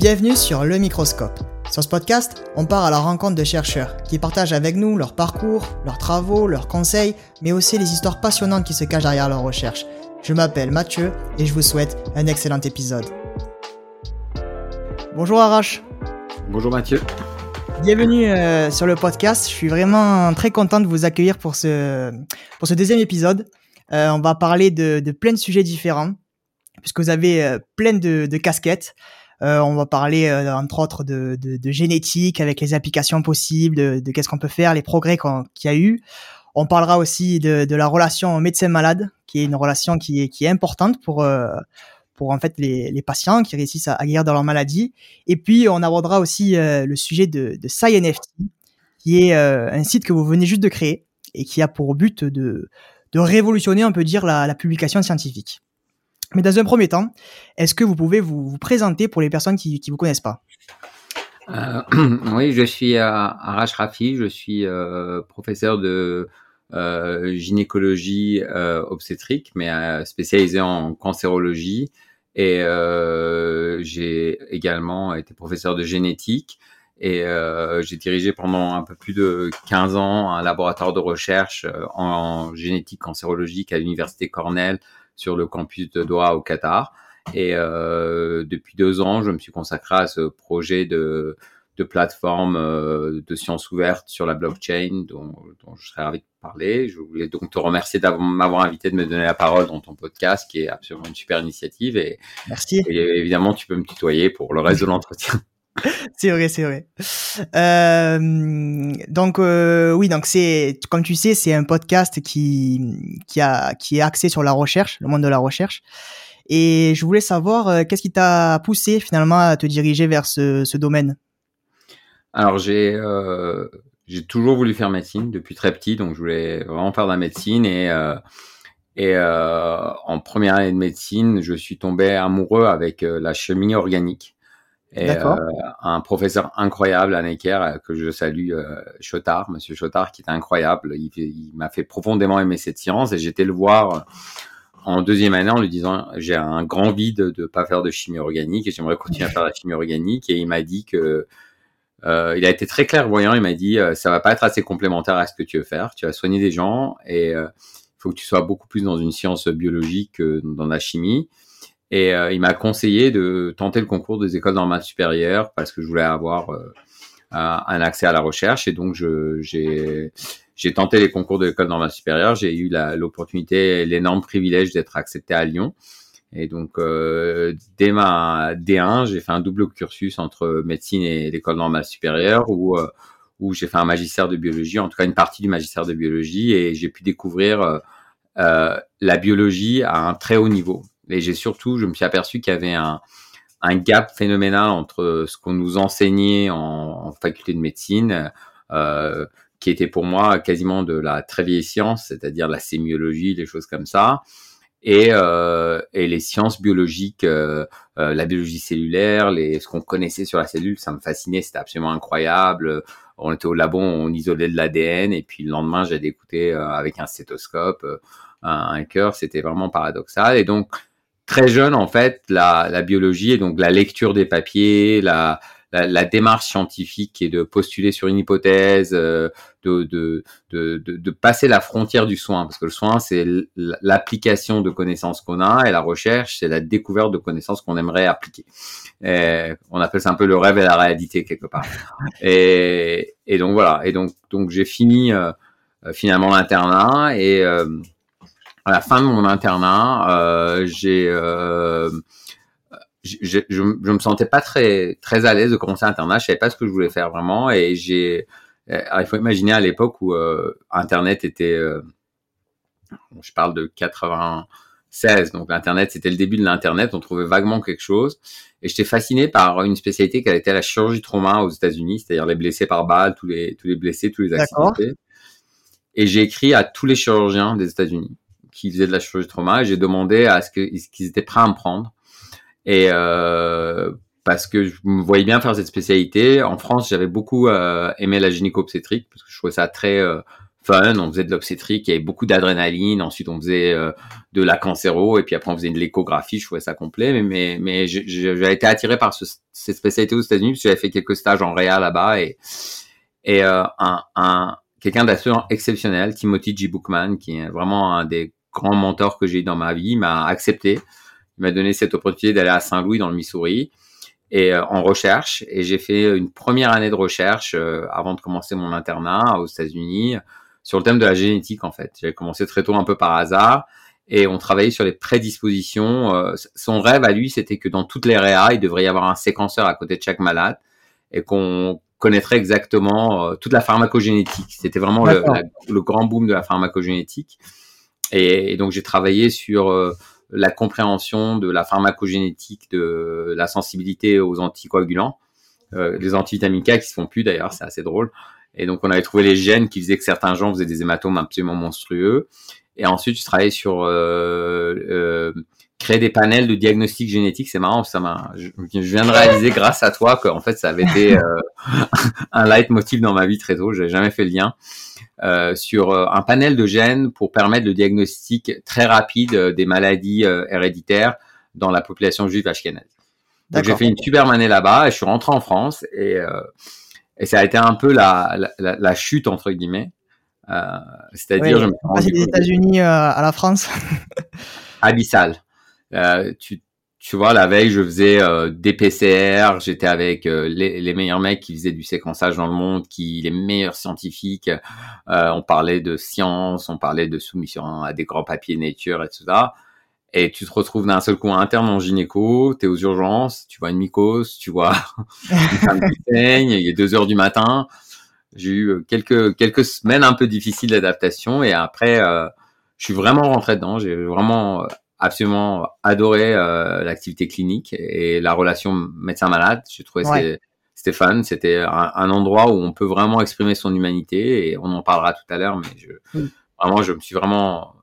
Bienvenue sur Le Microscope. Sur ce podcast, on part à la rencontre de chercheurs qui partagent avec nous leur parcours, leurs travaux, leurs conseils, mais aussi les histoires passionnantes qui se cachent derrière leurs recherches. Je m'appelle Mathieu et je vous souhaite un excellent épisode. Bonjour Arash. Bonjour Mathieu. Bienvenue euh, sur le podcast. Je suis vraiment très content de vous accueillir pour ce, pour ce deuxième épisode. Euh, on va parler de, de, plein de sujets différents, puisque vous avez euh, plein de, de casquettes. Euh, on va parler euh, entre autres de, de, de, génétique avec les applications possibles, de, de qu'est-ce qu'on peut faire, les progrès qu'il y a eu. On parlera aussi de, de la relation médecin-malade, qui est une relation qui est, qui est importante pour euh, pour en fait les, les, patients qui réussissent à, guérir de leur maladie. Et puis on abordera aussi le sujet de, de SciNFT, qui est un site que vous venez juste de créer et qui a pour but de, de révolutionner, on peut dire, la, la publication scientifique. Mais dans un premier temps, est-ce que vous pouvez vous, présenter pour les personnes qui ne vous connaissent pas? Euh, Oui, je suis euh, Arash Rafi, je suis euh, professeur de gynécologie obstétrique, mais spécialisé en cancérologie. Et j'ai également été professeur de génétique. Et j'ai dirigé pendant un peu plus de 15 ans un laboratoire de recherche en génétique cancérologique à l'université Cornell sur le campus de Doha au Qatar. Et euh, depuis deux ans, je me suis consacré à ce projet de, de plateforme euh, de sciences ouvertes sur la blockchain dont, dont, je serais ravi de parler. Je voulais donc te remercier d'avoir m'avoir invité, de me donner la parole dans ton podcast, qui est absolument une super initiative. Et, Merci. Et évidemment, tu peux me tutoyer pour le reste de l'entretien. c'est vrai, c'est vrai. Euh, donc euh, oui, donc c'est comme tu sais, c'est un podcast qui qui a qui est axé sur la recherche, le monde de la recherche. Et je voulais savoir euh, qu'est-ce qui t'a poussé finalement à te diriger vers ce, ce domaine? Alors j'ai j'ai toujours voulu faire médecine depuis très petit, donc je voulais vraiment faire de la médecine et et en première année de médecine, je suis tombé amoureux avec la chimie organique. Et euh, un professeur incroyable à Necker euh, que je salue, euh, Chotard, Monsieur Chotard, qui est incroyable. Il, il m'a fait profondément aimer cette science et j'étais le voir euh, en deuxième année en lui disant j'ai un grand vide de pas faire de chimie organique et j'aimerais continuer à faire la chimie organique et il m'a dit que euh, il a été très clairvoyant. Il m'a dit ça va pas être assez complémentaire à ce que tu veux faire. Tu vas soigner des gens et il faut que tu sois beaucoup plus dans une science biologique que dans la chimie. Et euh, il m'a conseillé de tenter le concours des écoles normales supérieures parce que je voulais avoir euh, un accès à la recherche. Et donc, j'ai tenté les concours de l'école normale supérieure. J'ai eu l'opportunité, l'énorme privilège d'être accepté à Lyon. Et donc, euh, dès ma D1, j'ai fait un double cursus entre médecine et l'école normale supérieure où, euh, où j'ai fait un magistère de biologie, en tout cas une partie du magistère de biologie, et j'ai pu découvrir euh, la biologie à un très haut niveau. Et j'ai surtout, je me suis aperçu qu'il y avait un, un gap phénoménal entre ce qu'on nous enseignait en, en, faculté de médecine, euh, qui était pour moi quasiment de la très vieille science, c'est-à-dire la sémiologie, les choses comme ça, et, euh, et les sciences biologiques, euh, euh, la biologie cellulaire, les, ce qu'on connaissait sur la cellule, ça me fascinait, c'était absolument incroyable. On était au labo, on isolait de l'ADN, et puis le lendemain, j'allais écouter euh, avec un stéthoscope euh, un, un cœur, c'était vraiment paradoxal. Et donc, très jeune, en fait, la, la, biologie et donc la lecture des papiers, la, la, la, démarche scientifique et de postuler sur une hypothèse, euh, de, de, de, de, passer la frontière du soin, parce que le soin, c'est l'application de connaissances qu'on a, et la recherche, c'est la découverte de connaissances qu'on aimerait appliquer. Et on appelle ça un peu le rêve et la réalité quelque part. Et, et donc voilà. Et donc, donc j'ai fini euh, finalement l'internat et euh, à la fin de mon internat, euh, j'ai, euh, je, je, me sentais pas très très à l'aise de commencer l'internat. Je savais pas ce que je voulais faire vraiment, et j'ai. il faut imaginer à l'époque où euh, Internet était. Euh, je parle de 96, donc l'Internet c'était le début de l'Internet. On trouvait vaguement quelque chose, et j'étais fasciné par une spécialité qui était la chirurgie trauma aux États-Unis, c'est-à-dire les blessés par balle, tous les tous les blessés, tous les accidentés. Et j'ai écrit à tous les chirurgiens des États-Unis qui faisaient de la chirurgie trauma et j'ai demandé à ce qu'ils étaient prêts à me prendre. Et euh, parce que je me voyais bien faire cette spécialité. En France, j'avais beaucoup euh, aimé la gynéco-obstétrique parce que je trouvais ça très euh, fun. On faisait de l'obstétrique, il y avait beaucoup d'adrénaline. Ensuite, on faisait de la cancéro et puis après on faisait de l'échographie. Je trouvais ça complet, mais mais, mais j'avais été attiré par ce, cette spécialité aux États-Unis parce que j'avais fait quelques stages en réa là-bas et et un, un quelqu'un d'absolument exceptionnel, Timothy G. Bookman, qui est vraiment un des grands mentors que j'ai eu dans ma vie, m'a accepté. Il m'a donné cette opportunité d'aller à Saint-Louis dans le Missouri et euh, en recherche. Et j'ai fait une première année de recherche euh, avant de commencer mon internat aux États-Unis sur le thème de la génétique en fait. J'ai commencé très tôt un peu par hasard et on travaillait sur les prédispositions. Euh, son rêve à lui, c'était que dans toutes les réa, il devrait y avoir un séquenceur à côté de chaque malade et qu'on connaîtrait exactement toute la pharmacogénétique. C'était vraiment le, le, grand boom de la pharmacogénétique. Et, donc j'ai travaillé sur la compréhension de la pharmacogénétique, de la sensibilité aux anticoagulants, euh, les antivitamines K qui se font plus d'ailleurs, c'est assez drôle. Et donc on avait trouvé les gènes qui faisaient que certains gens faisaient des hématomes absolument monstrueux. Et ensuite je travaillais sur euh, euh, créer des panels de diagnostic génétique. C'est marrant, ça m'a. Je, viens de réaliser grâce à toi qu'en fait ça avait été euh, un leitmotiv dans ma vie très tôt. J'avais jamais fait le lien. Euh, sur euh, un panel de gènes pour permettre le diagnostic très rapide euh, des maladies héréditaires dans la population juive ashkénaze. Donc j'ai fait une super année là-bas et je suis rentré en France et, et ça a été un peu la, la, la chute entre guillemets. C'est-à-dire, je me des États-Unis à la France. abyssal. Tu tu vois, la veille, je faisais euh, des PCR, j'étais avec euh, les, les, meilleurs mecs qui faisaient du séquençage dans le monde, qui les meilleurs scientifiques. Euh, on parlait de science, on parlait de soumission à des grands papiers nature et tout ça. Et tu te retrouves d'un seul coup interne en gynéco, t'es aux urgences, tu vois une mycose, tu vois une femme qui il est deux heures du matin. J'ai eu quelques quelques semaines un peu difficiles d'adaptation et après, je suis vraiment rentré dedans. J'ai vraiment absolument adoré euh, l'activité clinique et la relation médecin-malade. J'ai trouvé ouais. c'était fun. C'était un, endroit où on peut vraiment exprimer son humanité et on en parlera tout à l'heure. Mais je, mm. vraiment, je me suis vraiment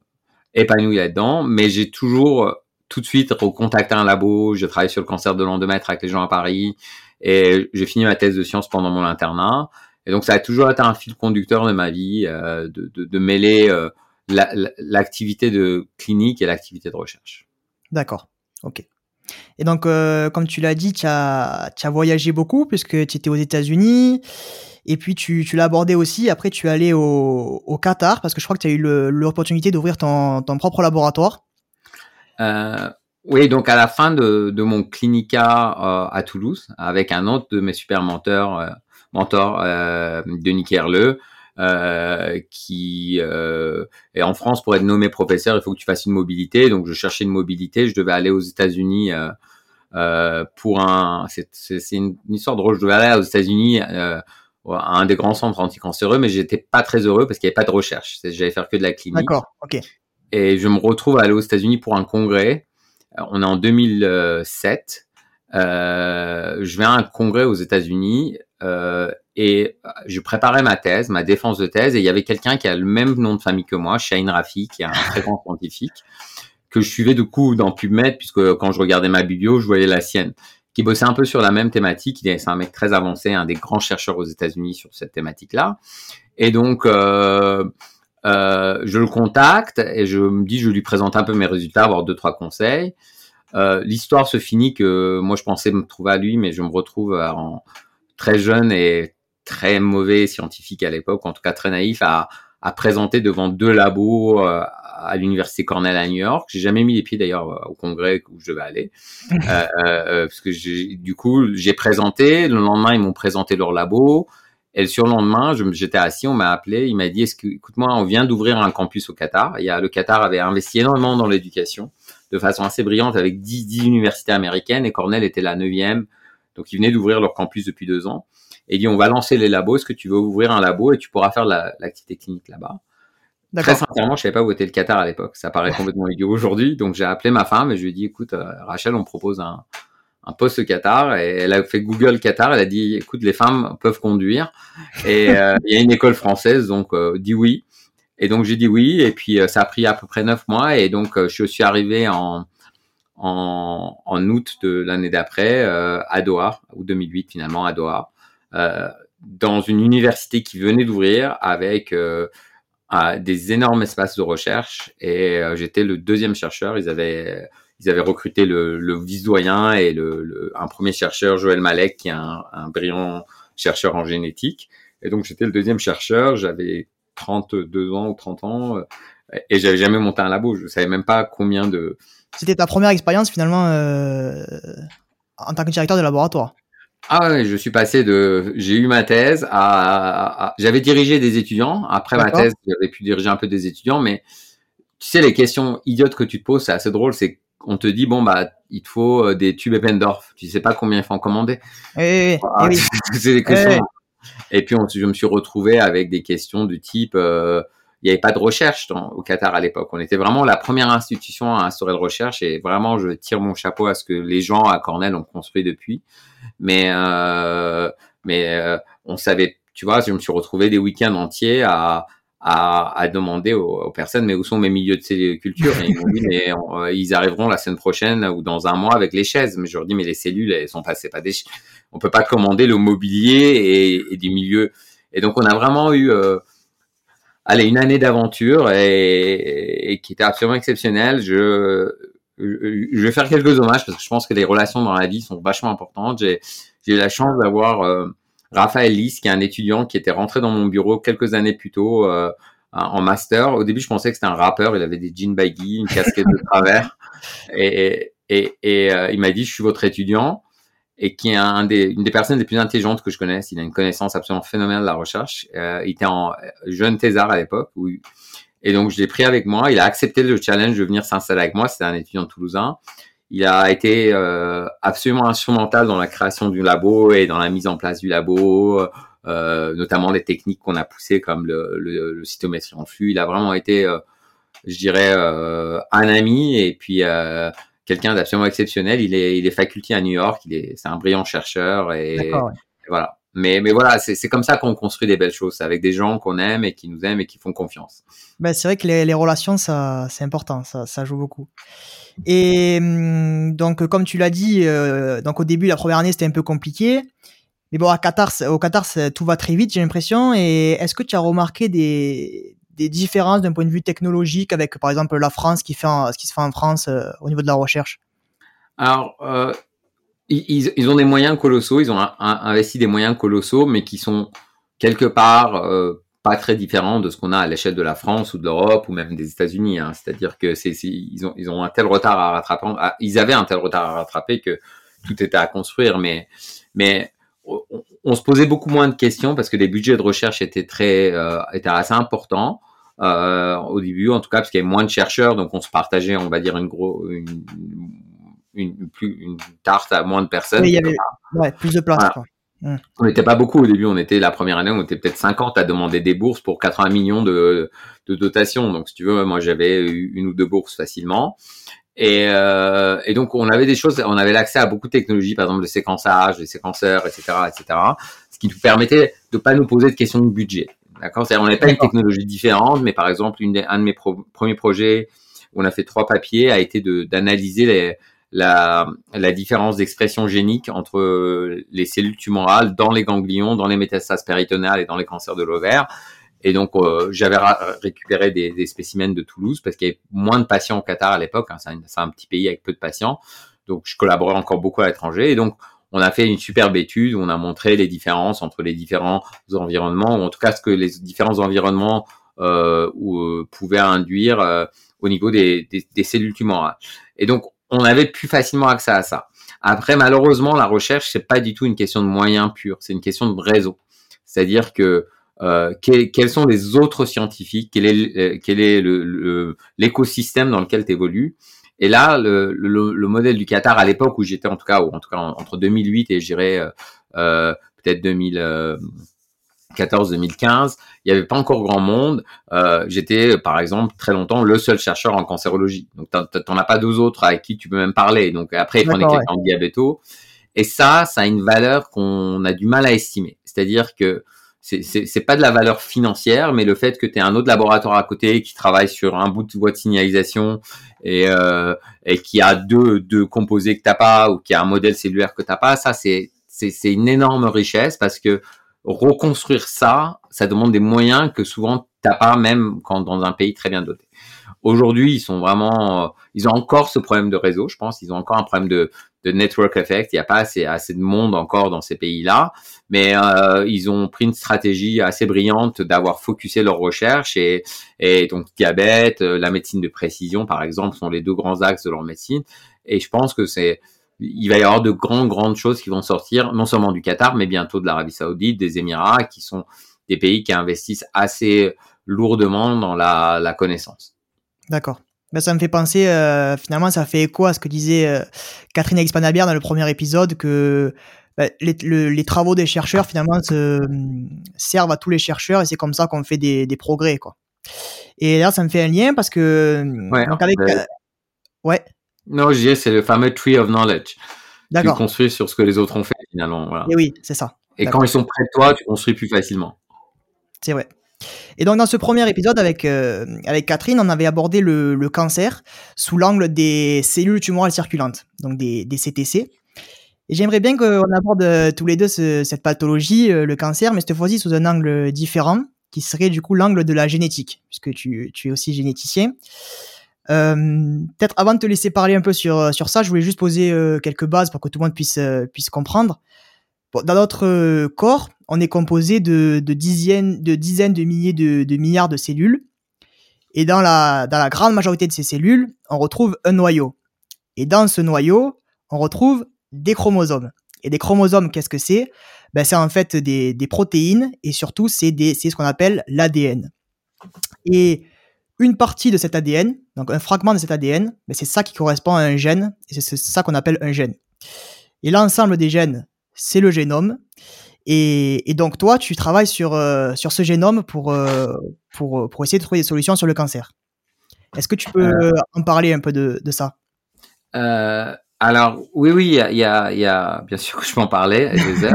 épanoui là-dedans. Mais j'ai toujours tout de suite recontacté un labo. Je travaille sur le cancer de l'endomètre avec les gens à Paris et j'ai fini ma thèse de sciences pendant mon internat. Et donc ça a toujours été un fil conducteur de ma vie euh, de, de, de, mêler euh, l'activité de clinique et l'activité de recherche. D'accord, ok. Et donc, euh, comme tu l'as dit, tu as, as, voyagé beaucoup puisque tu étais aux États-Unis. Et puis, tu, tu l'as abordé aussi. Après, tu es allé au, au, Qatar parce que je crois que tu as eu l'opportunité d'ouvrir ton, ton, propre laboratoire. Euh, oui, donc à la fin de, de mon clinica euh, à Toulouse, avec un autre de mes super mentors, mentors euh, Denis Kerleux, euh, qui euh, est en France pour être nommé professeur, il faut que tu fasses une mobilité. Donc je cherchais une mobilité, je devais aller aux États-Unis euh, euh pour un. C'est une, une, histoire drôle. Je devais aller aux États-Unis euh, à un des grands centres anticancéreux, mais j'étais pas très heureux parce qu'il n'y avait pas de recherche. J'allais faire que de la clinique. D'accord. Ok. Et je me retrouve à aller aux États-Unis pour un congrès. On est en 2007. Euh, je vais à un congrès aux États-Unis euh, et euh, je préparais ma thèse, ma défense de thèse, et il y avait quelqu'un qui a le même nom de famille que moi, Shane Rafi, qui est un très grand scientifique, que je suivais du coup dans PubMed, puisque quand je regardais ma biblio, je voyais la sienne, qui bossait un peu sur la même thématique. C'est un mec très avancé, un des grands chercheurs aux États-Unis sur cette thématique-là. Et donc, euh, je le contacte et je me dis, je lui présente un peu mes résultats, avoir deux trois conseils. L'histoire se finit que moi je pensais me trouver à lui, mais je me retrouve en très jeune et très mauvais scientifique à l'époque, en tout cas très naïf, à, à présenter devant deux labos euh, à l'université Cornell à New York. J'ai jamais mis les pieds d'ailleurs au congrès où je vais aller, euh, euh, parce que du coup j'ai présenté. Le lendemain ils m'ont présenté leur labo. Et le surlendemain, j'étais assis, on m'a appelé, il m'a dit, que, écoute-moi, on vient d'ouvrir un campus au Qatar. Il y a, le Qatar avait investi énormément dans l'éducation, de façon assez brillante, avec 10, 10 universités américaines, et Cornell était la neuvième. Donc, ils venaient d'ouvrir leur campus depuis deux ans et dit on va lancer les labos. Est-ce que tu veux ouvrir un labo et tu pourras faire l'activité la, clinique là-bas? Très sincèrement, je savais pas où était le Qatar à l'époque. Ça paraît complètement idiot aujourd'hui. Donc j'ai appelé ma femme et je lui ai dit écoute euh, Rachel, on propose un, un poste Qatar et elle a fait Google Qatar. Elle a dit écoute les femmes peuvent conduire et euh, il y a une école française donc euh, dis oui. Et donc j'ai dit oui et puis ça a pris à peu près neuf mois et donc je suis arrivé en en, en août de l'année d'après à Doha ou 2008 finalement à Doha. Euh, dans une université qui venait d'ouvrir avec euh, des énormes espaces de recherche et j'étais le deuxième chercheur. Ils avaient ils avaient recruté le, le vice-doyen et le, un premier chercheur, Joël Malek, qui est un, un brillant chercheur en génétique. Et donc, j'étais le deuxième chercheur. J'avais 32 ans ou 30 ans et j'avais jamais monté un labo. Je savais même pas combien de. C'était ta première expérience finalement euh, en tant que directeur de laboratoire. Ah ouais, je suis passé de, j'ai eu ma thèse à, j'avais dirigé des étudiants. Après ma thèse, j'avais pu diriger un peu des étudiants, mais tu sais, les questions idiotes que tu te poses, c'est assez drôle. C'est qu'on te dit, bon, bah, il te faut euh, des tubes Eppendorf. Tu sais pas combien il faut en commander. Oui, oui, c'est des questions. Et puis, je me suis retrouvé avec des questions du type, euh, il n'y avait pas de recherche au Qatar à l'époque. On était vraiment la première institution à instaurer de recherche et vraiment, je tire mon chapeau à ce que les gens à Cornell ont construit depuis. Mais, euh, mais euh, on savait, tu vois, je me suis retrouvé des week-ends entiers à, à, demander aux, personnes, mais où sont mes milieux de culture Et ils m'ont dit, mais euh, ils arriveront la semaine prochaine ou dans un mois avec les chaises. Mais je leur dis, mais les cellules, elles sont pas, c'est pas des, on peut pas commander le mobilier et, et des milieux. Et donc, on a vraiment eu, allez, une année d'aventure et, qui était absolument exceptionnelle. Je, je, vais faire quelques hommages parce que je pense que les relations dans la vie sont vachement importantes. J'ai, j'ai eu la chance d'avoir euh, Raphaël Lys, qui est un étudiant qui était rentré dans mon bureau quelques années plus tôt euh, en master. Au début, je pensais que c'était un rappeur. Il avait des jeans baggy, une casquette de travers, et, et, et euh, il m'a dit, je suis votre étudiant et qui est un des, une des personnes les plus intelligentes que je connaisse. Il a une connaissance absolument phénoménale de la recherche. Euh, il était en jeune thésard à l'époque. Où, et donc, je l'ai pris avec moi. Il a accepté le challenge de venir s'installer avec moi. C'était un étudiant toulousain. Il a été euh, absolument instrumental dans la création du labo et dans la mise en place du labo, euh, notamment des techniques qu'on a poussées comme le, le, le, cytométrie en flux. Il a vraiment été, euh, je dirais, euh, un ami et puis euh, quelqu'un d'absolument exceptionnel. Il est, il est faculté à New York. Il est, c'est un brillant chercheur et, voilà. Mais, mais voilà, c'est comme ça qu'on construit des belles choses, avec des gens qu'on aime et qui nous aiment et qui font confiance. Ben, c'est vrai que les, les relations, ça, c'est important, ça, ça joue beaucoup. Et hum, donc, comme tu l'as dit, euh, donc au début, la première année, c'était un peu compliqué. Mais bon, à Qatar, au Qatar, tout va très vite, j'ai l'impression. Et est-ce que tu as remarqué des, des différences d'un point de vue technologique avec, par exemple, la France qui fait ce qui se fait en France euh, au niveau de la recherche? Alors, euh, ils, ont des moyens colossaux, ils ont investi des moyens colossaux, mais qui sont quelque part euh, pas très différents de ce qu'on a à l'échelle de la France ou de l'Europe ou même des États-Unis. Hein. C'est-à-dire que ils ont un tel retard à rattraper, ils avaient un tel retard à rattraper que tout était à construire, mais mais on, se posait beaucoup moins de questions parce que les budgets de recherche étaient très étaient assez importants euh, au début, en tout cas, parce qu'il y avait moins de chercheurs, donc on se partageait, on va dire, une gros, une, une, plus, une tarte à moins de personnes. il y avait ouais, plus de place. On n'était pas beaucoup au début, on était la première année, on était peut-être 50 à demander des bourses pour 80 millions de, de dotations. Donc, si tu veux, moi j'avais une ou deux bourses facilement. Et, euh, et, donc on avait des choses, on avait l'accès à beaucoup de technologies, par exemple le séquençage, les séquenceurs, etc., etc., ce qui nous permettait de pas nous poser de questions de budget. D'accord on n'est pas une technologie différente, mais par exemple, une un de mes premiers projets où on a fait trois papiers a été d'analyser la, la différence d'expression génique entre les cellules tumorales dans les ganglions, dans les métastases péritonales et dans les cancers de l'ovaire. Et donc, euh, j'avais récupéré des, des, spécimens de Toulouse parce qu'il y avait moins de patients au Qatar à l'époque. Hein, c'est un, un, petit pays avec peu de patients. Donc, je collaborais encore beaucoup à l'étranger. Et donc, on a fait une superbe étude où on a montré les différences entre les différents environnements, ou en tout cas ce que les différents environnements euh, euh pouvaient induire euh, au niveau des, cellules tumorales. Et donc, on avait plus facilement accès à ça. Après, malheureusement, la recherche, c'est pas du tout une question de moyens purs, c'est une question de réseau. C'est-à-dire que quels, sont les autres scientifiques, quel est, quel est l'écosystème dans lequel tu évolues, et là, le, le, le, modèle du Qatar à l'époque où j'étais en tout cas, ou en tout cas entre 2008 et j'irais euh, euh peut-être 2014, 2015, il n'y avait pas encore grand monde. Euh, j'étais, par exemple, très longtemps le seul chercheur en cancérologie. Donc, t'en as pas deux autres avec qui tu peux même parler. Donc, après, il prenait quelqu'un en diabéto. Et ça, ça a une valeur qu'on a du mal à estimer. C'est-à-dire que c'est pas de la valeur financière, mais le fait que tu aies un autre laboratoire à côté qui travaille sur un bout de voie de signalisation et, euh, et qui a deux, deux composés que t'as pas ou qui a un modèle cellulaire que t'as pas, ça c'est c'est une énorme richesse parce que reconstruire ça, ça demande des moyens que souvent t'as pas même quand dans un pays très bien doté. Aujourd'hui, ils sont vraiment, euh, ils ont encore ce problème de réseau, je pense. Ils ont encore un problème de, de network effect. Il n'y a pas assez, assez de monde encore dans ces pays-là, mais euh, ils ont pris une stratégie assez brillante d'avoir focusé leurs recherches et, et donc diabète, euh, la médecine de précision, par exemple, sont les deux grands axes de leur médecine. Et je pense que c'est, il va y avoir de grandes, grandes choses qui vont sortir, non seulement du Qatar, mais bientôt de l'Arabie Saoudite, des Émirats, qui sont des pays qui investissent assez lourdement dans la, la connaissance. D'accord. Ben, ça me fait penser, euh, finalement, ça fait écho à ce que disait euh, Catherine Expanabière dans le premier épisode, que ben, les, les, travaux des chercheurs, finalement, se, servent à tous les chercheurs et c'est comme ça qu'on fait des, des, progrès, quoi. Et là, ça me fait un lien parce que... Ouais. Donc avec, euh, ouais. Non, je dirais c'est le fameux tree of knowledge. Tu D'accord. construis sur ce que les autres ont fait, finalement. Voilà. Et oui, c'est ça. Et quand ils sont près de toi, tu construis plus facilement. C'est vrai. Et donc dans ce premier épisode avec euh, avec Catherine, on avait abordé le, cancer sous l'angle des cellules tumorales circulantes, donc des, CTC. Et j'aimerais bien qu'on aborde euh, tous les deux ce- cette pathologie, euh, le cancer, mais cette fois-ci sous un angle différent, qui serait du coup l'angle de la génétique, puisque tu, tu es aussi généticien. Peut-être avant de te laisser parler un peu sur, sur ça, je voulais juste poser quelques bases pour que tout le monde puisse, puisse comprendre. Dans notre euh, corps, on est composé de, dizaines, de dizaines de milliers de, milliards de cellules. Et dans la, grande majorité de ces cellules, on retrouve un noyau. Et dans ce noyau, on retrouve des chromosomes. Et des chromosomes, qu'est-ce que c'est? Ben, C'est en fait des, protéines et surtout, c'est ce qu'on appelle l'ADN. Et une partie de cet ADN, donc un fragment de cet ADN, ben, c'est ça qui correspond à un gène, et c'est ça qu'on appelle un gène. Et l'ensemble des gènes, c'est le génome. Et, et donc toi, tu travailles sur, euh, sur ce génome pour, euh, pour, pour essayer de trouver des solutions sur le cancer. Est-ce que tu peux euh, en parler un peu de, de ça? Euh, alors oui, oui, il y a, il y, a, il y a, bien sûr que je peux en parler avec des heures.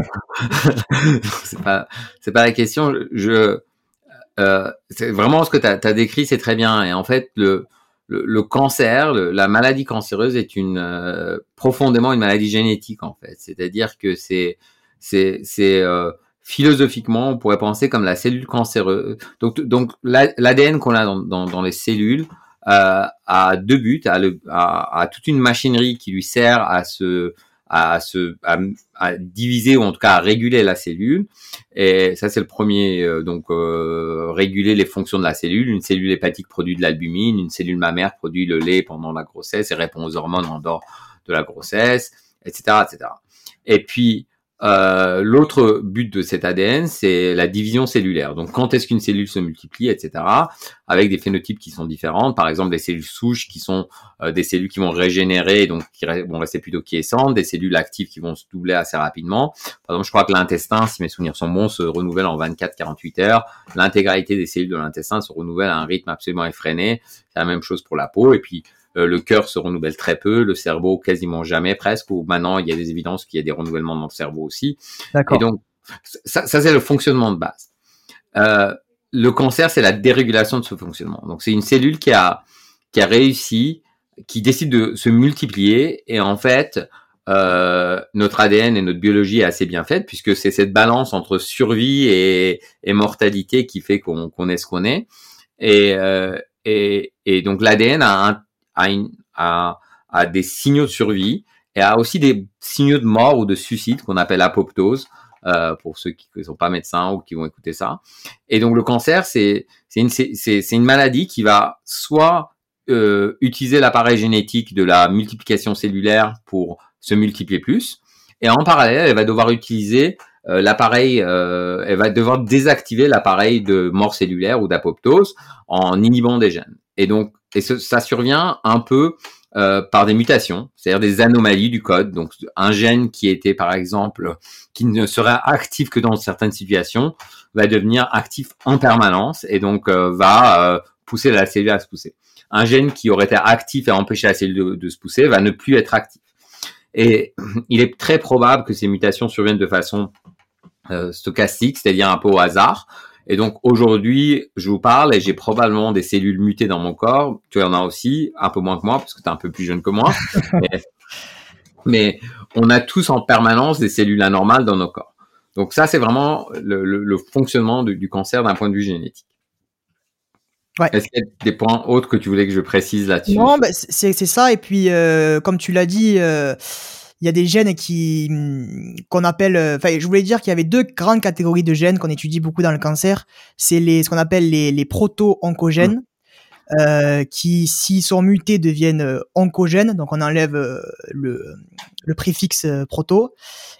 c'est pas, c'est pas la question. Je, euh, c'est vraiment ce que tu as, décrit, c'est très bien. Et en fait, le, le, le cancer, le- la maladie cancéreuse est une euh, profondément une maladie génétique en fait. C'est-à-dire que c'est, c'est, c'est euh, philosophiquement, on pourrait penser comme la cellule cancéreuse. Donc, donc la- l'ADN qu'on a dans, dans, dans les cellules euh, a deux buts, a, le, a, a toute une machinerie qui lui sert à se à se à, à diviser ou en tout cas à réguler la cellule. Et ça c'est le premier euh, donc euh, réguler les fonctions de la cellule. Une cellule hépatique produit de l'albumine une cellule mammaire produit le lait pendant la grossesse et répond aux hormones en dehors de la grossesse etc etc et puis euh, l'autre but de cet ADN, c'est la division cellulaire. Donc, quand est-ce qu'une cellule se multiplie, etc., avec des phénotypes qui sont différents. Par exemple, des cellules souches qui sont euh, des cellules qui vont régénérer, donc qui vont rester plutôt quiescentes, des cellules actives qui vont se doubler assez rapidement. Par exemple, je crois que l'intestin, si mes souvenirs sont bons, se renouvelle en 24-48 heures. L'intégralité des cellules de l'intestin se renouvelle à un rythme absolument effréné. C'est la même chose pour la peau. Et puis, euh, le cœur se renouvelle très peu, le cerveau quasiment jamais presque, ou maintenant il y a des évidences qu'il y a des renouvellements dans le cerveau aussi. Et donc, ça, ça c'est le fonctionnement de base. Euh, le cancer, c'est la dérégulation de ce fonctionnement. Donc, c'est une cellule qui a, qui a réussi, qui décide de se multiplier, et en fait, euh, notre ADN et notre biologie est assez bien faite, puisque c'est cette balance entre survie et, et mortalité qui fait qu'on qu'on est ce qu'on est. Et, euh, et, et donc, l'ADN a, un, a, une, des signaux de survie, et a aussi des signaux de mort ou de suicide qu'on appelle apoptose euh, pour ceux qui ne sont pas médecins ou qui vont écouter ça. Et donc le cancer, c'est une une maladie qui va soit euh, utiliser l'appareil génétique de la multiplication cellulaire pour se multiplier plus, et en parallèle, elle va devoir utiliser euh, l'appareil, euh, elle va devoir désactiver l'appareil de mort cellulaire ou d'apoptose en inhibant des gènes. Et donc, et ce, ça survient un peu euh, par des mutations, c'est-à-dire des anomalies du code. Donc, un gène qui était, par exemple, qui ne serait actif que dans certaines situations, va devenir actif en permanence et donc euh, va euh, pousser la cellule à se pousser. Un gène qui aurait été actif et empêché la cellule de, se pousser va ne plus être actif. Et il est très probable que ces mutations surviennent de façon stochastique, c'est-à-dire un peu au hasard. Et donc aujourd'hui, je vous parle et j'ai probablement des cellules mutées dans mon corps. Tu en as aussi, un peu moins que moi, parce que tu es un peu plus jeune que moi. mais, mais on a tous en permanence des cellules anormales dans nos corps. Donc ça, c'est vraiment le, fonctionnement du, cancer d'un point de vue génétique. Ouais. Est-ce qu'il y a des points autres que tu voulais que je précise là-dessus? Non, bah, c'est ça. Et puis, euh, comme tu l'as dit, euh, il y a des gènes qui qu'on appelle. Euh, enfin, je voulais dire qu'il y avait deux grandes catégories de gènes qu'on étudie beaucoup dans le cancer. C'est les ce qu'on appelle les, les proto-oncogènes. Mmh. Euh, qui, s'ils sont mutés, deviennent euh, oncogènes. Donc, on enlève le, le préfixe proto.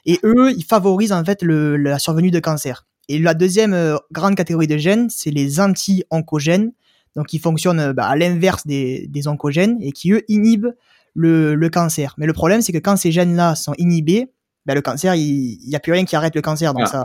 Et eux, ils favorisent en fait le, la survenue de cancer. Et la deuxième grande catégorie de gènes, c'est les anti-oncogènes. Donc, ils fonctionnent bah, à l'inverse des, des oncogènes et qui, eux, inhibent le, le cancer. Mais le problème, c'est que quand ces gènes-là sont inhibés, bah, le cancer, il n'y a plus rien qui arrête le cancer. Donc, ah. ça,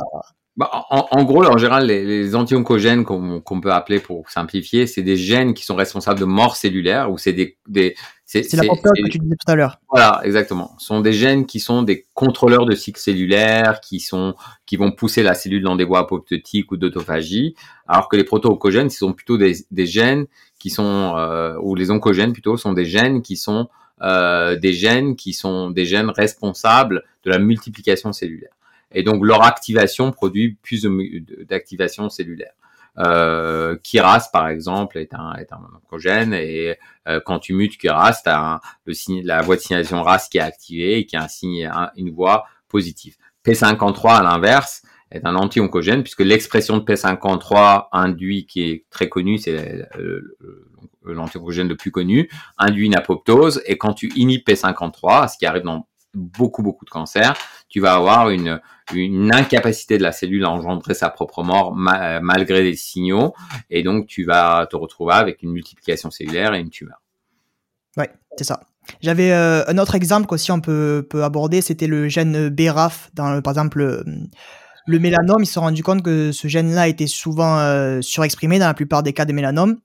bah, en, gros, en général, les, les anti-oncogènes qu'on peut appeler pour simplifier, c'est des gènes qui sont responsables de mort cellulaire ou c'est des, des c'est la que tu disais tout à l'heure. Voilà, exactement. Ce sont des gènes qui sont des contrôleurs de cycle cellulaire, qui sont qui vont pousser la cellule dans des voies apoptotiques ou d'autophagie, alors que les proto-oncogènes, ce sont plutôt des, des gènes qui sont euh, ou les oncogènes plutôt sont des gènes qui sont euh, des gènes qui sont des gènes responsables de la multiplication cellulaire et donc leur activation produit plus d'activation cellulaire. Euh, Kiras, par exemple, est un, est un oncogène et euh, quand tu mutes Kiras, tu as la voie de signalisation RAS qui est activée et qui a une voie positive. P53, à l'inverse, est un anti-oncogène puisque l'expression de P53 induit, qui est très connu, c'est l'anti-oncogène le plus connu, induit une apoptose et quand tu inhibes P53, ce qui arrive dans beaucoup beaucoup de cancers, tu vas avoir une, une incapacité de la cellule à engendrer sa propre mort euh, malgré les signaux, et donc tu vas te retrouver avec une multiplication cellulaire et une tumeur. Ouais, c'est ça. J'avais euh, un autre exemple qu'aussi on peut, peut aborder, c'était le gène BRAF dans par exemple le, mélanome. Ils se sont rendus compte que ce gène-là était souvent euh, surexprimé dans la plupart des cas de mélanome.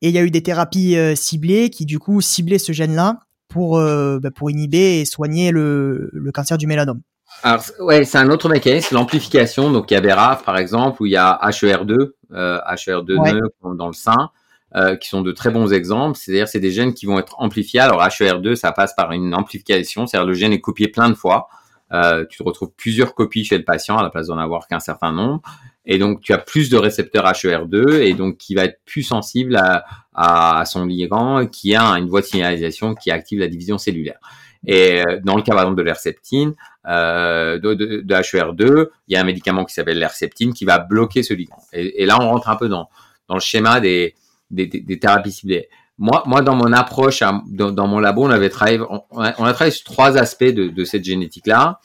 Et il y a eu des thérapies ciblées qui du coup ciblaient ce gène-là pour, bah, pour inhiber et soigner le, le cancer du mélanome. Alors, ouais, c'est un autre mécanisme, l'amplification. Donc, il y a BRAF, par exemple, où il y a HER2, euh, HER2 dans le sein, euh, qui sont de très bons exemples. C'est-à-dire, c'est des gènes qui vont être amplifiés. Alors, HER2, ça passe par une amplification, c'est-à-dire le gène est copié plein de fois. Euh, tu retrouves plusieurs copies chez le patient à la place d'en avoir qu'un certain nombre. Et donc, tu as plus de récepteurs HER2 et donc qui va être plus sensible à, à son ligand qui a une voie de signalisation qui active la division cellulaire. Et euh, dans le cas par exemple de l'herceptine, euh, de, de, de, HER2, il y a un médicament qui s'appelle l'herceptine qui va bloquer ce ligand. Et, et, là, on rentre un peu dans, dans le schéma des, des, des, thérapies ciblées. Moi, moi, dans mon approche, dans, dans mon labo, on avait travaillé, on a, on a travaillé sur trois aspects de, de cette génétique-là.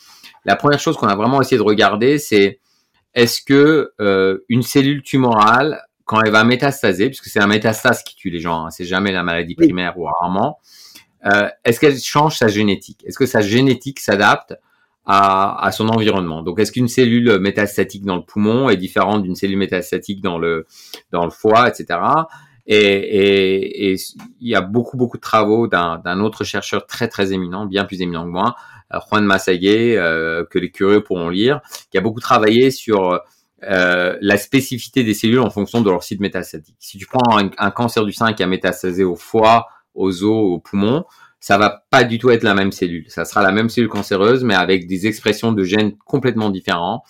La première chose qu'on a vraiment essayé de regarder, c'est est-ce que euh, une cellule tumorale, quand elle va métastaser, puisque c'est un métastase qui tue les gens, hein, c'est jamais la maladie primaire ou rarement, euh, est-ce qu'elle change sa génétique? Est-ce que sa génétique s'adapte à, à, son environnement? Donc, est-ce qu'une cellule métastatique dans le poumon est différente d'une cellule métastatique dans le dans le foie, etc. Et, et, et, il y a beaucoup beaucoup de travaux d'un autre chercheur très très éminent, bien plus éminent que moi, euh, Juan Massaguet, euh, que les curieux pourront lire, qui a beaucoup travaillé sur euh, la spécificité des cellules en fonction de leur site métastatique. Si tu prends un, un cancer du sein qui a métastasé au foie, aux os, aux poumons, ça va pas du tout être la même cellule. Ça sera la même cellule cancéreuse, mais avec des expressions de gènes complètement différents.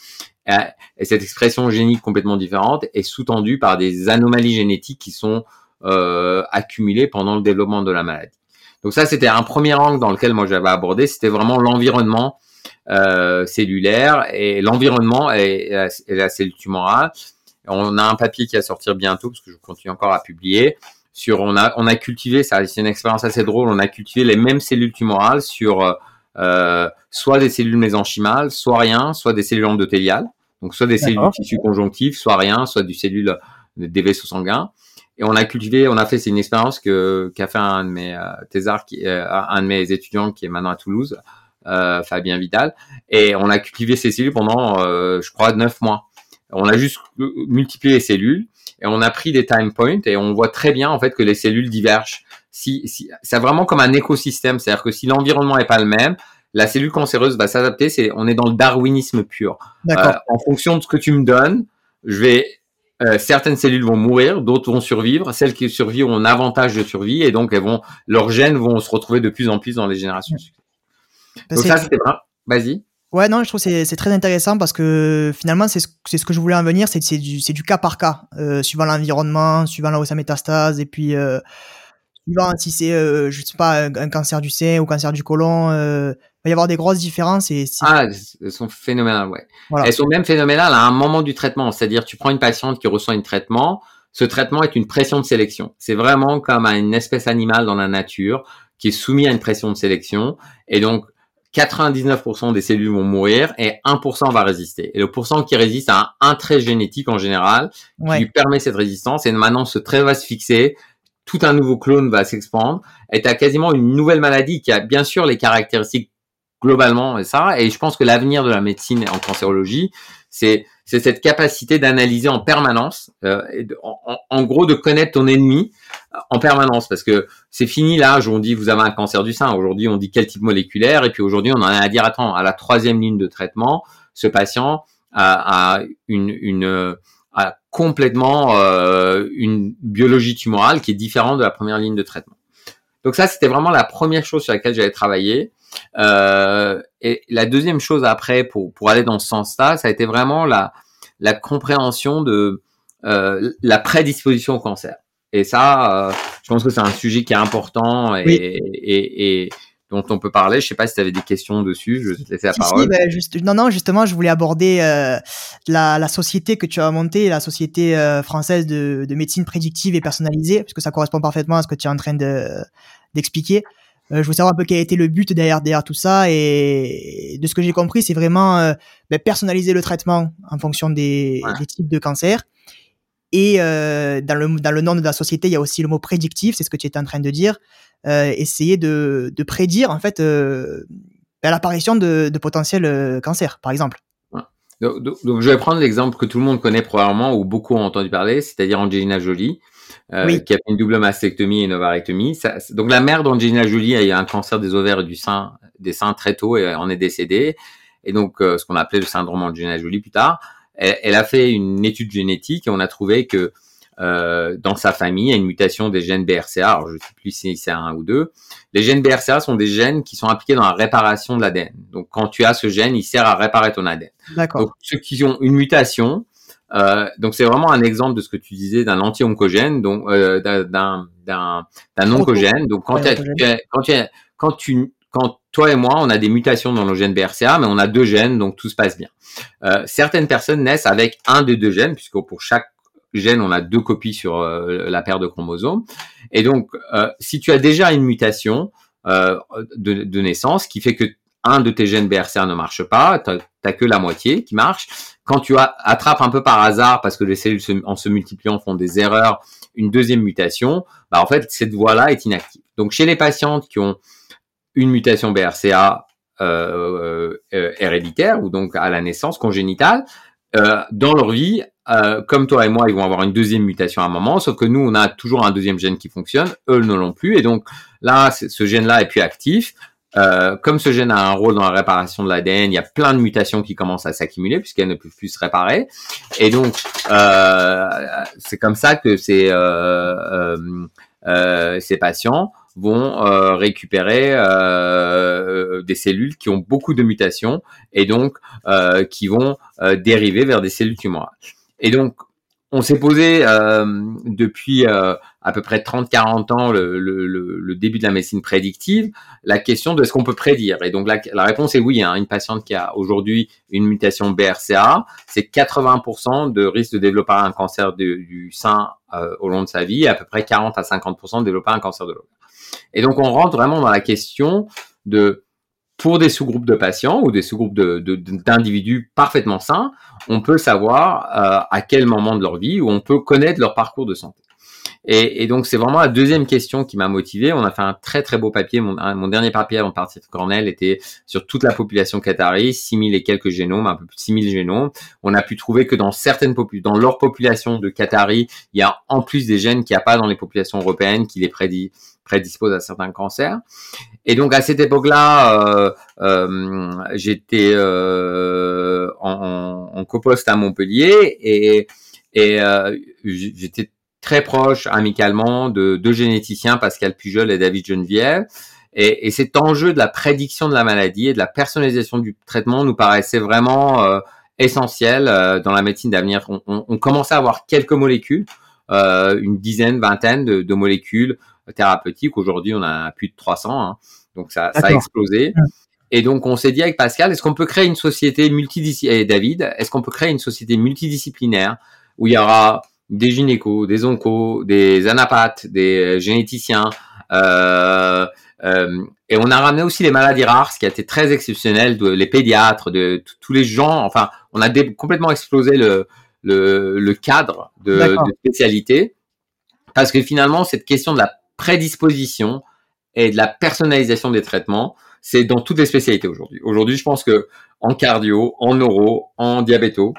Euh, et cette expression génique complètement différente est sous-tendue par des anomalies génétiques qui sont euh, accumulées pendant le développement de la maladie. Donc ça, c'était un premier angle dans lequel moi j'avais abordé, c'était vraiment l'environnement euh, cellulaire et l'environnement et, et, la cellule tumorale. On a un papier qui va sortir bientôt parce que je continue encore à publier sur on a on a cultivé ça c'est une expérience assez drôle on a cultivé les mêmes cellules tumorales sur euh, soit des cellules mésenchymales soit rien soit des cellules endothéliales. Donc soit des cellules du tissu conjonctif soit rien soit du cellule des vaisseaux sanguins. Et on a cultivé on a fait c'est une expérience que qu'a fait un de mes euh, thésards qui euh, un de mes étudiants qui est maintenant à Toulouse euh, Fabien Vidal. Et on a cultivé ces cellules pendant euh, je crois neuf mois. On a juste multiplié les cellules et on a pris des time points et on voit très bien en fait que les cellules divergent. Si, si c'est vraiment comme un écosystème, c'est-à-dire que si l'environnement est pas le même, la cellule cancéreuse va s'adapter. C'est, on est dans le darwinisme pur. Euh, en fonction de ce que tu me donnes, je vais euh, certaines cellules vont mourir, d'autres vont survivre. Celles qui survivent ont un avantage de survie et donc elles vont, leurs gènes vont se retrouver de plus en plus dans les générations suivantes. Donc ça, c'était Vas-y. Ouais, non, je trouve que c'est très intéressant parce que finalement, c'est ce, ce que je voulais en venir, c'est du, du cas par cas, euh, suivant l'environnement, suivant là où ça métastase, et puis euh, suivant si c'est, euh, je sais pas, un, cancer du sein ou cancer du côlon, euh, il va y avoir des grosses différences. Et ah, elles sont phénoménales, ouais. Elles sont même phénoménales à un moment du traitement, c'est-à-dire tu prends une patiente qui reçoit un traitement, ce traitement est une pression de sélection. C'est vraiment comme une espèce animale dans la nature qui est soumis à une pression de sélection, et donc 99% des cellules vont mourir et 1% va résister. Et le pourcent qui résiste a un, trait génétique en général qui lui permet cette résistance. Et maintenant, ce trait va se fixer, tout un nouveau clone va s'expandre et tu as quasiment une nouvelle maladie qui a bien sûr les caractéristiques globalement et ça. Et je pense que l'avenir de la médecine en cancérologie, c'est c'est cette capacité d'analyser en permanence, euh, en, gros de connaître ton ennemi euh, en permanence, parce que c'est fini l'âge où on dit vous avez un cancer du sein. Aujourd'hui, on dit quel type moléculaire, et puis aujourd'hui, on en a à dire attends, à la troisième ligne de traitement, ce patient a, une, a complètement euh, une biologie tumorale qui est différente de la première ligne de traitement. Donc ça, c'était vraiment la première chose sur laquelle j'avais travaillé. Euh, et la deuxième chose après, pour, pour aller dans ce sens-là, ça a été vraiment la, la compréhension de euh, la prédisposition au cancer. Et ça, euh, je pense que c'est un sujet qui est important et, et, et, dont on peut parler. Je sais pas si tu avais des questions dessus. Je vais te laisser la parole. Ben, juste, non, non, justement, je voulais aborder euh, la, la, société que tu as montée, la société euh, française de, de, médecine prédictive et personnalisée, puisque ça correspond parfaitement à ce que tu es en train de d'expliquer. Euh, je veux savoir un peu quel a été le but derrière, derrière tout ça et de ce que j'ai compris, c'est vraiment ben, personnaliser le traitement en fonction des, des types de cancers. Et euh, dans, le, dans le nom de la société, il y a aussi le mot prédictif, c'est ce que tu étais en train de dire. Euh, essayer de, de prédire en fait euh, l'apparition de, de potentiels cancers, par exemple. Donc, donc, je vais prendre l'exemple que tout le monde connaît probablement ou beaucoup ont entendu parler, c'est-à-dire Angelina Jolie. Euh, qui a fait une double mastectomie et une ovarectomie. Ça, donc la mère d'Angelina Jolie a eu un cancer des ovaires et du sein, des seins très tôt et en est décédée. Et donc euh, ce qu'on appelait le syndrome Angelina Jolie plus tard. Elle, elle, a fait une étude génétique et on a trouvé que euh, dans sa famille, il y a une mutation des gènes BRCA. Alors, je ne sais plus si c'est un ou deux. Les gènes BRCA sont des gènes qui sont impliqués dans la réparation de l'ADN. Donc, quand tu as ce gène, il sert à réparer ton ADN. D'accord. Donc, ceux qui ont une mutation, euh, donc c'est vraiment un exemple de ce que tu disais d'un anti-oncogène, donc euh, d'un d'un d'un oncogène. Donc quand, quand tu quand tu quand toi et moi on a des mutations dans nos gènes BRCA, mais on a deux gènes, donc tout se passe bien. Euh, certaines personnes naissent avec un des deux gènes, puisque pour chaque gène on a deux copies sur euh, la paire de chromosomes. Et donc euh, si tu as déjà une mutation euh, de, naissance qui fait que un de tes gènes BRCA ne marche pas, tu n'as que la moitié qui marche. Quand tu attrapes un peu par hasard, parce que les cellules en se multipliant font des erreurs, une deuxième mutation, bah en fait cette voie-là est inactive. Donc chez les patientes qui ont une mutation BRCA euh, euh, héréditaire ou donc à la naissance congénitale, euh, dans leur vie, euh, comme toi et moi, ils vont avoir une deuxième mutation à un moment, sauf que nous, on a toujours un deuxième gène qui fonctionne, eux ne l'ont plus, et donc là, ce gène-là est plus actif. Euh, comme ce gène a un rôle dans la réparation de l'ADN, il y a plein de mutations qui commencent à s'accumuler puisqu'elles ne peuvent plus se réparer. Et donc, euh, c'est comme ça que euh, euh ces patients vont récupérer des cellules qui ont beaucoup de mutations et donc qui vont dériver vers des cellules tumorales. Et donc, on s'est posé euh, depuis euh, à peu près 30-40 ans le, le, le, début de la médecine prédictive, la question de ce qu'on peut prédire. Et donc la, la réponse est oui. Hein, une patiente qui a aujourd'hui une mutation BRCA, c'est 80% de risque de développer un cancer du sein euh, au long de sa vie et à peu près 40 à 50% de développer un cancer de l'ovaire. Et donc on rentre vraiment dans la question de pour des sous-groupes de patients ou des sous-groupes d'individus de, parfaitement sains, on peut savoir euh, à quel moment de leur vie ou on peut connaître leur parcours de santé. Et, donc c'est vraiment la deuxième question qui m'a motivé. On a fait un très très beau papier. Mon, dernier papier en partie de Cornell était sur toute la population qatari, 6000 et quelques génomes, un peu plus de 6000 génomes. On a pu trouver que dans certaines dans leur population de Qatari, il y a en plus des gènes qu'il n'y a pas dans les populations européennes qui les prédit prédispose à certains cancers. Et donc à cette époque-là, euh, euh, j'étais euh, en, en, coposte à Montpellier et, et j'étais très proche amicalement de deux généticiens, Pascal Pujol et David Geneviève. Et, et, cet enjeu de la prédiction de la maladie et de la personnalisation du traitement nous paraissait vraiment euh, essentiel euh, dans la médecine d'avenir. On, on, on, commençait à avoir quelques molécules, euh, une dizaine, vingtaine de, de molécules thérapeutiques. Aujourd'hui, on a plus de 300, hein. donc ça, ça, a explosé. Et donc, on s'est dit avec Pascal, est-ce qu'on peut créer une société multidisciplinaire David, est-ce qu'on peut créer une société multidisciplinaire où il y aura des gynécos, des oncos, des anapathes, des généticiens, euh, euh, et on a ramené aussi les maladies rares, ce qui a été très exceptionnel, de, les pédiatres, de tous les gens. Enfin, on a complètement explosé le, le, le cadre de, de, spécialité parce que finalement, cette question de la prédisposition et de la personnalisation des traitements, c'est dans toutes les spécialités aujourd'hui. Aujourd'hui, je pense que en cardio, en neuro, en diabéto,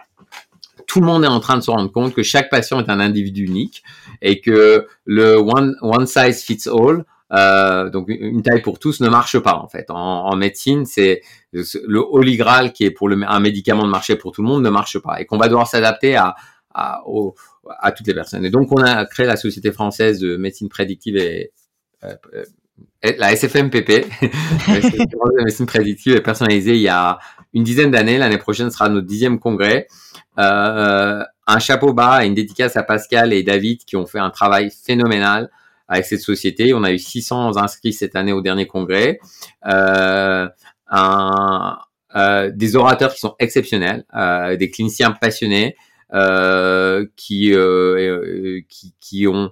tout le monde est en train de se rendre compte que chaque patient est un individu unique et que le one, size fits all, euh, donc une taille pour tous ne marche pas en fait. En, médecine, c'est le holy grail qui est pour un médicament de marché pour tout le monde ne marche pas et qu'on va devoir s'adapter à, à, à, toutes les personnes. Et donc on a créé la Société française de médecine prédictive et euh, la SFMPP, la médecine prédictive et personnalisée il y a une dizaine d'années. L'année prochaine sera notre dixième congrès. Euh, un chapeau bas et une dédicace à Pascal et David qui ont fait un travail phénoménal avec cette société. On a eu 600 inscrits cette année au dernier congrès. Euh, un, euh, des orateurs qui sont exceptionnels, euh, des cliniciens passionnés euh, qui, euh, qui, qui ont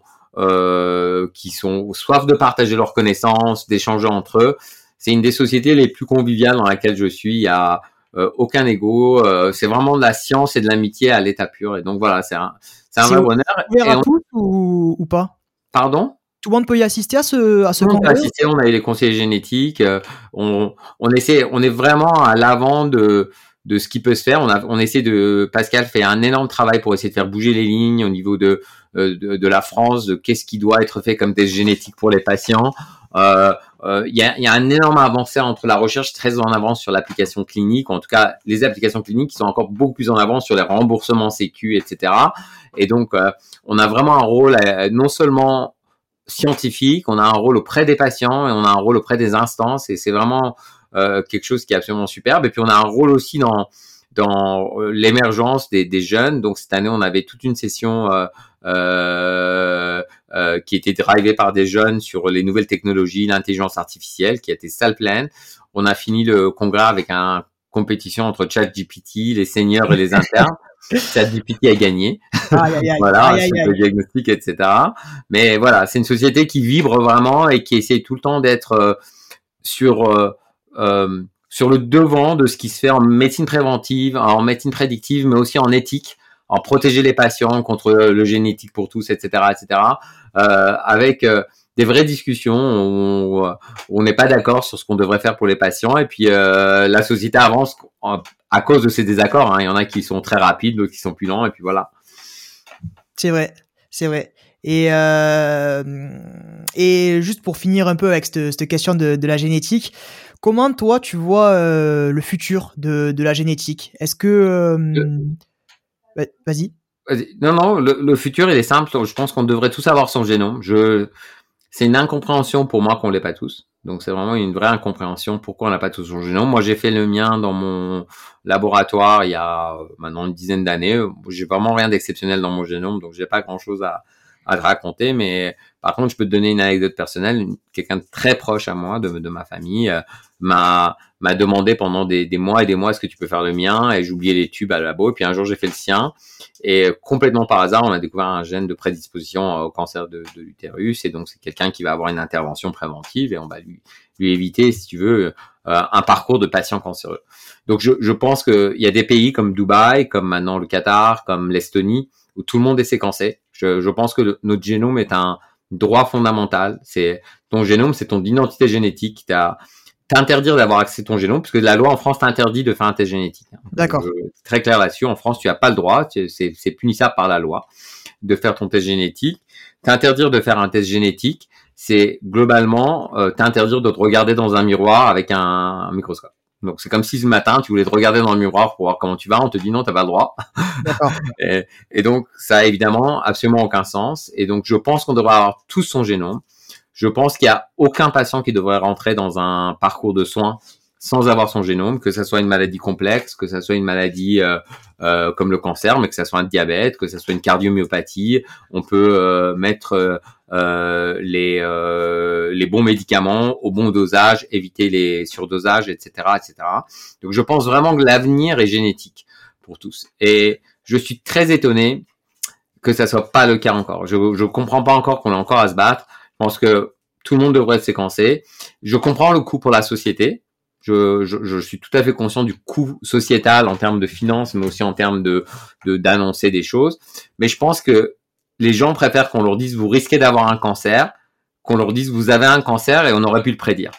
qui sont soif de partager leurs connaissances, d'échanger entre eux. C'est une des sociétés les plus conviviales dans laquelle je suis. Il y a euh, aucun ego. Euh, c'est vraiment de la science et de l'amitié à l'état pur. Et donc voilà, c'est un, c'est un vrai bonheur. Et à tous ou, ou pas? Pardon? Tout le monde peut y assister à ce à ce on assister, on a eu les conseillers génétiques, euh, on, on essaie, on est vraiment à l'avant de de ce qui peut se faire. On a on essaie de Pascal fait un énorme travail pour essayer de faire bouger les lignes au niveau de de, de la France, de qu'est-ce qui doit être fait comme test génétique pour les patients. Euh, euh, il y, a, y, a, un énorme avancée entre la recherche très en avance sur l'application clinique, en tout cas les applications cliniques sont encore beaucoup plus en avance sur les remboursements sécu, etc. Et donc euh, on a vraiment un rôle euh, non seulement scientifique, on a un rôle auprès des patients et on a un rôle auprès des instances et c'est vraiment euh, quelque chose qui est absolument superbe. Et puis on a un rôle aussi dans dans l'émergence des, des, jeunes. Donc cette année, on avait toute une session euh, euh, euh, qui était drivée par des jeunes sur les nouvelles technologies, l'intelligence artificielle, qui a été salle pleine. On a fini le congrès avec un compétition entre ChatGPT, les seniors et les internes. ChatGPT a gagné. voilà, le diagnostic, etc. Mais voilà, c'est une société qui vibre vraiment et qui essaie tout le temps d'être euh, sur euh, euh, sur le devant de ce qui se fait en médecine préventive, en médecine prédictive, mais aussi en éthique en protéger les patients contre le génétique pour tous, etc., etc. Euh, avec euh, des vraies discussions où on n'est pas d'accord sur ce qu'on devrait faire pour les patients et puis la société avance à cause de ces désaccords. Hein. Il y en a qui sont très rapides, d'autres qui sont plus lents et puis voilà. C'est vrai, c'est vrai. Et, juste pour finir un peu avec cette, question de, la génétique, comment toi tu vois euh, le futur de, de la génétique? Est-ce que euh, Vas-y. non, non, le, le, futur, il est simple. Je pense qu'on devrait tous avoir son génome. Je, c'est une incompréhension pour moi qu'on l'ait pas tous. Donc, c'est vraiment une vraie incompréhension pourquoi on n'a pas tous son génome. Moi, j'ai fait le mien dans mon laboratoire il y a maintenant une dizaine d'années. J'ai vraiment rien d'exceptionnel dans mon génome, donc j'ai pas grand chose à, à te raconter, mais par contre, je peux te donner une anecdote personnelle. Quelqu'un très proche à moi, de, de ma famille, euh, m'a m'a demandé pendant des, des, mois et des mois est-ce que tu peux faire le mien et j'oubliais les tubes à la labo et puis un jour j'ai fait le sien et complètement par hasard on a découvert un gène de prédisposition au cancer de, de l'utérus et donc c'est quelqu'un qui va avoir une intervention préventive et on va lui lui éviter si tu veux euh, un parcours de patient cancéreux. Donc je, je pense qu'il y a des pays comme Dubaï, comme maintenant le Qatar, comme l'Estonie où tout le monde est séquencé. Je, je pense que le, notre génome est un droit fondamental. C'est ton génome, c'est ton identité génétique. T'as t'interdire d'avoir accès à ton génome, puisque la loi en France t'interdit de faire un test génétique. D'accord. très clair là-dessus. En France, tu n'as pas le droit, c'est punissable par la loi, de faire ton test génétique. T'interdire de faire un test génétique, c'est globalement euh, t'interdire de te regarder dans un miroir avec un, un microscope. Donc c'est comme si ce matin tu voulais te regarder dans le miroir pour voir comment tu vas, on te dit non, t'as pas le droit. et, et, donc ça a évidemment absolument aucun sens. Et donc je pense qu'on devrait avoir tout son génome. je pense qu'il y a aucun patient qui devrait rentrer dans un parcours de soins sans avoir son génome, que ça soit une maladie complexe, que ça soit une maladie euh, euh, comme le cancer, mais que ça soit un diabète, que ça soit une cardiomyopathie. On peut euh, mettre euh, les les bons médicaments au bon dosage, éviter les surdosages, etc., etc. Donc je pense vraiment que l'avenir est génétique pour tous. Et je suis très étonné que ça soit pas le cas encore. Je je comprends pas encore qu'on ait encore à se battre. Je pense que tout le monde devrait se séquencer. Je comprends le coût pour la société je, je, je, suis tout à fait conscient du coût sociétal en termes de finances, mais aussi en termes de d'annoncer des choses. Mais je pense que les gens préfèrent qu'on leur dise vous risquez d'avoir un cancer, qu'on leur dise vous avez un cancer et on aurait pu le prédire.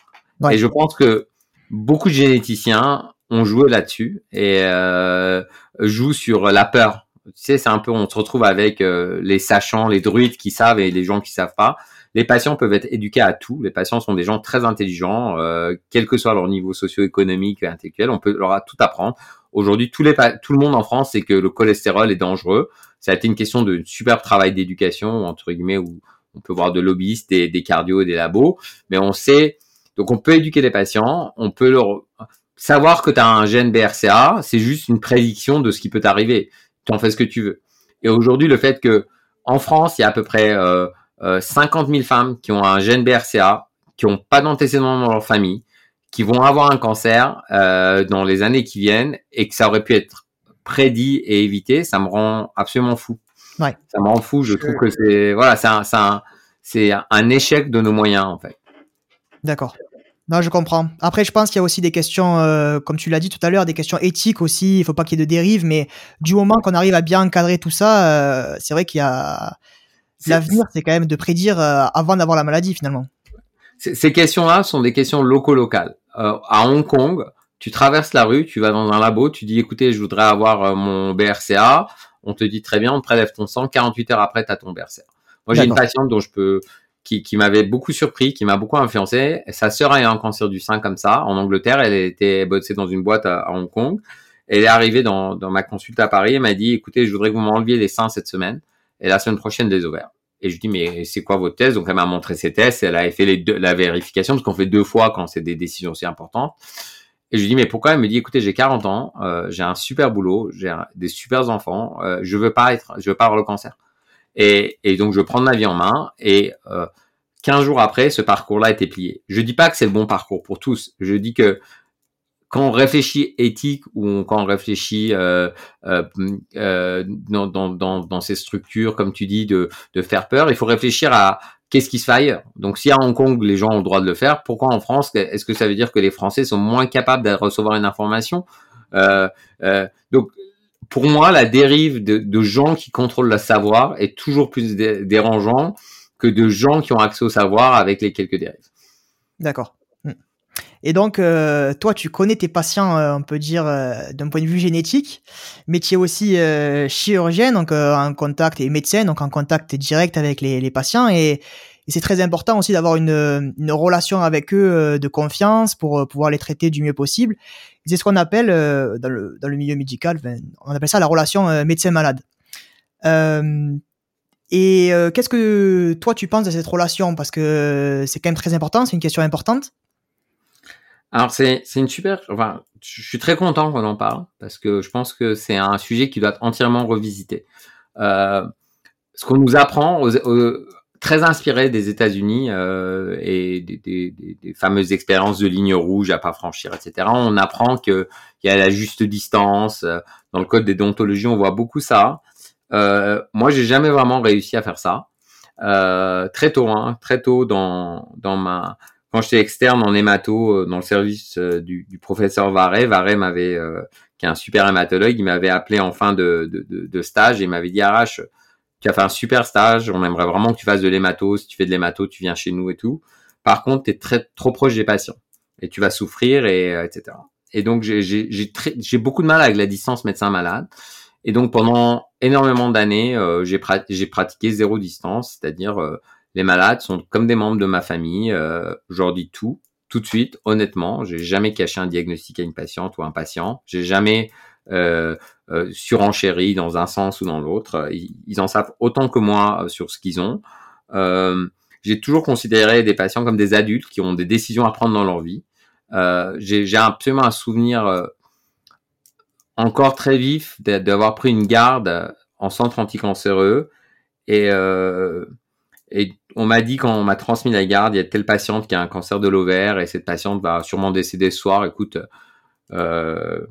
Et je pense que beaucoup de généticiens ont joué là-dessus et euh, jouent sur la peur. Tu sais, c'est un peu on se retrouve avec euh, les sachants, les druides qui savent et les gens qui savent pas. Les patients peuvent être éduqués à tout. Les patients sont des gens très intelligents, euh, quel que soit leur niveau socio-économique et intellectuel. On peut leur tout apprendre. Aujourd'hui, tout, le monde en France sait que le cholestérol est dangereux. Ça a été une question de superbe travail d'éducation, entre guillemets, où on peut voir de lobbyistes, des, des cardio et des labos. Mais on sait, donc on peut éduquer les patients, on peut leur savoir que tu as un gène BRCA, c'est juste une prédiction de ce qui peut t'arriver. Tu en fais ce que tu veux. Et aujourd'hui, le fait que en France, il y a à peu près euh, 50 euh, 000 femmes qui ont un gène BRCA, qui n'ont pas d'antécédents dans leur famille, qui vont avoir un cancer euh, dans les années qui viennent et que ça aurait pu être prédit et évité, ça me rend absolument fou. Ouais. Ça me rend fou. Je trouve que c'est voilà, c'est un, échec de nos moyens en fait. D'accord. Non, je comprends. Après, je pense qu'il y a aussi des questions, euh, comme tu l'as dit tout à l'heure, des questions éthiques aussi. Il faut pas qu'il y ait de dérives, mais du moment qu'on arrive à bien encadrer tout ça, c'est vrai qu'il y a, l'avenir, c'est quand même de prédire euh, avant d'avoir la maladie finalement. Ces questions-là sont des questions loco-locales. Euh, à Hong Kong, tu traverses la rue, tu vas dans un labo, tu dis écoutez, je voudrais avoir euh, mon BRCA. On te dit très bien, on te prélève ton sang. 48 heures après, tu as ton BRCA. Moi, j'ai une patiente dont je peux, qui, qui m'avait beaucoup surpris, qui m'a beaucoup influencé. Sa sœur a eu un cancer du sein comme ça en Angleterre. Elle était bossée dans une boîte à, Hong Kong. Elle est arrivée dans, dans ma consulte à Paris. Elle m'a dit écoutez, je voudrais que vous m'enleviez les seins cette semaine et la semaine prochaine des ovaires. Et je dis, mais c'est quoi votre thèse? Donc, elle m'a montré ses tests, elle avait fait les la vérification, parce qu'on fait deux fois quand c'est des décisions aussi importantes. Et je lui dis, mais pourquoi? Elle me dit, écoutez, j'ai 40 ans, euh, j'ai un super boulot, j'ai des super enfants, euh, je veux pas être, je veux pas avoir le cancer. Et, donc, je prends ma vie en main, et euh, 15 jours après, ce parcours-là a été plié. Je dis pas que c'est le bon parcours pour tous. Je dis que quand on réfléchit éthique ou quand on réfléchit euh, euh, euh, dans, dans, dans, ces structures, comme tu dis, de, de faire peur, il faut réfléchir à qu'est-ce qui se fait ailleurs. Donc, si à Hong Kong, les gens ont le droit de le faire, pourquoi en France, est-ce que ça veut dire que les Français sont moins capables de recevoir une information? Euh, euh, Donc, pour moi, la dérive de, de, gens qui contrôlent le savoir est toujours plus dérangeant que de gens qui ont accès au savoir avec les quelques dérives. D'accord. Et donc, euh, toi, tu connais tes patients, euh, on peut dire, euh, d'un point de vue génétique, mais tu es aussi chirurgien, donc en contact, et médecin, donc en contact direct avec les, les patients. Et, c'est très important aussi d'avoir une, une, relation avec eux de confiance pour pouvoir les traiter du mieux possible. C'est ce qu'on appelle, dans, le, dans le milieu médical, on appelle ça la relation médecin-malade. et qu'est-ce que toi tu penses de cette relation? Parce que c'est quand même très important, c'est une question importante. Alors c'est c'est une super. Enfin, je suis très content qu'on en parle parce que je pense que c'est un sujet qui doit être entièrement revisité. Euh, ce qu'on nous apprend, très inspiré des États-Unis euh, et des, des, des, fameuses expériences de ligne rouge à pas franchir, etc. On apprend que il y a la juste distance. Dans le code des déontologies, on voit beaucoup ça. Euh, moi, j'ai jamais vraiment réussi à faire ça. Euh, très tôt, hein, très tôt dans dans ma quand j'étais externe en hémato euh, dans le service euh, du, professeur Varé, Varé m'avait, euh, qui est un super hématologue, il m'avait appelé en fin de, de, stage et m'avait dit Arrache, tu as fait un super stage, on aimerait vraiment que tu fasses de l'hémato, si tu fais de l'hémato, tu viens chez nous et tout. Par contre, tu es très trop proche des patients et tu vas souffrir et etc. Et donc j'ai beaucoup de mal avec la distance médecin malade. Et donc pendant énormément d'années, j'ai j'ai pratiqué zéro distance, c'est-à-dire les malades sont comme des membres de ma famille. Euh, je leur dis tout, tout de suite, honnêtement. J'ai jamais caché un diagnostic à une patiente ou un patient. J'ai jamais euh, euh, surenchéri dans un sens ou dans l'autre. Ils, en savent autant que moi euh, sur ce qu'ils ont. Euh, j'ai toujours considéré des patients comme des adultes qui ont des décisions à prendre dans leur vie. Euh, j'ai absolument un souvenir encore très vif d'avoir pris une garde en centre anticancéreux et, euh, et on m'a dit quand on m'a transmis la garde, il y a telle patiente qui a un cancer de l'ovaire et cette patiente va sûrement décéder ce soir. Écoute, euh,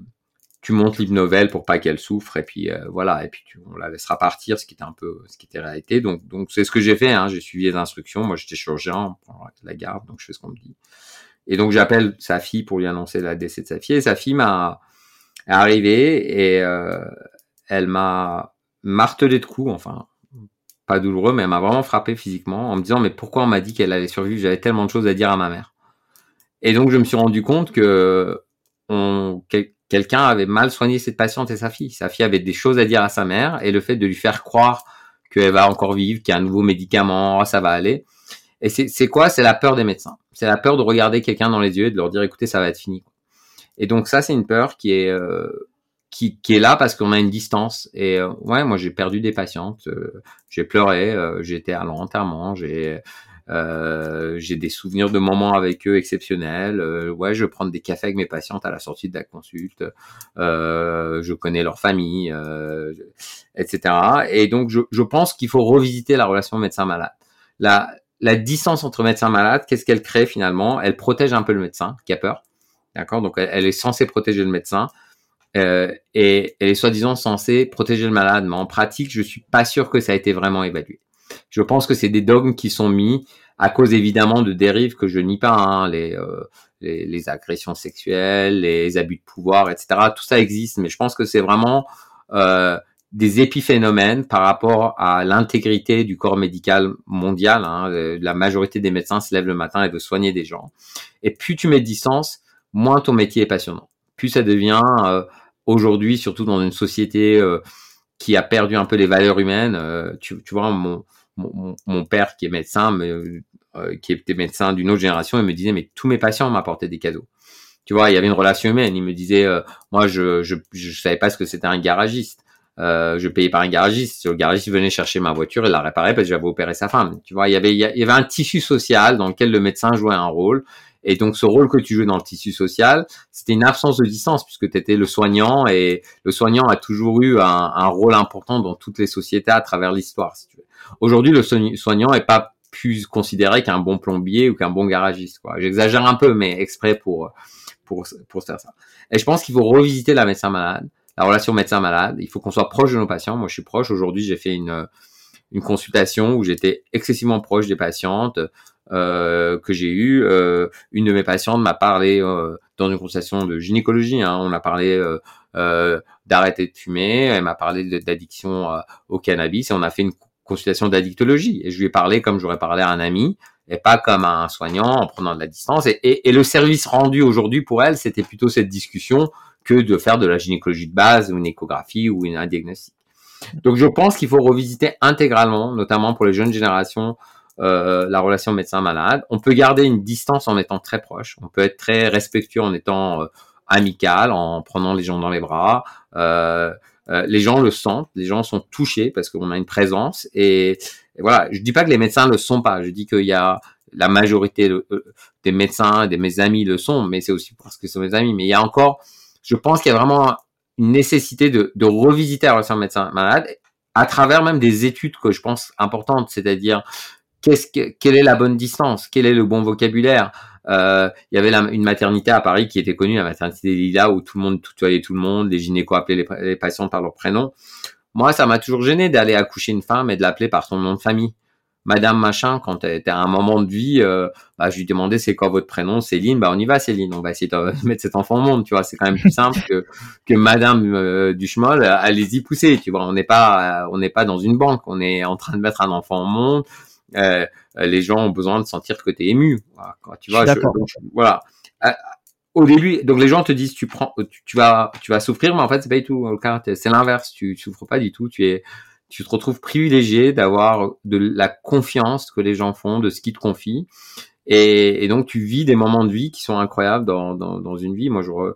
tu montes l'hypnovel pour pas qu'elle souffre et puis euh, voilà. Et puis on la laissera partir ce qui était un peu ce qui était réalité. Donc donc c'est ce que j'ai fait hein, j'ai suivi les instructions. Moi j'étais chirurgien pour la garde donc je fais ce qu'on me dit. Et donc j'appelle sa fille pour lui annoncer la décès de sa fille et sa fille m'a arrivé et euh, elle m'a martelé de coups enfin douloureux mais elle m'a vraiment frappé physiquement en me disant mais pourquoi on m'a dit qu'elle allait survivre? J'avais tellement de choses à dire à ma mère et donc je me suis rendu compte que on quelqu'un avait mal soigné cette patiente et sa fille. Sa fille avait des choses à dire à sa mère et le fait de lui faire croire qu'elle va encore vivre, qu'il y a un nouveau médicament, ça va aller. Et c'est quoi? C'est la peur des médecins. C'est la peur de regarder quelqu'un dans les yeux et de leur dire écoutez, ça va être fini. Et donc ça, c'est une peur qui est euh, qui, qui, est là parce qu'on a une distance. Et euh, ouais, moi j'ai perdu des patientes, euh, j'ai pleuré, j'étais à l'enterrement, j'ai euh, j'ai des souvenirs de moments avec eux exceptionnels. Euh, ouais, je prendre des cafés avec mes patientes à la sortie de la consulte. Euh, je connais leur famille, euh, etc. Et donc, je, je pense qu'il faut revisiter la relation médecin-malade. La, la distance entre médecin-malade, qu'est-ce qu'elle crée finalement? Elle protège un peu le médecin qui a peur. D'accord? Donc, elle, est censée protéger le médecin. Euh, et elle est soi-disant censée protéger le malade, mais en pratique, je suis pas sûr que ça a été vraiment évalué. Je pense que c'est des dogmes qui sont mis à cause évidemment de dérives que je nie pas, hein, les, euh, les, agressions sexuelles, les abus de pouvoir, etc. Tout ça existe, mais je pense que c'est vraiment euh, des épiphénomènes par rapport à l'intégrité du corps médical mondial. Hein. La majorité des médecins se lèvent le matin et veulent soigner des gens. Et plus tu mets de distance, moins ton métier est passionnant. Plus ça devient aujourd'hui, surtout dans une société euh, qui a perdu un peu les valeurs humaines. Euh, tu, tu vois, mon, mon, mon, père qui est médecin, mais, euh, qui était médecin d'une autre génération, il me disait mais tous mes patients m'apportaient des cadeaux. Tu vois, il y avait une relation humaine. Il me disait, euh, moi, je, je, je savais pas ce que c'était un garagiste. Euh, je payais par un garagiste. Le garagiste venait chercher ma voiture et la réparait parce que j'avais opéré sa femme. Tu vois, il y avait, il y avait un tissu social dans lequel le médecin jouait un rôle. Et donc, ce rôle que tu jouais dans le tissu social, c'était une absence de distance puisque tu étais le soignant et le soignant a toujours eu un, rôle important dans toutes les sociétés à travers l'histoire. Si. Aujourd'hui, le soignant est pas plus considéré qu'un bon plombier ou qu'un bon garagiste. J'exagère un peu, mais exprès pour pour pour faire ça. Et je pense qu'il faut revisiter la médecin malade, la relation médecin malade. Il faut qu'on soit proche de nos patients. Moi, je suis proche. Aujourd'hui, j'ai fait une une consultation où j'étais excessivement proche des patientes euh, que j'ai eu. Euh, une de mes patientes m'a parlé euh, dans une consultation de gynécologie. Hein, on a parlé euh, euh, d'arrêter de fumer. Elle m'a parlé d'addiction au cannabis et on a fait une consultation d'addictologie. Et je lui ai parlé comme j'aurais parlé à un ami et pas comme à un soignant en prenant de la distance. Et, et, et le service rendu aujourd'hui pour elle, c'était plutôt cette discussion que de faire de la gynécologie de base ou une échographie ou une, un diagnostic. Donc je pense qu'il faut revisiter intégralement, notamment pour les jeunes générations, euh, la relation médecin-malade. On peut garder une distance en étant très proche. On peut être très respectueux en étant euh, amical, en prenant les gens dans les bras. Euh, les gens le sentent, les gens sont touchés parce qu'on a une présence. Et, et, voilà, je dis pas que les médecins le sont pas. Je dis qu'il y a la majorité de, des médecins, de mes amis le sont, mais c'est aussi parce que ce sont mes amis. Mais il y a encore, je pense qu'il y a vraiment une nécessité de, de revisiter la relation médecin-malade à travers même des études que je pense importantes, c'est-à-dire quelle est la bonne distance, quel est le bon vocabulaire? Euh, il y avait une maternité à Paris qui était connue, la maternité des Lilas, où tout le monde tutoyait tout le monde, les gynécos appelaient les, patients par leur prénom. Moi, ça m'a toujours gêné d'aller accoucher une femme et de l'appeler par son nom de famille. Madame machin, quand elle était à un moment de vie, euh, bah, je lui demandais c'est quoi votre prénom, Céline, bah on y va Céline, on va essayer de mettre cet enfant au monde, tu vois, c'est quand même plus simple que Madame euh, Duchemol, allez-y pousser, tu vois, on n'est pas on n'est pas dans une banque, on est en train de mettre un enfant au monde, euh, les gens ont besoin de sentir que tu es ému. Voilà, tu vois, je, donc, voilà. Au début, donc les gens te disent tu prends, tu, tu vas, tu vas souffrir, mais en fait c'est pas du tout le cas. C'est l'inverse. Tu, tu souffres pas du tout. Tu es, tu te retrouves privilégié d'avoir de la confiance que les gens font, de ce qu'ils te confient, et, et, donc tu vis des moments de vie qui sont incroyables dans, dans, dans une vie. Moi, je re,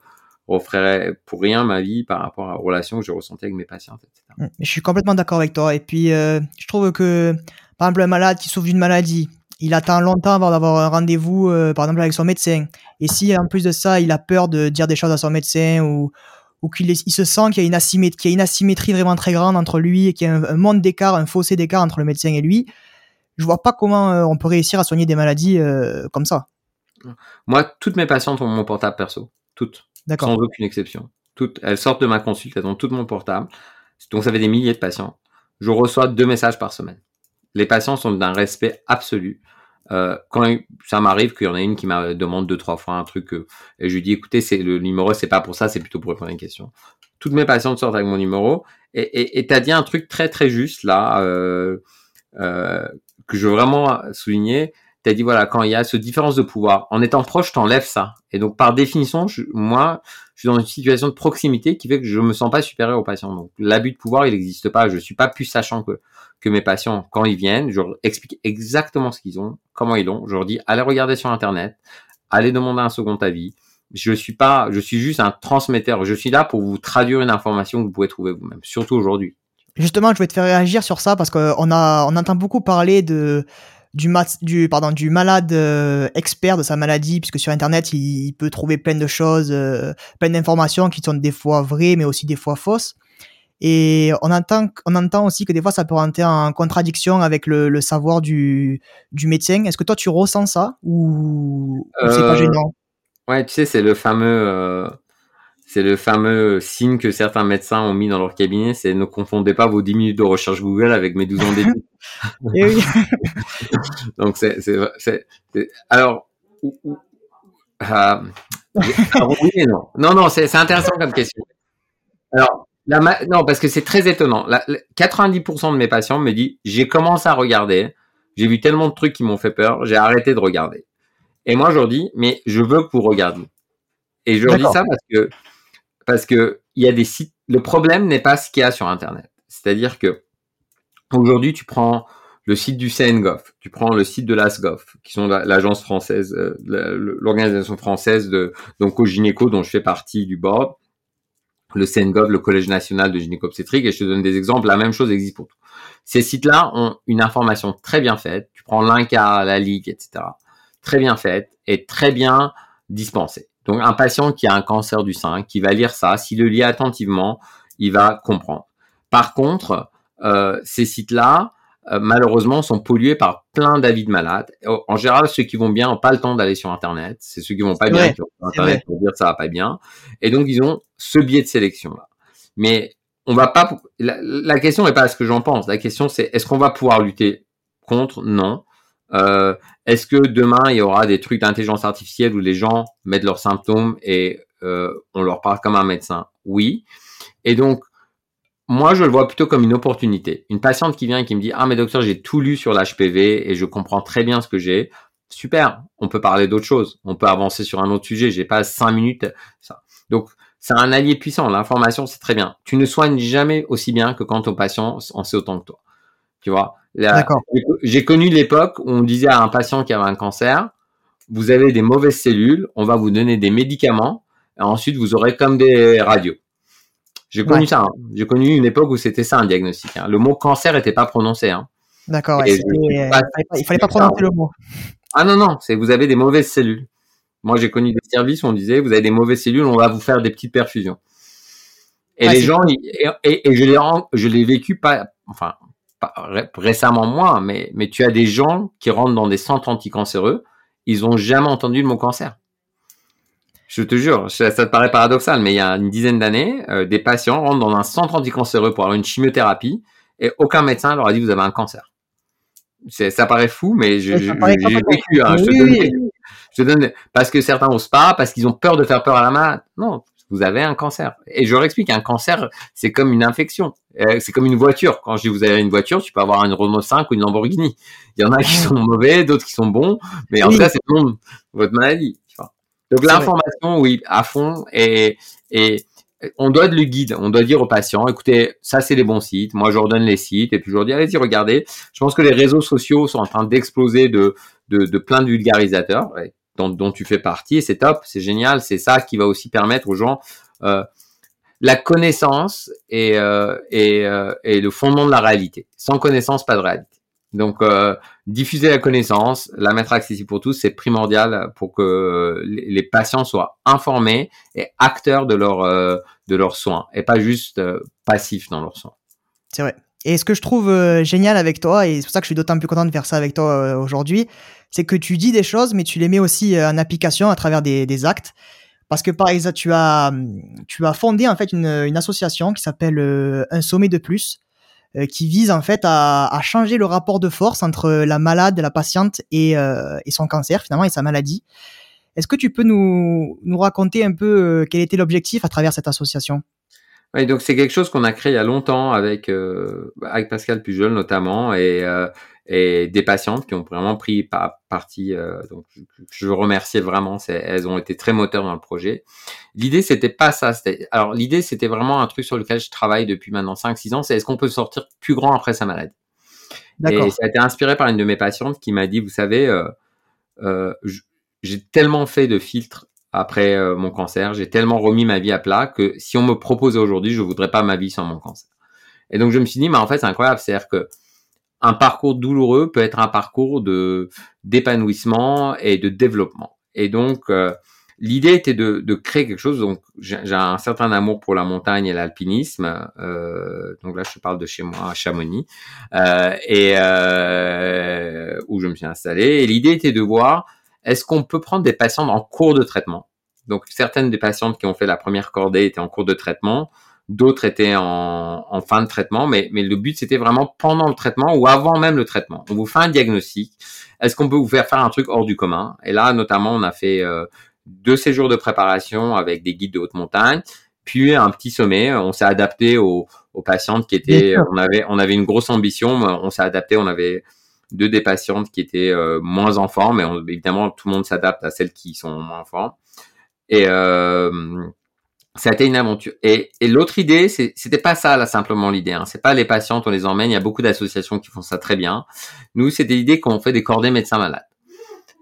referais pour rien ma vie par rapport à la relation que je ressentais avec mes patients, etc. Je suis complètement d'accord avec toi. Et puis, euh, je trouve que par exemple, un malade qui souffre d'une maladie il attend longtemps avant d'avoir un rendez-vous, euh, par exemple avec son médecin. Et si en plus de ça, il a peur de dire des choses à son médecin ou, ou qu'il il se sent qu'il y, a une asymétrie, qu'il y a une asymétrie vraiment très grande entre lui et qu'il y a un, monde d'écart, un fossé d'écart entre le médecin et lui, je vois pas comment euh, on peut réussir à soigner des maladies euh, comme ça. Moi, toutes mes patientes ont mon portable perso. Toutes. D'accord. Sans aucune exception. Toutes. Elles sortent de ma consulte, elles ont toutes mon portable. Donc ça fait des milliers de patients. Je reçois deux messages par semaine. Les patients sont d'un respect absolu. Euh, quand ça m'arrive qu'il y en a une qui m'a demande deux trois fois un truc euh, et je lui dis écoutez c'est le numéro c'est pas pour ça c'est plutôt pour répondre à une question. Toutes mes patientes sortent avec mon numéro et tu as dit un truc très très juste là euh, que je veux vraiment souligner. Tu as dit voilà quand il y a ce différence de pouvoir en étant proche t'enlèves ça. Et donc par définition moi je suis dans une situation de proximité qui fait que je me sens pas supérieur aux patients donc l'abus de pouvoir il n'existe pas je suis pas plus sachant que que mes patients, quand ils viennent, je leur explique exactement ce qu'ils ont, comment ils l'ont. Je leur dis, allez regarder sur Internet, allez demander un second avis. Je suis pas, je suis juste un transmetteur. Je suis là pour vous traduire une information que vous pouvez trouver vous-même, surtout aujourd'hui. Justement, je vais te faire réagir sur ça parce qu'on a, on entend beaucoup parler de, du, du, pardon, du malade euh, expert de sa maladie, puisque sur Internet, il, peut trouver plein de choses, euh, plein d'informations qui sont des fois vraies, mais aussi des fois fausses. Et on entend, on entend aussi que des fois ça peut rentrer en contradiction avec le, le savoir du, du médecin. Est-ce que toi tu ressens ça ou, c'est pas euh, gênant? Ouais, tu sais, c'est le fameux, c'est le fameux signe que certains médecins ont mis dans leur cabinet. C'est ne confondez pas vos 10 minutes de recherche Google avec mes 12 ans d'études. Eh oui. Donc c'est, c'est, c'est, alors. Euh, oui non. Non, non, c'est, c'est intéressant comme question. Alors, non, parce que c'est très étonnant. 90% de mes patients me disent j'ai commencé à regarder, j'ai vu tellement de trucs qui m'ont fait peur, j'ai arrêté de regarder. Et moi, je leur dis mais je veux que vous regardiez. Et je leur dis ça parce que parce que il y a des sites. Le problème n'est pas ce qu'il y a sur Internet. C'est-à-dire que aujourd'hui, tu prends le site du CNGOF, tu prends le site de l'ASGOF, qui sont l'agence française, euh, l'organisation française de donc au gynéco dont je fais partie du board le CNGOV, le Collège national de gynéco-obstétrique, et je te donne des exemples, la même chose existe pour tout. Ces sites-là ont une information très bien faite, tu prends l'INCA, la Ligue, etc., très bien faite et très bien dispensée. Donc un patient qui a un cancer du sein, qui va lire ça, s'il le lit attentivement, il va comprendre. Par contre, euh, ces sites-là, euh, malheureusement, sont pollués par plein d'avis de malades. En général, ceux qui vont bien n'ont pas le temps d'aller sur Internet. C'est ceux qui vont pas bien qui vont sur Internet pour dire ça va pas bien. Et donc, ils ont ce biais de sélection-là. Mais on va pas. La, question n'est pas ce que j'en pense. La question, c'est est-ce qu'on va pouvoir lutter contre? Non. Euh, est-ce que demain il y aura des trucs d'intelligence artificielle où les gens mettent leurs symptômes et euh, on leur parle comme un médecin? Oui. Et donc moi, je le vois plutôt comme une opportunité. Une patiente qui vient et qui me dit, ah, mais docteur, j'ai tout lu sur l'HPV et je comprends très bien ce que j'ai. Super. On peut parler d'autre chose. On peut avancer sur un autre sujet. J'ai pas cinq minutes. Ça. Donc, c'est un allié puissant. L'information, c'est très bien. Tu ne soignes jamais aussi bien que quand ton patient en sait autant que toi. Tu vois? J'ai connu l'époque où on disait à un patient qui avait un cancer, vous avez des mauvaises cellules, on va vous donner des médicaments, et ensuite vous aurez comme des radios. J'ai connu ça. Hein. J'ai connu une époque où c'était ça un diagnostic. Hein. Le mot cancer n'était pas prononcé. Hein. D'accord. Ouais, il, fallait, fallait pas prononcer le mot. Ah non non, c'est vous avez des mauvaises cellules. Moi j'ai connu des services où on disait vous avez des mauvaises cellules, on va vous faire des petites perfusions. Et les gens et, je l'ai je l'ai vécu pas enfin pas récemment moi, mais mais tu as des gens qui rentrent dans des centres anticancéreux, ils ont jamais entendu le mot cancer. Je te jure, ça, te paraît paradoxal, mais il y a une dizaine d'années, euh, des patients rentrent dans un centre anticancéreux pour avoir une chimiothérapie et aucun médecin leur a dit vous avez un cancer. Ça paraît fou, mais j'ai vécu. Hein, je, te donne, parce que certains n'osent pas, parce qu'ils ont peur de faire peur à la malade. Non, vous avez un cancer. Et je leur explique, un cancer, c'est comme une infection. Euh, c'est comme une voiture. Quand je dis vous avez une voiture, tu peux avoir une Renault 5 ou une Lamborghini. Il y en a qui sont mauvais, d'autres qui sont bons, mais en tout cas, c'est votre maladie. Donc l'information, oui, à fond, et, et on doit être le guide, on doit dire aux patients, écoutez, ça c'est les bons sites, moi je leur donne les sites, et puis je leur dis, allez-y, regardez. Je pense que les réseaux sociaux sont en train d'exploser de, de, de, plein de vulgarisateurs, dont, tu fais partie, c'est top, c'est génial, c'est ça qui va aussi permettre aux gens... Euh, la connaissance et, euh, et, euh, et le fondement de la réalité. Sans connaissance, pas de réalité. Donc, euh, diffuser la connaissance, la mettre accessible pour tous, c'est primordial pour que les patients soient informés et acteurs de leur euh, de leurs soins et pas juste euh, passifs dans leurs soins. C'est vrai. Et ce que je trouve génial avec toi, et c'est pour ça que je suis d'autant plus content de faire ça avec toi aujourd'hui, c'est que tu dis des choses, mais tu les mets aussi en application à travers des, actes. Parce que par exemple, tu as, tu as fondé en fait une, une association qui s'appelle Un sommet de plus, euh, qui vise en fait à, à, changer le rapport de force entre la malade, la patiente et, euh, et son cancer finalement et sa maladie. Est-ce que tu peux nous, nous raconter un peu euh, quel était l'objectif à travers cette association? Oui, donc c'est quelque chose qu'on a créé il y a longtemps avec euh, avec Pascal Pujol notamment et euh, et des patientes qui ont vraiment pris par, partie. Euh, donc, je, veux remercier vraiment. Elles ont été très moteurs dans le projet. L'idée, c'était pas ça. Alors, l'idée, c'était vraiment un truc sur lequel je travaille depuis maintenant 5-6 ans. C'est est-ce qu'on peut sortir plus grand après sa maladie? Et ça a été inspiré par une de mes patientes qui m'a dit, vous savez, j'ai tellement fait de filtres après euh, mon cancer, j'ai tellement remis ma vie à plat que si on me proposait aujourd'hui, je voudrais pas ma vie sans mon cancer. Et donc, je me suis dit, mais en fait, c'est incroyable. C'est-à-dire que un parcours douloureux peut être un parcours de d'épanouissement et de développement. Et donc euh, l'idée était de, de, créer quelque chose. Donc j'ai un certain amour pour la montagne et l'alpinisme. Euh, donc là je parle de chez moi à Chamonix et où je me suis installé. Et l'idée était de voir est-ce qu'on peut prendre des patients en cours de traitement? Donc certaines des patientes qui ont fait la première cordée étaient en cours de traitement d'autres étaient en, en, fin de traitement, mais, mais le but c'était vraiment pendant le traitement ou avant même le traitement. On vous fait un diagnostic. Est-ce qu'on peut vous faire faire un truc hors du commun? Et là, notamment, on a fait euh, deux séjours de préparation avec des guides de haute montagne, puis un petit sommet. On s'est adapté aux, aux, patientes qui étaient. On avait on avait une grosse ambition. On s'est adapté. On avait deux des patientes qui étaient euh, moins en forme, mais évidemment tout le monde s'adapte à celles qui sont moins en forme. Et euh, ça a été une aventure. Et, et l'autre idée, c'était pas ça là simplement l'idée. Hein. C'est pas les patientes, on les emmène. Il y a beaucoup d'associations qui font ça très bien. Nous, c'était l'idée qu'on fait des cordées médecins malades.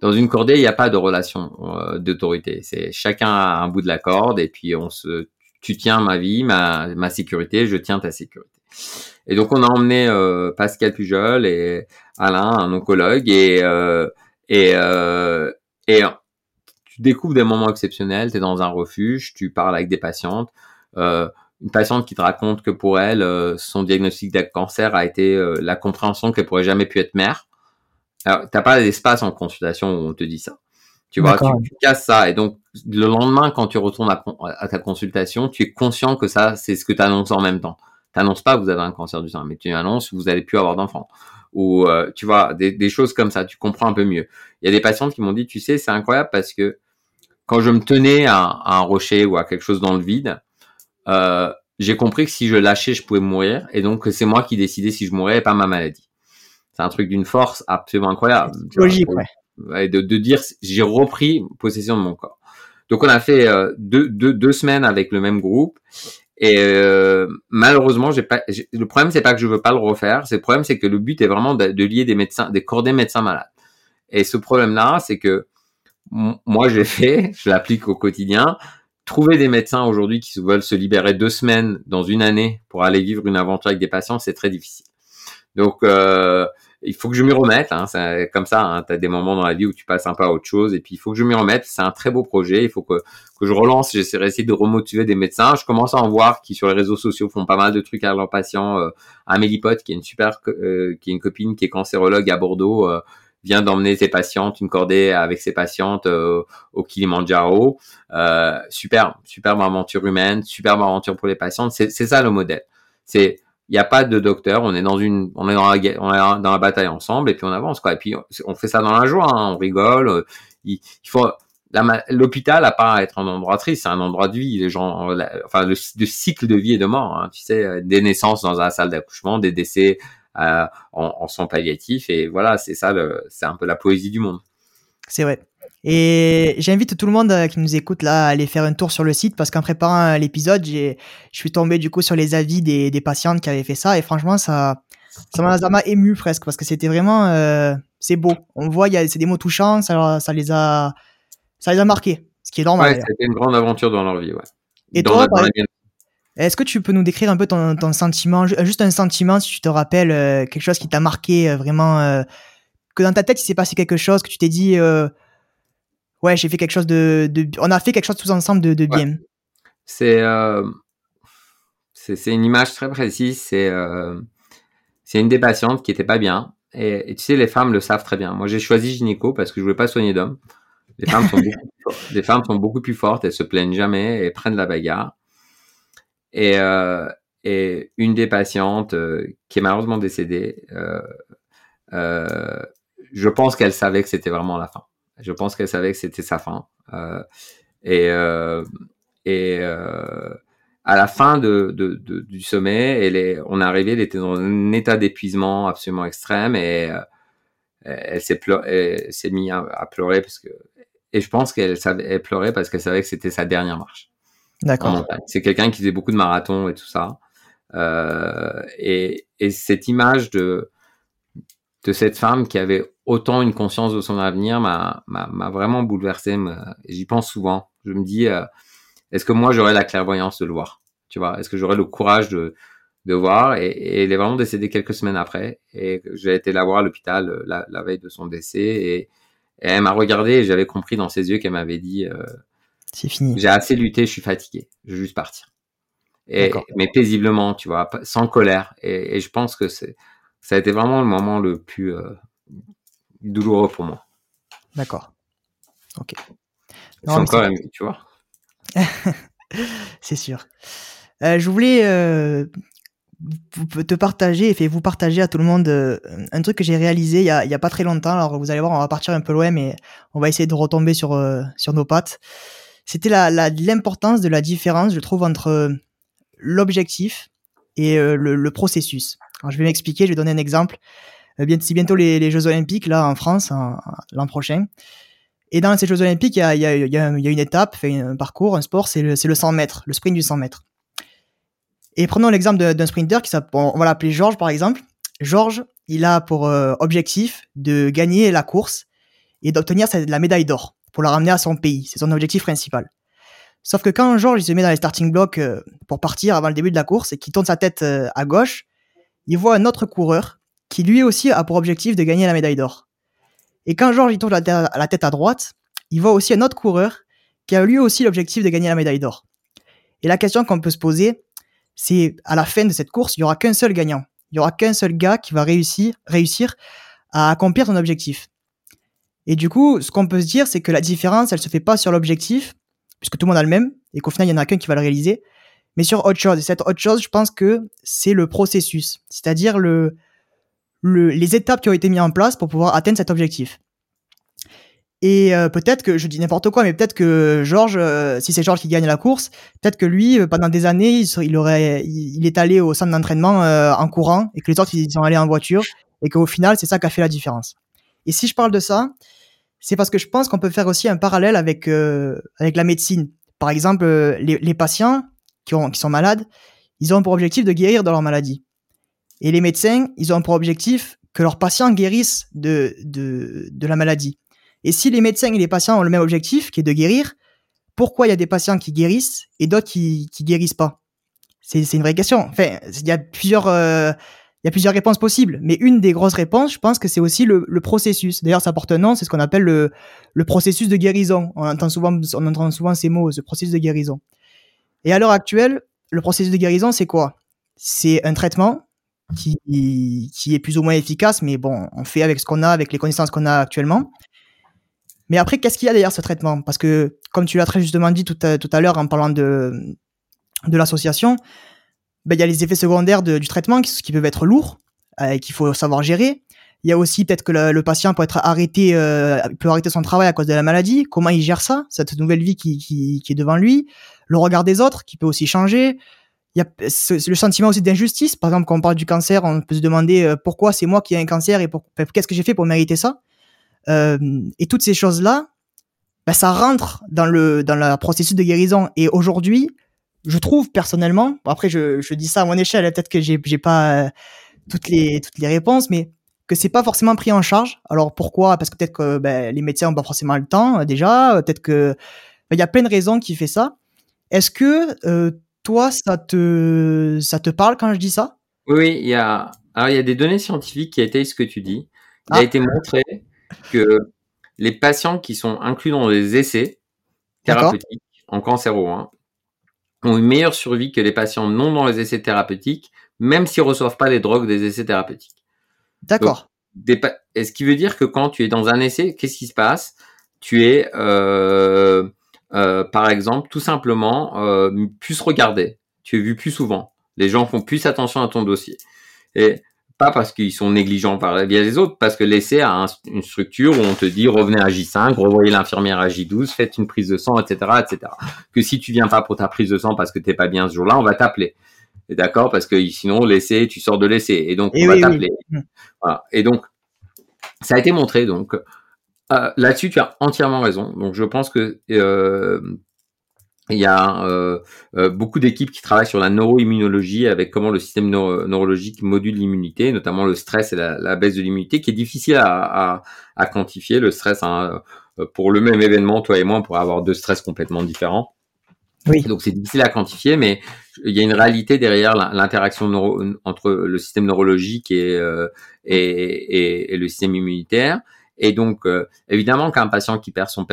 Dans une cordée, il n'y a pas de relation euh, d'autorité. C'est chacun a un bout de la corde et puis on se, tu tiens ma vie, ma, ma sécurité, je tiens ta sécurité. Et donc on a emmené euh, Pascal Pujol et Alain, un oncologue, et euh, et euh, et tu découvres des moments exceptionnels, tu es dans un refuge, tu parles avec des patientes. Une patiente qui te raconte que pour elle, son diagnostic de cancer a été la compréhension qu'elle pourrait jamais pu être mère. Alors, t'as pas d'espace en consultation où on te dit ça. Tu vois, tu, tu, casses ça. Et donc, le lendemain, quand tu retournes à, à ta consultation, tu es conscient que ça, c'est ce que tu annonces en même temps. Tu n'annonces pas que vous avez un cancer du sein, mais tu annonces que vous allez plus avoir d'enfants. Ou, euh, tu vois, des, des, choses comme ça, tu comprends un peu mieux. Il y a des patientes qui m'ont dit, tu sais, c'est incroyable parce que quand je me tenais à, un rocher ou à quelque chose dans le vide, euh, j'ai compris que si je lâchais, je pouvais mourir, et donc c'est moi qui décidais si je mourrais et pas ma maladie. C'est un truc d'une force absolument incroyable. Logique, ouais. De, de dire, j'ai repris possession de mon corps. Donc on a fait euh, deux, deux, deux, semaines avec le même groupe. Et euh, malheureusement, j'ai. Le problème, c'est pas que je veux pas le refaire. C'est le problème, c'est que le but est vraiment de, lier des médecins, des cordées médecins malades. Et ce problème-là, c'est que moi j'ai fait, je l'applique au quotidien. Trouver des médecins aujourd'hui qui veulent se libérer deux semaines dans une année pour aller vivre une aventure avec des patients, c'est très difficile. Donc euh, il faut que je m'y remette. Hein, c'est comme ça, hein, tu as des moments dans la vie où tu passes un peu à autre chose et puis il faut que je m'y remette. C'est un très beau projet. Il faut que, que je relance. J'essaierai essayer de remotiver des médecins. Je commence à en voir qui sur les réseaux sociaux font pas mal de trucs à leurs patients. Euh, Amélie Pote, qui est une super, euh, qui est une copine qui est cancérologue à Bordeaux. Euh, vient d'emmener ses patientes, une cordée avec ses patientes euh, au Kilimanjaro. Euh, superbe, superbe aventure humaine, superbe aventure pour les patientes. C'est ça le modèle. C'est il n'y a pas de docteur, on est dans une, on est dans la, on est dans la bataille ensemble et puis on avance quoi. Et puis on fait ça dans la joie, hein, on rigole. Il, il faut l'hôpital a pas à être un endroit triste, c'est un endroit de vie. Les gens, enfin le, cycle de vie et de mort. Hein, tu sais, des naissances dans la salle d'accouchement, des décès euh, en, en soins palliatifs. Et voilà, c'est ça, c'est un peu la poésie du monde. C'est vrai. Et j'invite tout le monde euh, qui nous écoute là à aller faire un tour sur le site parce qu'en préparant l'épisode, je suis tombé du coup sur les avis des, des patientes qui avaient fait ça et franchement ça ça m'a ému presque parce que c'était vraiment euh, c'est beau. On voit il y a c'est des mots touchants, ça, ça les a ça les a marqués, ce qui est normal. Ouais, c'était une grande aventure dans leur vie, ouais. Et toi, Est-ce que tu peux nous décrire un peu ton, ton sentiment, juste un sentiment, si tu te rappelles euh, quelque chose qui t'a marqué euh, vraiment, euh, que dans ta tête il s'est passé quelque chose, que tu t'es dit, ouais, j'ai fait quelque chose de, de, on a fait quelque chose tous ensemble de, de bien. C'est, c'est, une image très précise. C'est, c'est une des patientes qui était pas bien. Et, et, tu sais, les femmes le savent très bien. Moi, j'ai choisi gynéco parce que je voulais pas soigner d'hommes. Les femmes sont beaucoup, les femmes sont beaucoup plus fortes. Elles se plaignent jamais et prennent la bagarre. Et, euh, et une des patientes euh, qui est malheureusement décédée, euh, euh, je pense qu'elle savait que c'était vraiment la fin. Je pense qu'elle savait que c'était sa fin. Euh, et et à la fin de, de, de, du sommet, elle est, on est arrivé, elle était dans un état d'épuisement absolument extrême et elle s'est s'est mise à, à, pleurer parce que et je pense qu'elle savait elle pleurait parce qu'elle savait que c'était sa dernière marche. D'accord. C'est quelqu'un qui faisait beaucoup de marathons et tout ça. Euh, et, et, cette image de de cette femme qui avait autant une conscience de son avenir m'a vraiment bouleversé. J'y pense souvent. Je me dis, euh, est-ce que moi j'aurais la clairvoyance de le voir? Tu vois Est-ce que j'aurais le courage de de voir? Et, et, elle est vraiment décédée quelques semaines après et j'ai été la voir à l'hôpital euh, la, la, veille de son décès et, et elle m'a regardé et j'avais compris dans ses yeux qu'elle m'avait dit euh, c'est fini. J'ai assez lutté, je suis fatigué, je veux juste partir. Et, mais paisiblement, tu vois, sans colère. Et, et je pense que c'est, ça a été vraiment le moment le plus euh, douloureux pour moi. D'accord. Ok. Suis encore tu vois. c'est sûr. Euh, je voulais euh, te partager et vous partager à tout le monde euh, un truc que j'ai réalisé il y, a, il y a pas très longtemps. Alors vous allez voir, on va partir un peu loin, mais on va essayer de retomber sur, sur nos pattes c'était l'importance de la différence, je trouve, entre l'objectif et le, processus. Alors, je vais m'expliquer, je vais donner un exemple. Euh, c'est bientôt les, Jeux Olympiques, là, en France, l'an prochain. Et dans ces Jeux Olympiques, il y a, une étape, un parcours, un sport, c'est le, le 100 mètres, le sprint du 100 mètres. Et prenons l'exemple d'un sprinter qui on va l'appeler Georges par exemple. Georges, il a pour objectif de gagner la course et d'obtenir la médaille d'or pour la ramener à son pays. C'est son objectif principal. Sauf que quand Georges se met dans les starting blocks euh, pour partir avant le début de la course et qu'il tourne sa tête euh, à gauche, il voit un autre coureur qui lui aussi a pour objectif de gagner la médaille d'or. Et quand Georges il tourne la, tête à droite, il voit aussi un autre coureur qui a lui aussi l'objectif de gagner la médaille d'or. Et la question qu'on peut se poser, c'est à la fin de cette course, il y aura qu'un seul gagnant. Il y aura qu'un seul gars qui va réussir, à accomplir son objectif. Et du coup, ce qu'on peut se dire, c'est que la différence, elle se fait pas sur l'objectif, puisque tout le monde a le même, et qu'au final, il y en a qu'un qui va le réaliser, mais sur autre chose. Et cette autre chose, je pense que c'est le processus, c'est-à-dire le, le, les étapes qui ont été mises en place pour pouvoir atteindre cet objectif. Et euh, peut-être que je dis n'importe quoi, mais peut-être que Georges, euh, si c'est Georges qui gagne la course, peut-être que lui, euh, pendant des années, il, aurait, il, est allé au centre d'entraînement en courant et que les autres ils sont allés en voiture et qu'au final, c'est ça qui a fait la différence. Et si je parle de ça, c'est parce que je pense qu'on peut faire aussi un parallèle avec euh, avec la médecine. Par exemple, euh, les, les, patients qui, ont, qui sont malades, ils ont pour objectif de guérir de leur maladie. Et les médecins, ils ont pour objectif que leurs patients guérissent de, de, la maladie. Et si les médecins et les patients ont le même objectif, qui est de guérir, pourquoi il y a des patients qui guérissent et d'autres qui qui guérissent pas? C'est une vraie question. Enfin, il y a plusieurs euh, y a plusieurs réponses possibles, mais une des grosses réponses, je pense que c'est aussi le, le processus. D'ailleurs, ça porte un nom, c'est ce qu'on appelle le, le processus de guérison. On entend souvent, on entend souvent ces mots, ce processus de guérison. Et à l'heure actuelle, le processus de guérison, c'est quoi? C'est un traitement qui, qui est plus ou moins efficace, mais bon, on fait avec ce qu'on a, avec les connaissances qu'on a actuellement. Mais après, qu'est-ce qu'il y a derrière ce traitement? Parce que, comme tu l'as très justement dit tout à, tout à l'heure en parlant de, de l'association, ben, il y a les effets secondaires du traitement qui, peuvent être lourds euh, et qu'il faut savoir gérer. Il y a aussi peut-être que le, le, patient peut être arrêté, euh, peut arrêter son travail à cause de la maladie. Comment il gère ça, cette nouvelle vie qui, qui, qui est devant lui, le regard des autres qui peut aussi changer. Il y a le sentiment aussi d'injustice. Par exemple, quand on parle du cancer, on peut se demander euh, pourquoi c'est moi qui ai un cancer et qu'est-ce que j'ai fait pour mériter ça? Euh, et toutes ces choses-là, ben, ça rentre dans le dans le processus de guérison. Et aujourd'hui, je trouve personnellement, après je, je dis ça à mon échelle, peut-être que j'ai j'ai pas euh, toutes les toutes les réponses, mais que c'est pas forcément pris en charge. Alors pourquoi? Parce que peut-être que ben, les médecins ont pas forcément le temps euh, déjà, peut-être que ben, il y a plein de raisons qui fait ça. Est-ce que euh, toi, ça te, ça te parle quand je dis ça? Oui, il y a, alors il y a des données scientifiques qui étayent ce que tu dis. Il a ah. été montré que les patients qui sont inclus dans des essais thérapeutiques en cancéro 1 ont une meilleure survie que les patients non dans les essais thérapeutiques, même s'ils reçoivent pas les drogues des essais thérapeutiques. D'accord. Est-ce qui veut dire que quand tu es dans un essai, qu'est-ce qui se passe? Tu es, euh, euh, par exemple, tout simplement euh, plus regardé. Tu es vu plus souvent. Les gens font plus attention à ton dossier. Et pas parce qu'ils sont négligents par la les autres, parce que l'essai a une structure où on te dit revenez à J5, revoyez l'infirmière à J12, faites une prise de sang, etc., etc. Que si tu viens pas pour ta prise de sang parce que t'es pas bien ce jour-là, on va t'appeler. D'accord? Parce que sinon, l'essai, tu sors de l'essai. Et donc, on va t'appeler. Voilà. Et donc, ça a été montré. Donc, euh, là-dessus, tu as entièrement raison. Donc, je pense que euh, il y a euh, euh, beaucoup d'équipes qui travaillent sur la neuroimmunologie avec comment le système neurologique module l'immunité, notamment le stress et la, baisse de l'immunité, qui est difficile à, quantifier. Le stress, hein, pour le même événement, toi et moi, on pourrait avoir deux stress complètement différents. Oui. Donc c'est difficile à quantifier, mais il y a une réalité derrière l'interaction entre le système neurologique et, et, le système immunitaire. Et donc, évidemment qu'un patient qui perd son,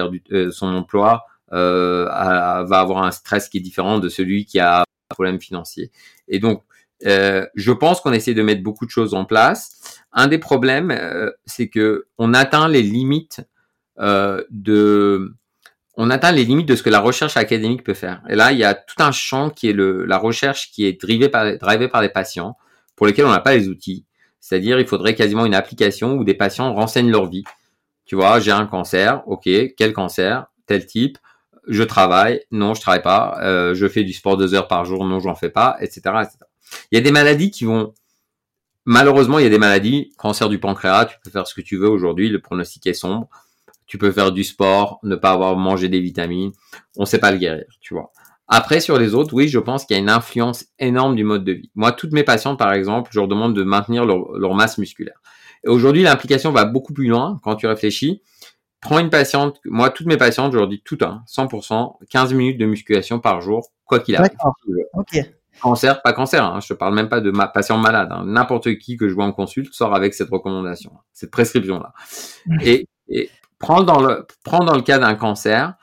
son emploi, euh, va avoir un stress qui est différent de celui qui a un problème financier. Et donc, euh, je pense qu'on essaie de mettre beaucoup de choses en place. Un des problèmes, euh, c'est que on atteint les limites euh, de, on atteint les limites de ce que la recherche académique peut faire. Et là, il y a tout un champ qui est le, la recherche qui est drivée par, drivée par les patients, pour lesquels on n'a pas les outils. C'est-à-dire, il faudrait quasiment une application où des patients renseignent leur vie. Tu vois, j'ai un cancer, ok, quel cancer, tel type, je travaille, non, je travaille pas, euh, je fais du sport deux heures par jour, non, j'en fais pas, etc., etc. Il y a des maladies qui vont, malheureusement, il y a des maladies, cancer du pancréas, tu peux faire ce que tu veux aujourd'hui, le pronostic est sombre, tu peux faire du sport, ne pas avoir mangé des vitamines, on sait pas le guérir, tu vois. Après, sur les autres, oui, je pense qu'il y a une influence énorme du mode de vie. Moi, toutes mes patientes, par exemple, je leur demande de maintenir leur, leur masse musculaire. Et aujourd'hui, l'implication va beaucoup plus loin quand tu réfléchis prends une patiente, moi, toutes mes patientes, je leur dis tout un, 100%, 15 minutes de musculation par jour, quoi qu'il arrive. Ok. Cancer, pas cancer, hein, je parle même pas de ma patient malade. Hein. N'importe qui que je vois en consulte sort avec cette recommandation, cette prescription-là. Et, et prends dans le, prends dans le cas d'un cancer,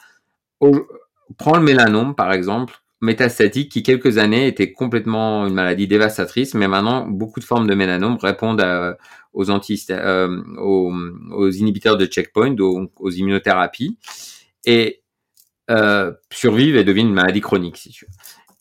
prends le mélanome, par exemple, métastatique qui quelques années était complètement une maladie dévastatrice, mais maintenant beaucoup de formes de mélanome répondent aux anti euh, aux, inhibiteurs de checkpoint, aux, aux immunothérapies et euh, survivent et deviennent une maladie chronique si tu veux.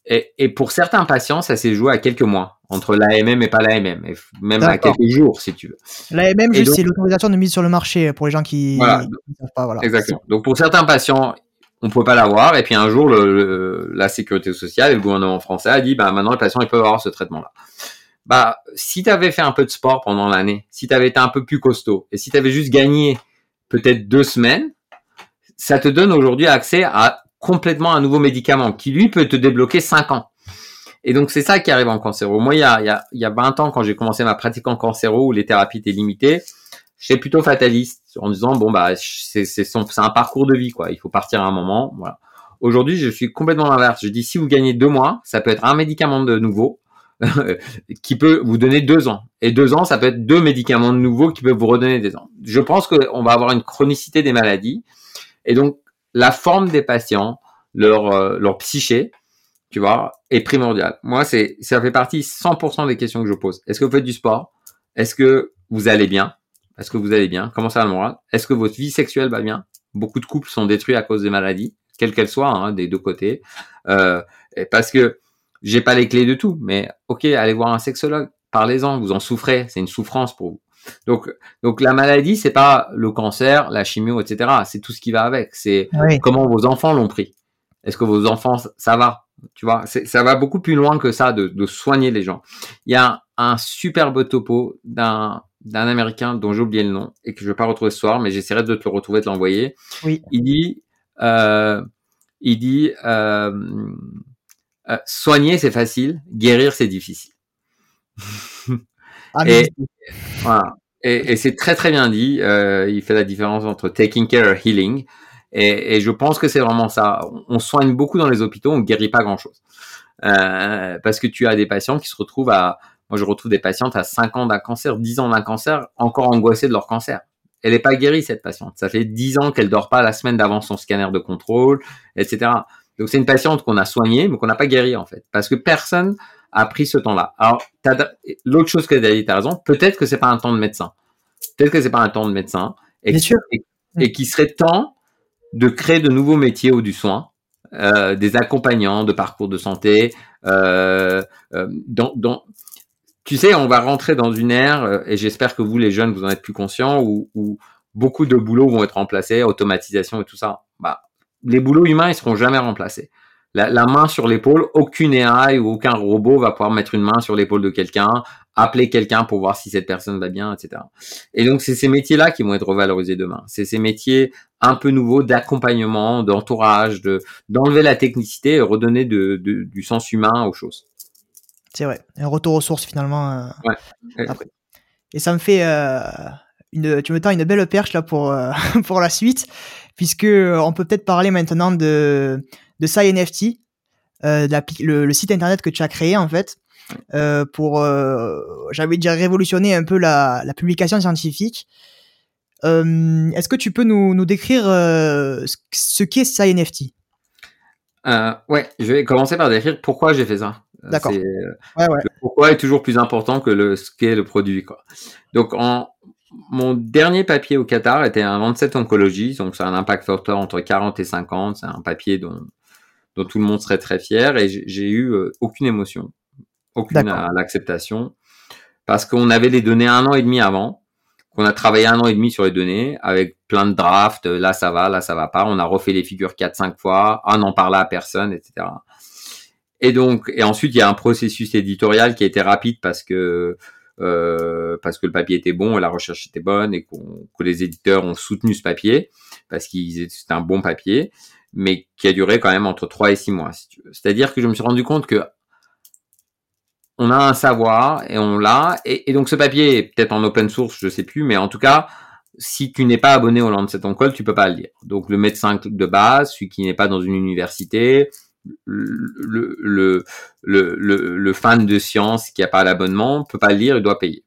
Et, et pour certains patients, ça s'est joué à quelques mois entre l'AMM et pas l'AMM, et même à quelques jours si tu veux. L'AMM, c'est l'autorisation de mise sur le marché pour les gens qui ne savent pas. Voilà. Exactement. Donc pour certains patients, on pouvait pas l'avoir. Et puis un jour, le, la sécurité sociale et le gouvernement français a dit, bah maintenant les patients ils peuvent avoir ce traitement-là. Bah si tu avais fait un peu de sport pendant l'année, si tu avais été un peu plus costaud et si tu avais juste gagné peut-être deux semaines, ça te donne aujourd'hui accès à complètement un nouveau médicament qui lui peut te débloquer cinq ans. Et donc c'est ça qui arrive en cancéro. Moi il y a, il y a, il y a 20 ans quand j'ai commencé ma pratique en cancéro où les thérapies étaient limitées, j'étais plutôt fataliste en disant bon bah c'est c'est un parcours de vie quoi. Il faut partir à un moment. Voilà. Aujourd'hui, je suis complètement l'inverse. Je dis si vous gagnez deux mois, ça peut être un médicament de nouveau qui peut vous donner deux ans. Et deux ans, ça peut être deux médicaments de nouveau qui peuvent vous redonner des ans. Je pense qu'on va avoir une chronicité des maladies. Et donc, la forme des patients, leur, euh, leur psyché, tu vois, est primordiale. Moi, c'est, ça fait partie 100% des questions que je pose. Est-ce que vous faites du sport? Est-ce que vous allez bien? Est-ce que vous allez bien? Comment ça va le moral Est-ce que votre vie sexuelle va bien? Beaucoup de couples sont détruits à cause des maladies, quelles qu'elles soient, hein, des deux côtés. Euh, parce que j'ai pas les clés de tout, mais ok, allez voir un sexologue, parlez-en, vous en souffrez, c'est une souffrance pour vous. Donc, donc la maladie, c'est pas le cancer, la chimio, etc. C'est tout ce qui va avec. C'est comment vos enfants l'ont pris. Est-ce que vos enfants, ça va? Tu vois, ça va beaucoup plus loin que ça de, de soigner les gens. Il y a un superbe topo d'un d'un Américain dont j'ai oublié le nom et que je vais pas retrouver ce soir, mais j'essaierai de te le retrouver, de l'envoyer. Oui. Il dit, euh, il dit, euh, euh, soigner c'est facile, guérir c'est difficile. ah, et, voilà. et, et c'est très très bien dit. Il fait la différence entre taking care et healing. Et, et je pense que c'est vraiment ça. On, soigne beaucoup dans les hôpitaux, on guérit pas grand chose. Euh, parce que tu as des patients qui se retrouvent à, moi je retrouve des patientes à 5 ans d'un cancer, 10 ans d'un cancer, encore angoissées de leur cancer. Elle n'est pas guérie cette patiente. Ça fait 10 ans qu'elle dort pas la semaine d'avant son scanner de contrôle, etc. Donc c'est une patiente qu'on a soignée mais qu'on n'a pas guérie en fait, parce que personne a pris ce temps-là. Alors l'autre chose que tu as dit, tu as raison. Peut-être que c'est pas un temps de médecin. Peut-être que c'est pas un temps de médecin. Et, Bien sûr. et, et qu'il serait temps de créer de nouveaux métiers ou du soin, euh, des accompagnants de parcours de santé. Euh, euh, dans, dans, tu sais, on va rentrer dans une ère, euh, et j'espère que vous, les jeunes, vous en êtes plus conscients, où, où beaucoup de boulots vont être remplacés, automatisation et tout ça. Bah, les boulots humains, ils seront jamais remplacés la, main sur l'épaule, aucune AI ou aucun robot va pouvoir mettre une main sur l'épaule de quelqu'un, appeler quelqu'un pour voir si cette personne va bien, etc. Et donc c'est ces métiers-là qui vont être revalorisés demain. C'est ces métiers un peu nouveaux d'accompagnement, d'entourage, de d'enlever la technicité et redonner de, du sens humain aux choses. C'est vrai, un retour aux sources finalement. Euh. Et ça me fait euh, une, tu me tends une belle perche là pour euh, pour la suite, puisque on peut peut-être parler maintenant de de SciNFT, euh, le, le, site internet que tu as créé en fait, euh, pour, euh, j'avais déjà révolutionné un peu la, la publication scientifique. Est-ce que tu peux nous, nous décrire ce qu'est SciNFT Ouais, je vais commencer par décrire pourquoi j'ai fait ça. D'accord. Ouais, ouais. pourquoi est toujours plus important que le, ce qu'est le produit. Quoi. Donc, en, mon dernier papier au Qatar était un Lancet Oncologie, donc c'est un impact factor entre 40 et 50. C'est un papier dont dont tout le monde serait très fier. Et j'ai eu euh, aucune émotion, aucune à l'acceptation, parce qu'on avait les données un an et demi avant, qu'on a travaillé un an et demi sur les données avec plein de drafts. Là ça va, là ça va pas. On a refait les figures quatre cinq fois. Ah n'en parla à personne, etc. Et donc, et ensuite il y a un processus éditorial qui a été rapide parce que euh, parce que le papier était bon et la recherche était bonne et que les éditeurs ont soutenu ce papier parce qu'il c'était un bon papier mais qui a duré quand même entre 3 et 6 mois, si. C'est-à-dire que je me suis rendu compte que on a un savoir et on l'a, et, donc ce papier est peut-être en open source, je sais plus, mais en tout cas, si tu n'es pas abonné au Lancet Oncol, tu peux pas le lire. Donc le médecin de base, celui qui n'est pas dans une université, le, fan de science qui a pas l'abonnement, peut pas le lire, il doit payer.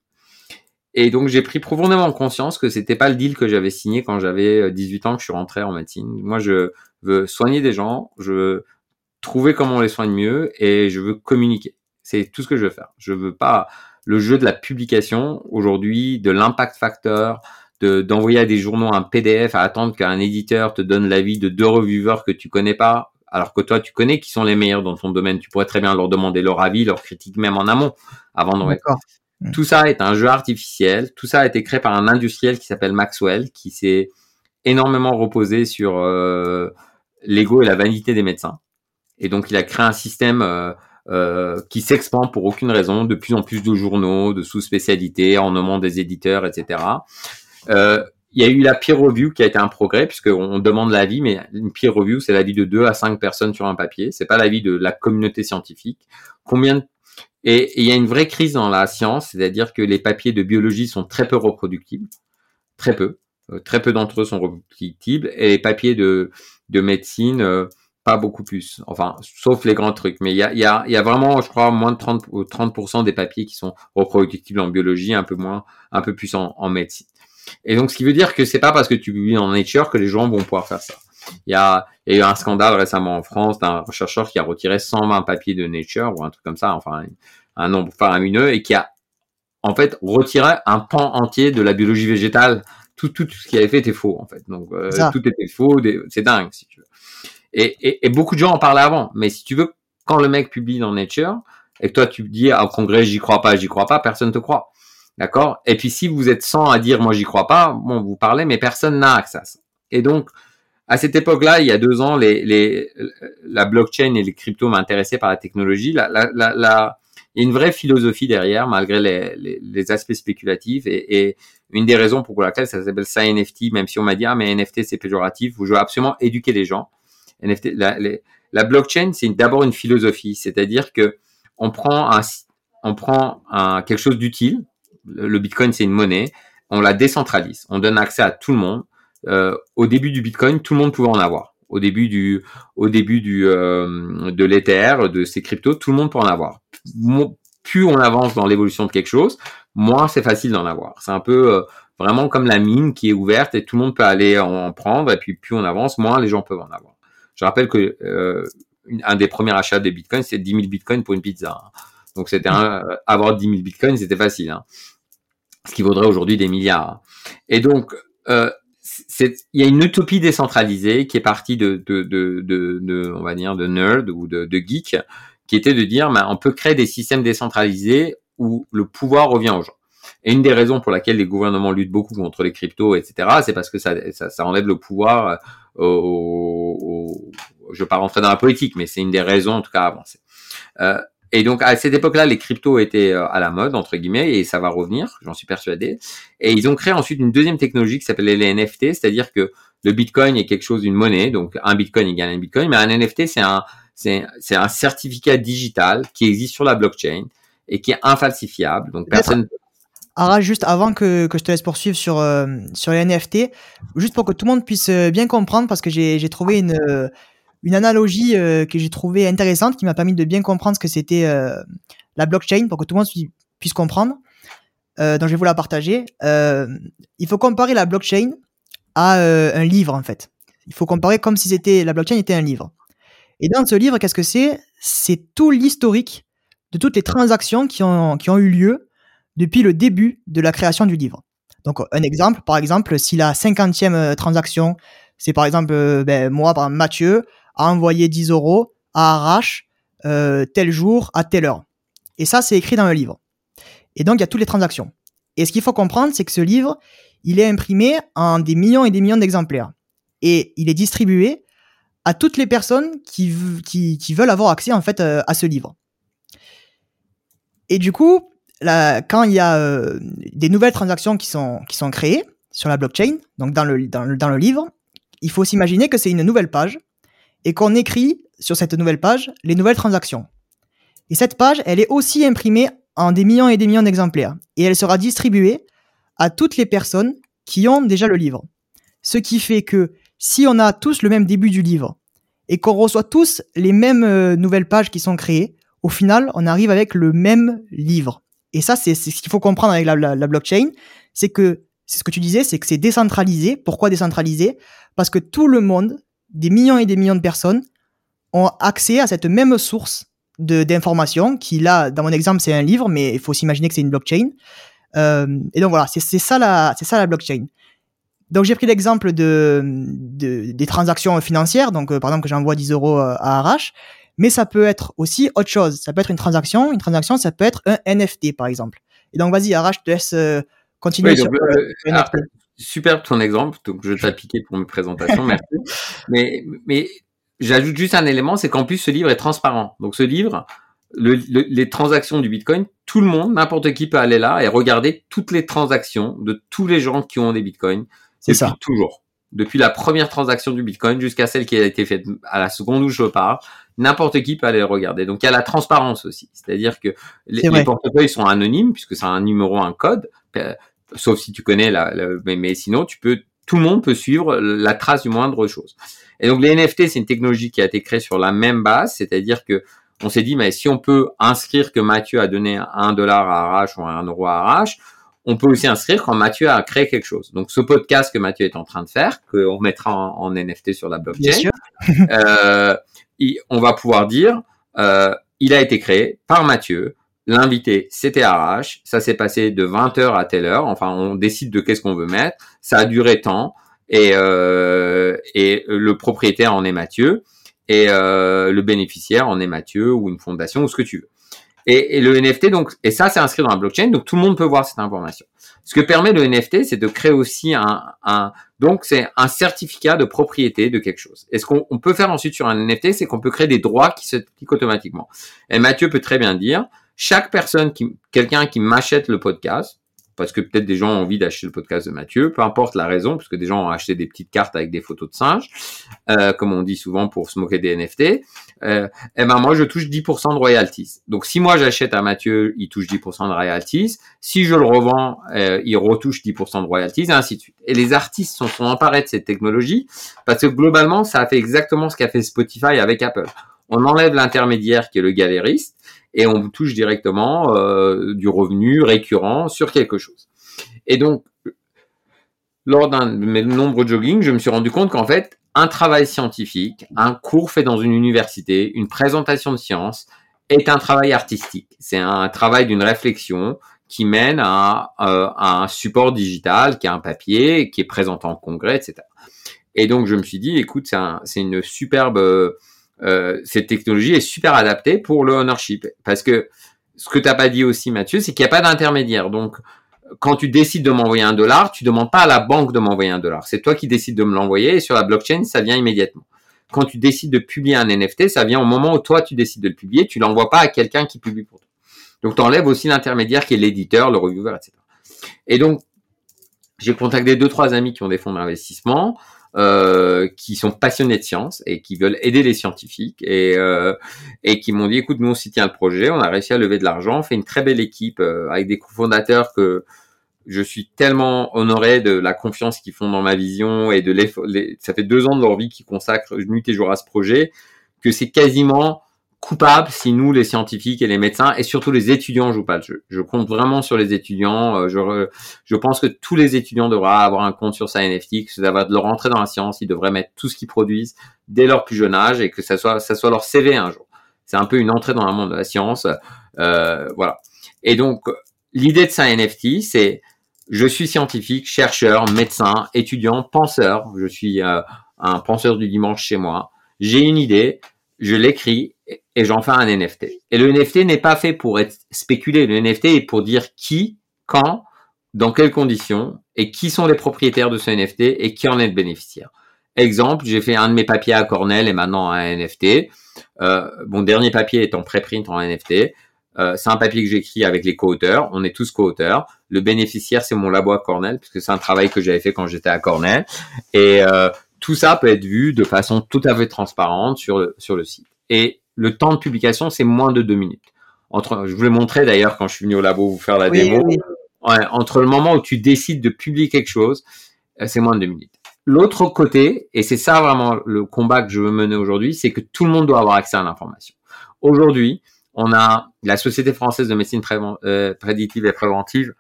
Et donc j'ai pris profondément conscience que c'était pas le deal que j'avais signé quand j'avais 18 ans que je suis rentré en médecine. Moi je veux soigner des gens, je veux trouver comment on les soigne mieux et je veux communiquer. C'est tout ce que je veux faire. Je veux pas le jeu de la publication aujourd'hui, de l'impact factor, de d'envoyer à des journaux un PDF à attendre qu'un éditeur te donne l'avis de deux reviewers que tu connais pas, alors que toi tu connais qui sont les meilleurs dans ton domaine. Tu pourrais très bien leur demander leur avis, leur critique même en amont avant de. Mmh. Tout ça est un jeu artificiel. Tout ça a été créé par un industriel qui s'appelle Maxwell, qui s'est énormément reposé sur euh, l'ego et la vanité des médecins. Et donc, il a créé un système euh, euh, qui s'expand pour aucune raison, de plus en plus de journaux, de sous-spécialités, en nommant des éditeurs, etc. Euh, il y a eu la peer review qui a été un progrès puisqu'on demande l'avis, mais une peer review, c'est l'avis de deux à cinq personnes sur un papier. C'est pas l'avis de la communauté scientifique. Combien et, il y a une vraie crise dans la science, c'est-à-dire que les papiers de biologie sont très peu reproductibles, très peu. Euh, très peu d'entre eux sont reproductibles et les papiers de de médecine, euh, pas beaucoup plus. Enfin, sauf les grands trucs. Mais il y a, vraiment, je crois, moins de 30 ou 30% des papiers qui sont reproductibles en biologie, un peu moins, un peu plus en médecine. Et donc, ce qui veut dire que c'est pas parce que tu publies en Nature que les gens vont pouvoir faire ça. Il y a, y a eu un scandale récemment en France d'un chercheur qui a retiré 120 papiers de Nature ou un truc comme ça, enfin un nombre faramineux et qui a en fait retiré un pan entier de la biologie végétale tout, tout, ce qui avait fait était faux en fait. Donc euh, tout était faux, c'est dingue si tu veux. Et, et, et, beaucoup de gens en parlaient avant, mais si tu veux, quand le mec publie dans Nature et que toi tu dis au congrès j'y crois pas, j'y crois pas, personne te croit, d'accord? Et puis si vous êtes 100 à dire moi j'y crois pas, bon vous parlez, mais personne n'a accès ça. Et donc à cette époque-là, il y a deux ans, la blockchain et les cryptos m'intéressaient par la technologie. Il y a une vraie philosophie derrière, malgré les, aspects spéculatifs. Et, une des raisons pour laquelle ça s'appelle ça NFT, même si on m'a dit ah mais NFT c'est péjoratif, je veux absolument éduquer les gens. La, blockchain c'est d'abord une philosophie, c'est-à-dire que on prend quelque chose d'utile. Le, Bitcoin c'est une monnaie, on la décentralise, on donne accès à tout le monde. Euh, au début du Bitcoin, tout le monde pouvait en avoir. Au début du, au début du, euh, de l'Ether, de ces cryptos, tout le monde peut en avoir. Plus on avance dans l'évolution de quelque chose, moins c'est facile d'en avoir. C'est un peu euh, vraiment comme la mine qui est ouverte et tout le monde peut aller en prendre. Et puis plus on avance, moins les gens peuvent en avoir. Je rappelle que euh, un des premiers achats des bitcoins, c'était 10 000 bitcoins pour une pizza. Hein. Donc c'était un, avoir 10 000 bitcoins, c'était facile. Hein. Ce qui vaudrait aujourd'hui des milliards. Et donc, euh, il y a une utopie décentralisée qui est partie de, de, de, de, on va dire, de nerd ou de, de geek, qui était de dire, ben, on peut créer des systèmes décentralisés où le pouvoir revient aux gens. Et une des raisons pour laquelle les gouvernements luttent beaucoup contre les cryptos, etc., c'est parce que ça, ça, ça, enlève le pouvoir au, au, je ne vais pas rentrer dans la politique, mais c'est une des raisons en tout cas avancées. Euh, et donc à cette époque-là, les cryptos étaient euh, à la mode entre guillemets et ça va revenir, j'en suis persuadé. Et ils ont créé ensuite une deuxième technologie qui s'appelait les NFT, c'est-à-dire que le Bitcoin est quelque chose d'une monnaie, donc un Bitcoin égale un Bitcoin, mais un NFT c'est un c'est c'est un certificat digital qui existe sur la blockchain et qui est infalsifiable. Donc personne Ara, juste avant que, que, je te laisse poursuivre sur, euh, sur les NFT, juste pour que tout le monde puisse euh, bien comprendre, parce que j'ai trouvé une, une analogie euh, que j'ai trouvée intéressante, qui m'a permis de bien comprendre ce que c'était euh, la blockchain, pour que tout le monde puisse comprendre. Euh, donc je vais vous la partager. il faut comparer la blockchain à un livre en fait. Il faut comparer comme si c'était la blockchain était un livre. Et dans ce livre, qu'est-ce que c'est? C'est tout l'historique de toutes les transactions qui ont, qui ont eu lieu depuis le début de la création du livre. Donc un exemple, par exemple, si la cinquantième transaction, c'est par exemple ben, moi, par Mathieu, a envoyé 10 euros à Arrache euh, tel jour à telle heure. Et ça, c'est écrit dans le livre. Et donc, il y a toutes les transactions. Et ce qu'il faut comprendre, c'est que ce livre, il est imprimé en des millions et des millions d'exemplaires. Et il est distribué à toutes les personnes qui, veulent avoir accès en fait euh, à ce livre. Et du coup, quand il y a euh, des nouvelles transactions qui sont, créées sur la blockchain, donc dans le livre, il faut s'imaginer que c'est une nouvelle page et qu'on écrit sur cette nouvelle page les nouvelles transactions. Et cette page, elle est aussi imprimée en des millions et des millions d'exemplaires et elle sera distribuée à toutes les personnes qui ont déjà le livre. Ce qui fait que si on a tous le même début du livre et qu'on reçoit tous les mêmes euh, nouvelles pages qui sont créées, au final, on arrive avec le même livre. Et ça, c'est ce qu'il faut comprendre avec la, la blockchain, c'est que c'est ce que tu disais, c'est que c'est décentralisé. Pourquoi décentralisé? Parce que tout le monde des millions et des millions de personnes ont accès à cette même source d'informations qui là dans mon exemple c'est un livre mais il faut s'imaginer que c'est une blockchain. Euh, et donc voilà c'est ça la c'est ça la blockchain. Donc j'ai pris l'exemple de, de, des transactions financières. Donc euh, par exemple que j'envoie 10 euros euh, à Arrache mais ça peut être aussi autre chose. Ça peut être une transaction. Une transaction ça peut être un NFT par exemple. Et donc vas-y Arrache je te laisse euh, continuer sur, superbe ton exemple, donc je vais t'appliquer pour mes présentations, merci. mais mais j'ajoute juste un élément, c'est qu'en plus ce livre est transparent. Donc ce livre, le, les transactions du Bitcoin, tout le monde, n'importe qui peut aller là et regarder toutes les transactions de tous les gens qui ont des Bitcoins. C'est ça. Toujours. Depuis la première transaction du Bitcoin jusqu'à celle qui a été faite à la seconde où je parle, n'importe qui peut aller regarder. Donc il y a la transparence aussi, c'est-à-dire que les, les, portefeuilles sont anonymes puisque c'est un numéro, un code sauf si tu connais la, mais, sinon tu peux tout le monde peut suivre la trace du moindre chose. Et donc les NFT, c'est une technologie qui a été créée sur la même base, c'est-à-dire que on s'est dit, mais si on peut inscrire que Mathieu a donné un dollar à Arrache ou un euro à Arrache, on peut aussi inscrire quand Mathieu a créé quelque chose. Donc ce podcast que Mathieu est en train de faire, qu'on mettra en, NFT sur la blockchain, euh, on va pouvoir dire, euh, il a été créé par Mathieu L'invité, c'était Arrache. Ça s'est passé de 20h à telle heure. Enfin, on décide de qu'est-ce qu'on veut mettre. Ça a duré tant. Et, euh, et le propriétaire en est Mathieu. Et euh, le bénéficiaire en est Mathieu ou une fondation ou ce que tu veux. Et, et, le NFT, donc, et ça, c'est inscrit dans la blockchain, donc tout le monde peut voir cette information. Ce que permet le NFT, c'est de créer aussi un, un donc c'est un certificat de propriété de quelque chose. Et ce qu'on peut faire ensuite sur un NFT, c'est qu'on peut créer des droits qui se cliquent automatiquement. Et Mathieu peut très bien dire, chaque personne qui, quelqu'un qui m'achète le podcast, parce que peut-être des gens ont envie d'acheter le podcast de Mathieu, peu importe la raison, parce que des gens ont acheté des petites cartes avec des photos de singes, euh, comme on dit souvent pour se moquer des NFT, euh, eh ben moi je touche 10% de royalties. Donc si moi j'achète à Mathieu, il touche 10% de royalties. Si je le revends, euh, il retouche 10% de royalties, et ainsi de suite. Et les artistes sont, sont emparés de cette technologie parce que globalement, ça a fait exactement ce qu'a fait Spotify avec Apple. On enlève l'intermédiaire qui est le galériste et on touche directement euh, du revenu récurrent sur quelque chose. Et donc, lors d'un de mes nombreux jogging, je me suis rendu compte qu'en fait, un travail scientifique, un cours fait dans une université, une présentation de science, est un travail artistique. C'est un travail d'une réflexion qui mène à, euh, un support digital, qui est un papier, qui est présenté en congrès, etc. Et donc je me suis dit, écoute, c'est une superbe, euh, cette technologie est super adaptée pour le ownership, parce que ce que t'as pas dit aussi, Mathieu, c'est qu'il n'y a pas d'intermédiaire. Donc quand tu décides de m'envoyer un dollar, tu demandes pas à la banque de m'envoyer un dollar. C'est toi qui décides de me l'envoyer et sur la blockchain, ça vient immédiatement. Quand tu décides de publier un NFT, ça vient au moment où toi tu décides de le publier, tu l'envoies pas à quelqu'un qui publie pour toi. Donc tu enlèves aussi l'intermédiaire qui est l'éditeur, le reviewer, etc. Et donc j'ai contacté deux trois amis qui ont des fonds d'investissement. Euh, qui sont passionnés de science et qui veulent aider les scientifiques et, euh, et qui m'ont dit écoute nous on s'y tient le projet on a réussi à lever de l'argent on fait une très belle équipe euh, avec des cofondateurs que je suis tellement honoré de la confiance qu'ils font dans ma vision et de l'effort ça fait deux ans de leur vie qu'ils consacrent nuit et jour à ce projet que c'est quasiment coupable si nous, les scientifiques et les médecins, et surtout les étudiants, jouent pas le jeu. Je compte vraiment sur les étudiants. Euh, je, je pense que tous les étudiants devraient avoir un compte sur sa NFT, que ça va de leur rentrer dans la science. Ils devraient mettre tout ce qu'ils produisent dès leur plus jeune âge et que ça soit, ça soit leur CV un jour. C'est un peu une entrée dans le monde de la science. Euh, voilà. Et donc, l'idée de sa NFT, c'est je suis scientifique, chercheur, médecin, étudiant, penseur. Je suis euh, un penseur du dimanche chez moi. J'ai une idée, je l'écris et j'en fais un NFT. Et le NFT n'est pas fait pour être spéculé. Le NFT est pour dire qui, quand, dans quelles conditions et qui sont les propriétaires de ce NFT et qui en est le bénéficiaire. Exemple, j'ai fait un de mes papiers à Cornell et maintenant un NFT. Euh, mon dernier papier est en préprint en NFT. Euh, c'est un papier que j'écris avec les co-auteurs. On est tous co-auteurs. Le bénéficiaire, c'est mon labo à Cornell, puisque c'est un travail que j'avais fait quand j'étais à Cornell. Et euh, tout ça peut être vu de façon tout à fait transparente sur le, sur le site. Et le temps de publication, c'est moins de deux minutes. Entre, je vous l'ai montré d'ailleurs quand je suis venu au labo vous faire la démo. Ouais, entre le moment où tu décides de publier quelque chose, euh, c'est moins de deux minutes. L'autre côté, et c'est ça vraiment le combat que je veux mener aujourd'hui, c'est que tout le monde doit avoir accès à l'information. Aujourd'hui, on a la Société française de médecine euh, prédictive et préventive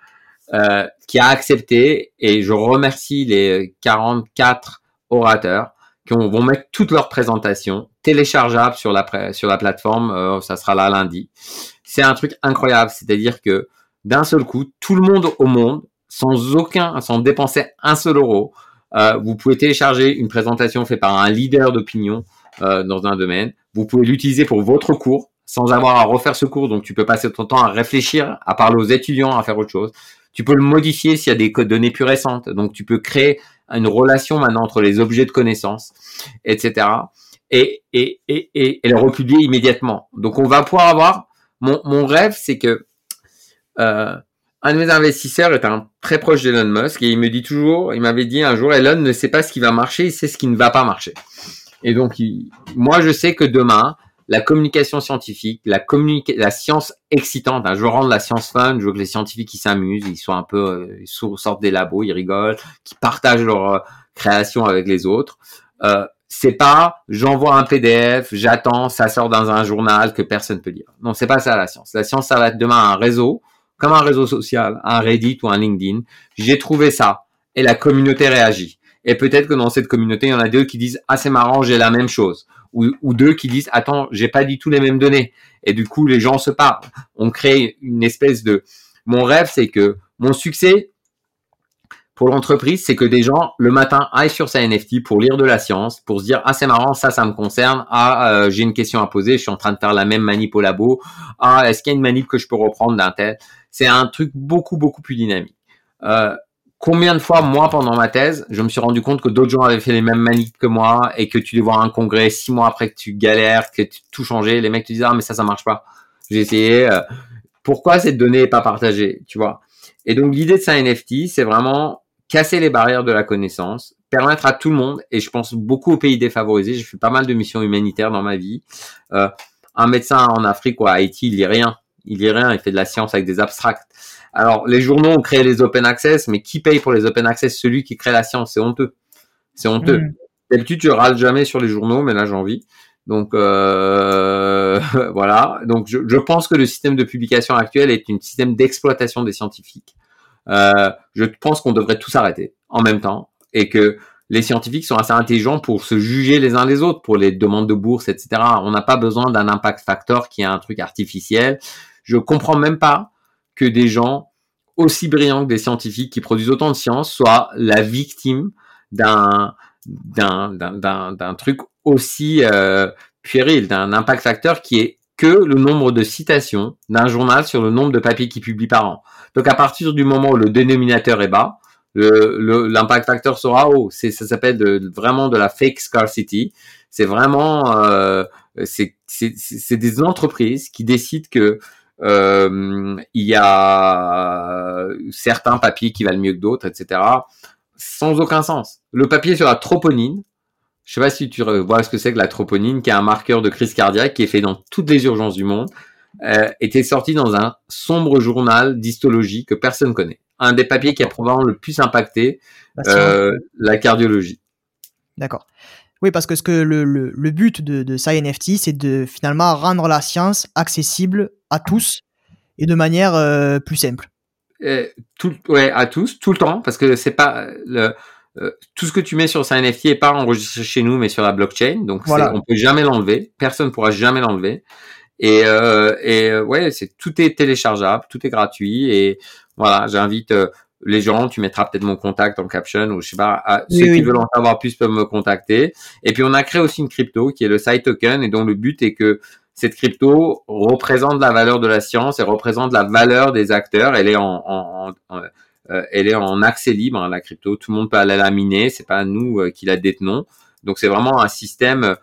euh, qui a accepté, et je remercie les 44 orateurs qui vont mettre toutes leurs présentations téléchargeables sur la, sur la plateforme. Euh, ça sera là lundi. C'est un truc incroyable. C'est-à-dire que d'un seul coup, tout le monde au monde, sans aucun, sans dépenser un seul euro, euh, vous pouvez télécharger une présentation faite par un leader d'opinion euh, dans un domaine. Vous pouvez l'utiliser pour votre cours sans avoir à refaire ce cours. Donc, tu peux passer ton temps à réfléchir, à parler aux étudiants, à faire autre chose. Tu peux le modifier s'il y a des données plus récentes. Donc, tu peux créer une relation maintenant entre les objets de connaissance, etc. Et, et, et, et, le republier immédiatement. Donc, on va pouvoir avoir... Mon, mon rêve, c'est que... Euh, un de mes investisseurs est un très proche d'Elon Musk et il me dit toujours, il m'avait dit un jour, Elon ne sait pas ce qui va marcher, il sait ce qui ne va pas marcher. Et donc, moi, je sais que demain, la communication scientifique, la, la science excitante. Je veux rendre la science fun. Je veux que les scientifiques ils s'amusent, ils soient un peu, euh, sortent des labos, ils rigolent, qu'ils partagent leur euh, création avec les autres. Euh, c'est pas j'envoie un PDF, j'attends, ça sort dans un journal que personne peut lire. Non, c'est pas ça la science. La science, ça va être demain un réseau, comme un réseau social, un Reddit ou un LinkedIn. J'ai trouvé ça et la communauté réagit. Et peut-être que dans cette communauté, il y en a deux qui disent ah c'est marrant, j'ai la même chose ou, deux qui disent attends, j'ai pas dit tout les mêmes données. Et du coup, les gens se parlent. On crée une espèce de. Mon rêve, c'est que mon succès pour l'entreprise, c'est que des gens le matin aillent sur sa NFT pour lire de la science, pour se dire ah c'est marrant, ça ça me concerne, ah euh, j'ai une question à poser, je suis en train de faire la même manip au labo, ah est-ce qu'il y a une manip que je peux reprendre d'un tel? C'est un truc beaucoup beaucoup plus dynamique. Euh, combien de fois, moi, pendant ma thèse, je me suis rendu compte que d'autres gens avaient fait les mêmes manips que moi et que tu les vois à un congrès six mois après que tu galères, que tu tout changé, les mecs te disent ah mais ça ça marche pas. J'ai essayé. Euh, pourquoi cette donnée est pas partagée, tu vois? Et donc l'idée de ça NFT, c'est vraiment casser les barrières de la connaissance, permettre à tout le monde, et je pense beaucoup aux pays défavorisés, j'ai fait pas mal de missions humanitaires dans ma vie. Euh, un médecin en Afrique ou à Haïti, il lit rien. Il lit rien, il fait de la science avec des abstracts. Alors, les journaux ont créé les open access, mais qui paye pour les open access? Celui qui crée la science, c'est honteux. C'est honteux. Mm. D'habitude, je râle jamais sur les journaux, mais là, j'ai envie. Donc euh, voilà. Donc je, je, pense que le système de publication actuel est un système d'exploitation des scientifiques. Euh, je pense qu'on devrait tous arrêter en même temps et que les scientifiques sont assez intelligents pour se juger les uns les autres pour les demandes de bourse, etc. On n'a pas besoin d'un impact factor qui est un truc artificiel. Je comprends même pas que des gens aussi brillants que des scientifiques qui produisent autant de science soient la victime d'un d'un truc aussi euh, puéril, d'un impact facteur qui est que le nombre de citations d'un journal sur le nombre de papiers qu'il publie par an. Donc à partir du moment où le dénominateur est bas, l'impact facteur sera haut. C'est ça s'appelle vraiment de la fake scarcity. C'est vraiment euh, c'est des entreprises qui décident que il y a certains papiers qui valent mieux que d'autres, etc. Sans aucun sens. Le papier sur la troponine, je sais pas si tu vois ce que c'est que la troponine, qui est un marqueur de crise cardiaque qui est fait dans toutes les urgences du monde, euh, était sorti dans un sombre journal d'histologie que personne connaît. Un des papiers qui a probablement le plus impacté euh, la cardiologie. D'accord. Oui, parce que ce que le, le, le but de, de SciNFT, c'est de finalement rendre la science accessible à tous et de manière euh, plus simple. Euh, tout, ouais, à tous, tout le temps, parce que c'est pas le, euh, tout ce que tu mets sur sa NFT est pas enregistré chez nous, mais sur la blockchain. Donc, voilà. on peut jamais l'enlever. Personne pourra jamais l'enlever. Et, euh, et ouais, c'est tout est téléchargeable, tout est gratuit. Et voilà, j'invite les gens. Tu mettras peut-être mon contact en caption ou je sais pas. À, ceux qui veulent en savoir plus peuvent me contacter. Et puis, on a créé aussi une crypto qui est le Side Token et dont le but est que cette crypto représente la valeur de la science et représente la valeur des acteurs. Elle est en, en, en euh, elle est en accès libre, hein, la crypto. Tout le monde peut aller la miner. C'est pas nous euh, qui la détenons. Donc c'est vraiment un système.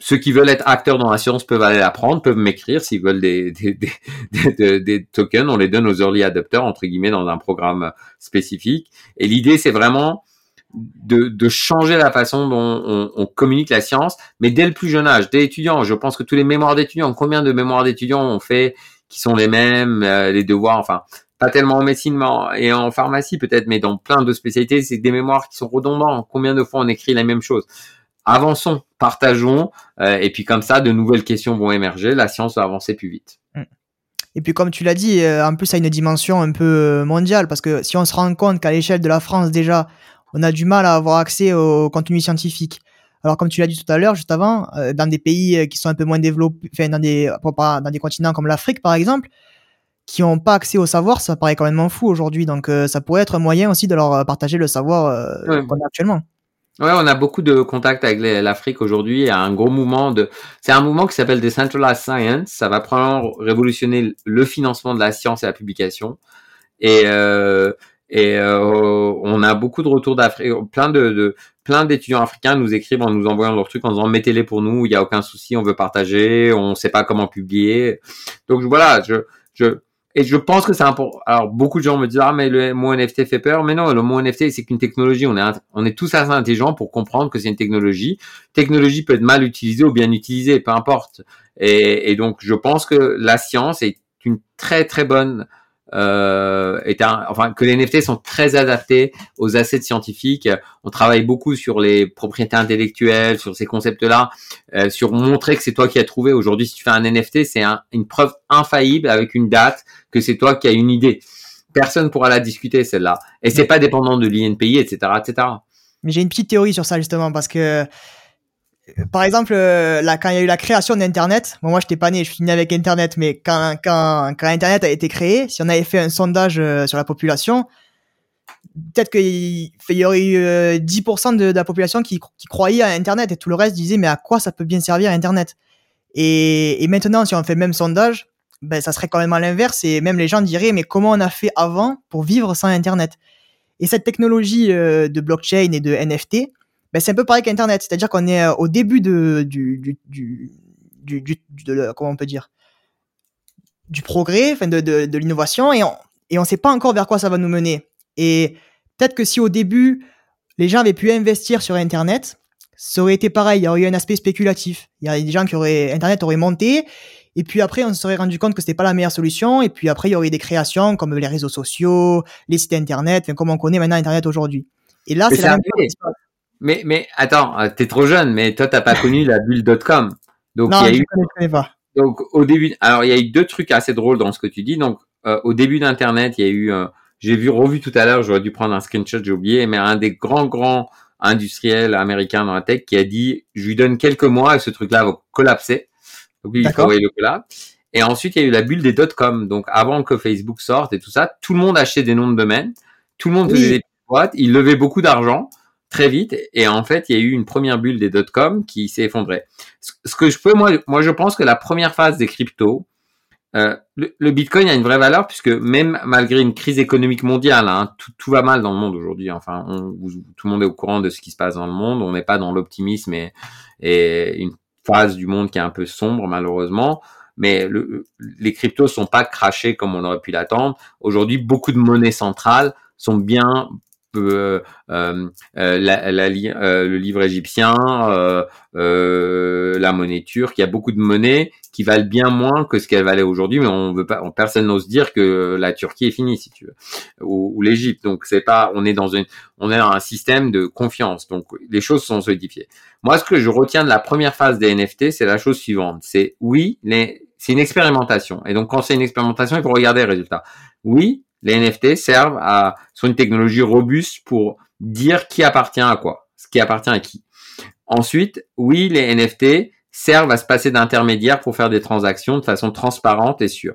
Euh, ceux qui veulent être acteurs dans la science peuvent aller la prendre, peuvent m'écrire s'ils veulent des, des, des, des, tokens. On les donne aux early adopters entre guillemets dans un programme spécifique. Et l'idée c'est vraiment de, de, changer la façon dont on, on, communique la science, mais dès le plus jeune âge, dès étudiants. Je pense que tous les mémoires d'étudiants, combien de mémoires d'étudiants ont fait qui sont les mêmes, les devoirs, enfin, pas tellement en médecine et en pharmacie peut-être, mais dans plein de spécialités, c'est des mémoires qui sont redondants. Combien de fois on écrit la même chose? Avançons, partageons, euh, et puis comme ça, de nouvelles questions vont émerger, la science va avancer plus vite. Mm. Et puis comme tu l'as dit, euh, en plus ça a une dimension un peu euh, mondiale, parce que si on se rend compte qu'à l'échelle de la France déjà, on a du mal à avoir accès au contenu scientifique. Alors comme tu l'as dit tout à l'heure, juste avant, dans des pays qui sont un peu moins développés, enfin dans des, dans des continents comme l'Afrique par exemple, qui n'ont pas accès au savoir, ça paraît quand même fou aujourd'hui. Donc ça pourrait être un moyen aussi de leur partager le savoir qu'on a actuellement. Ouais, on a beaucoup de contacts avec l'Afrique aujourd'hui. Il y a un gros mouvement de. C'est un mouvement qui s'appelle Decentralized Science. Ça va probablement révolutionner le financement de la science et la publication. Et euh, et euh, on a beaucoup de retours d'Afrique. Plein de, de plein d'étudiants africains nous écrivent en nous envoyant leurs trucs en disant mettez-les pour nous. Il y a aucun souci, on veut partager. On ne sait pas comment publier. Donc voilà, je je et je pense que c'est important. Alors, beaucoup de gens me disent, ah, mais le mot NFT fait peur. Mais non, le mot NFT, c'est qu'une technologie. On est, on est tous assez intelligents pour comprendre que c'est une technologie. Technologie peut être mal utilisée ou bien utilisée, peu importe. Et, et donc, je pense que la science est une très, très bonne euh, est un, enfin que les NFT sont très adaptés aux assets scientifiques. On travaille beaucoup sur les propriétés intellectuelles, sur ces concepts-là, euh, sur montrer que c'est toi qui as trouvé. Aujourd'hui, si tu fais un NFT, c'est un, une preuve infaillible avec une date que c'est toi qui as une idée. Personne pourra la discuter celle-là, et c'est pas dépendant de l'INPI, etc., etc. Mais j'ai une petite théorie sur ça justement parce que par exemple, euh, là, quand il y a eu la création d'Internet, bon, moi, je n'étais pas né, je suis né avec Internet, mais quand, quand, Internet a été créé, si on avait fait un sondage euh, sur la population, peut-être qu'il y aurait eu 10% euh, de, la population qui, croyait à Internet et tout le reste disait, mais à quoi ça peut bien servir Internet? Et, et, maintenant, si on fait le même sondage, ben, ça serait quand même à l'inverse et même les gens diraient, mais comment on a fait avant pour vivre sans Internet? Et cette technologie de blockchain et de NFT, ben, c'est un peu pareil qu'Internet, c'est-à-dire qu'on est euh, au début de, du, du, du, du, de, comment on peut dire, du progrès, enfin de, de, de l'innovation, et, et on ne sait pas encore vers quoi ça va nous mener. Et peut-être que si au début, les gens avaient pu investir sur Internet, ça aurait été pareil, il y aurait eu un aspect spéculatif. Il y a des gens qui auraient, Internet aurait monté, et puis après, on se serait rendu compte que c'était pas la meilleure solution, et puis après, il y aurait eu des créations comme les réseaux sociaux, les sites Internet, comme on connaît maintenant Internet aujourd'hui. Et là, c'est la même chose. Mais, mais attends, euh, t'es trop jeune, mais toi, t'as pas connu la bulle.com. Donc, non, il y a eu... connais, connais pas. Donc, au début, alors, il y a eu deux trucs assez drôles dans ce que tu dis. Donc, euh, au début d'Internet, il y a eu, euh, j'ai vu, revu tout à l'heure, j'aurais dû prendre un screenshot, j'ai oublié, mais un des grands, grands industriels américains dans la tech qui a dit, je lui donne quelques mois et ce truc-là va collapser. Donc, il le collapse. Et ensuite, il y a eu la bulle des dot-com. Donc, avant que Facebook sorte et tout ça, tout le monde achetait des noms de domaine. Tout le monde faisait des boîtes. Il levait beaucoup d'argent très vite. Et en fait, il y a eu une première bulle des dot-com qui s'est effondrée. Ce que je peux, moi, moi, je pense que la première phase des cryptos, euh, le, Bitcoin a une vraie valeur puisque même malgré une crise économique mondiale, hein, tout, va mal dans le monde aujourd'hui. Enfin, tout le monde est au courant de ce qui se passe dans le monde. On n'est pas dans l'optimisme et, une phase du monde qui est un peu sombre malheureusement. Mais le, les cryptos sont pas crachés comme on aurait pu l'attendre. Aujourd'hui, beaucoup de monnaies centrales sont bien euh, euh, la, la, euh, le livre égyptien, la monnaie turque. Il y a beaucoup de monnaies qui valent bien moins que ce qu'elles valaient aujourd'hui, mais on veut pas, personne n'ose dire que la Turquie est finie, si tu veux, ou, ou l'Égypte. Donc c'est pas, on est dans une, on est dans un système de confiance. Donc les choses sont solidifiées. Moi, ce que je retiens de la première phase des NFT, c'est la chose suivante. C'est oui, c'est une expérimentation. Et donc quand c'est une expérimentation, il faut regarder les résultats. Oui, les NFT servent à, sont une technologie robuste pour dire qui appartient à quoi, ce qui appartient à qui. Ensuite, oui, les NFT servent à se passer d'intermédiaires pour faire des transactions de façon transparente et sûre.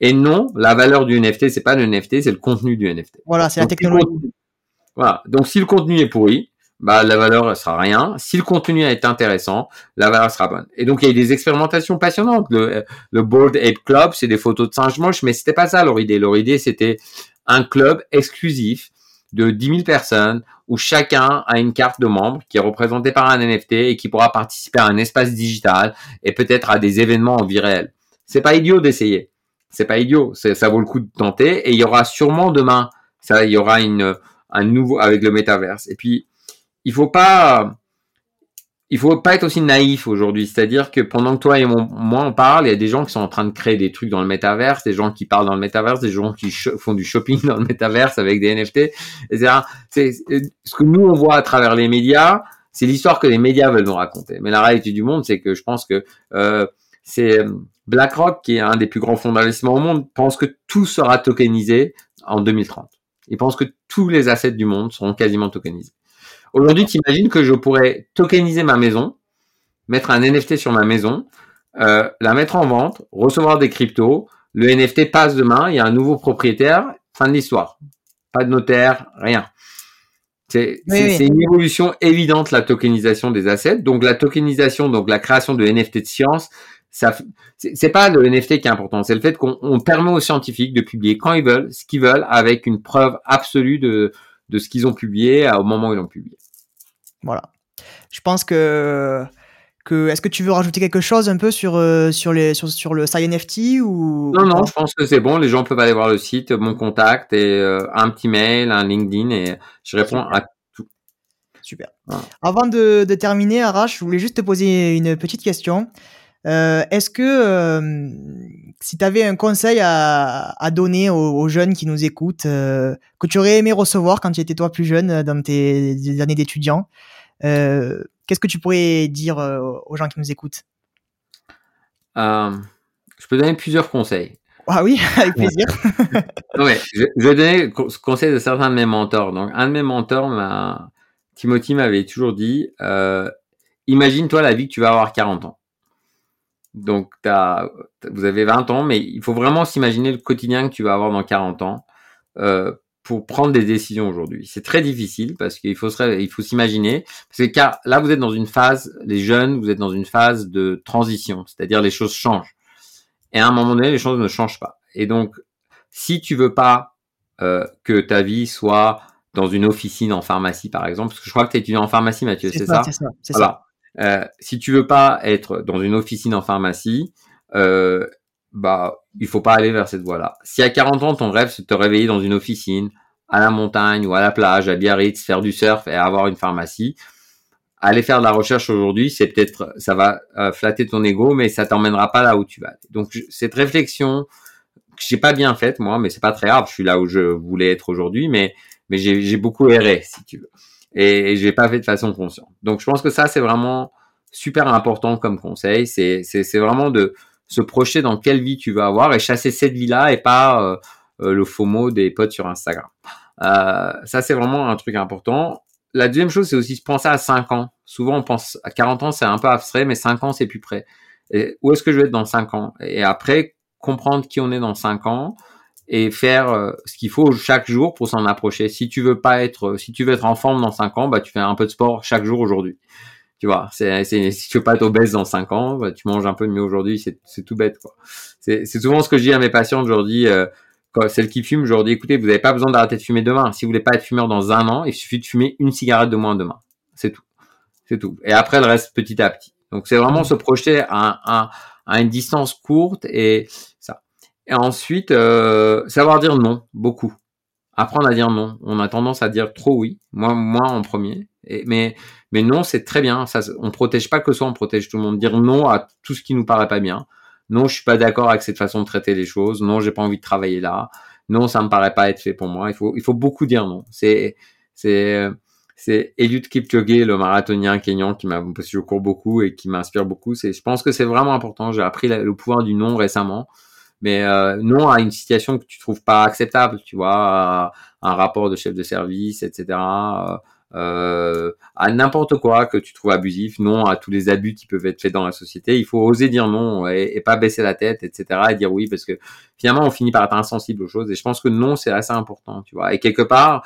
Et non, la valeur du NFT, c'est pas le NFT, c'est le contenu du NFT. Voilà, c'est la technologie. voilà. Donc, si le contenu est pourri, bah la valeur sera rien. Si le contenu est intéressant, la valeur sera bonne. Et donc il y a eu des expérimentations passionnantes. Le, le Board Ape Club, c'est des photos de singes moches, mais c'était pas ça leur idée. Leur idée c'était un club exclusif de 10 000 personnes où chacun a une carte de membre qui est représentée par un NFT et qui pourra participer à un espace digital et peut-être à des événements en vie réelle. C'est pas idiot d'essayer. C'est pas idiot. Ça vaut le coup de tenter et il y aura sûrement demain, ça, il y aura une, un nouveau avec le métaverse. Et puis, il faut pas il faut pas être aussi naïf aujourd'hui. C'est-à-dire que pendant que toi et moi on parle, il y a des gens qui sont en train de créer des trucs dans le métaverse, des gens qui parlent dans le métaverse, des gens qui font du shopping dans le métaverse avec des NFT, etc. C'est ce que nous on voit à travers les médias, c'est l'histoire que les médias veulent nous raconter. Mais la réalité du monde, c'est que je pense que euh, c'est euh, BlackRock qui est un des plus grands fonds d'investissement au monde pense que tout sera tokenisé en 2030. Il pense que tous les assets du monde seront quasiment tokenisés. Aujourd'hui, tu imagines que je pourrais tokeniser ma maison, mettre un NFT sur ma maison, euh, la mettre en vente, recevoir des cryptos, le NFT passe demain, il y a un nouveau propriétaire, fin de l'histoire. Pas de notaire, rien. C'est une évolution évidente, la tokenisation des assets. Donc la tokenisation, donc la création de NFT de science, ça, c'est pas le NFT qui est important, c'est le fait qu'on permet aux scientifiques de publier quand ils veulent, ce qu'ils veulent, avec une preuve absolue de, de ce qu'ils ont publié au moment où ils l'ont publié. Voilà. Je pense que que est-ce que tu veux rajouter quelque chose un peu sur euh, sur les sur, sur le NFT ou Non non, je pense que c'est bon, les gens peuvent aller voir le site, mon contact et euh, un petit mail, un LinkedIn et je réponds à tout. Super. Avant de, de terminer, Arash, je voulais juste te poser une petite question. Euh, est-ce que euh, si tu avais un conseil à, à donner aux, jeunes qui nous écoutent, euh, que tu aurais aimé recevoir quand tu étais toi plus jeune dans tes années d'étudiant, qu'est-ce que tu pourrais dire aux gens qui nous écoutent? Je peux donner plusieurs conseils. Ah oui, avec plaisir. ouais, je, je, vais donner le conseil de certains de mes mentors. Donc, un de mes mentors, m'a, Timothy m'avait toujours dit, imagine-toi la vie que tu vas avoir 40 ans. Donc, as, vous avez 20 ans, mais il faut vraiment s'imaginer le quotidien que tu vas avoir dans 40 ans euh, pour prendre des décisions aujourd'hui. C'est très difficile parce qu'il faut il faut s'imaginer parce que car là vous êtes dans une phase, les jeunes, vous êtes dans une phase de transition, c'est-à-dire les choses changent. Et à un moment donné, les choses ne changent pas. Et donc, si tu veux pas euh, que ta vie soit dans une officine en pharmacie, par exemple, parce que je crois que tu es étudiant en pharmacie, Mathieu, c'est ça C'est ça, c'est ça. Euh, si tu veux pas être dans une officine en pharmacie, euh, bah, il faut pas aller vers cette voie-là. Si à 40 ans, ton rêve, c'est de te réveiller dans une officine, à la montagne ou à la plage, à Biarritz, faire du surf et avoir une pharmacie, aller faire de la recherche aujourd'hui, c'est peut-être, ça va euh, flatter ton ego, mais ça t'emmènera pas là où tu vas. Donc, cette réflexion, que j'ai pas bien faite, moi, mais c'est pas très grave, je suis là où je voulais être aujourd'hui, mais, mais j'ai beaucoup erré, si tu veux. Et, et j'ai pas fait de façon consciente. Donc, je pense que ça, c'est vraiment super important comme conseil. C'est, c'est, c'est vraiment de, se projeter dans quelle vie tu veux avoir et chasser cette vie-là et pas euh, euh, le mot des potes sur Instagram. Euh, ça, c'est vraiment un truc important. La deuxième chose, c'est aussi se penser à 5 ans. Souvent, on pense à 40 ans, c'est un peu abstrait, mais 5 ans, c'est plus près. Et où est-ce que je vais être dans 5 ans? Et après, comprendre qui on est dans 5 ans et faire ce qu'il faut chaque jour pour s'en approcher. Si tu veux pas être, si tu veux être en forme dans 5 ans, bah, tu fais un peu de sport chaque jour aujourd'hui. Tu vois, c'est, si tu veux pas être obèse dans 5 ans, bah, tu manges un peu mieux aujourd'hui, c'est, c'est tout bête, quoi. C'est, c'est souvent ce que je dis à mes patients, aujourd'hui, euh, quand celles qui fument, je leur dis, écoutez, vous n'avez pas besoin d'arrêter de fumer demain. Si vous voulez pas être fumeur dans un an, il suffit de fumer une cigarette de moins demain. C'est tout. C'est tout. Et après, le reste petit à petit. Donc, c'est vraiment se projeter à, à, à une distance courte et ça. Et ensuite, euh, savoir dire non, beaucoup. Apprendre à dire non. On a tendance à dire trop oui. Moi, moi en premier. Mais non, c'est très bien. Ça, on protège pas que soi, on protège tout le monde. Dire non à tout ce qui nous paraît pas bien. Non, je suis pas d'accord avec cette façon de traiter les choses. Non, j'ai pas envie de travailler là. Non, ça me paraît pas être fait pour moi. Il faut, beaucoup dire non. C'est, c'est, c'est Eliud Kipchoge, le marathonien kenyan qui m'a, je cours beaucoup et qui m'inspire beaucoup. Je pense que c'est vraiment important. J'ai appris le pouvoir du non récemment. Mais euh, non à une situation que tu trouves pas acceptable, tu vois, un rapport de chef de service, etc à n'importe quoi que tu trouves abusif, non à tous les abus qui peuvent être faits dans la société. Il faut oser dire non et, pas baisser la tête, etc. et dire oui parce que finalement on finit par être insensible aux choses. Et je pense que non c'est assez important, tu vois. Et quelque part,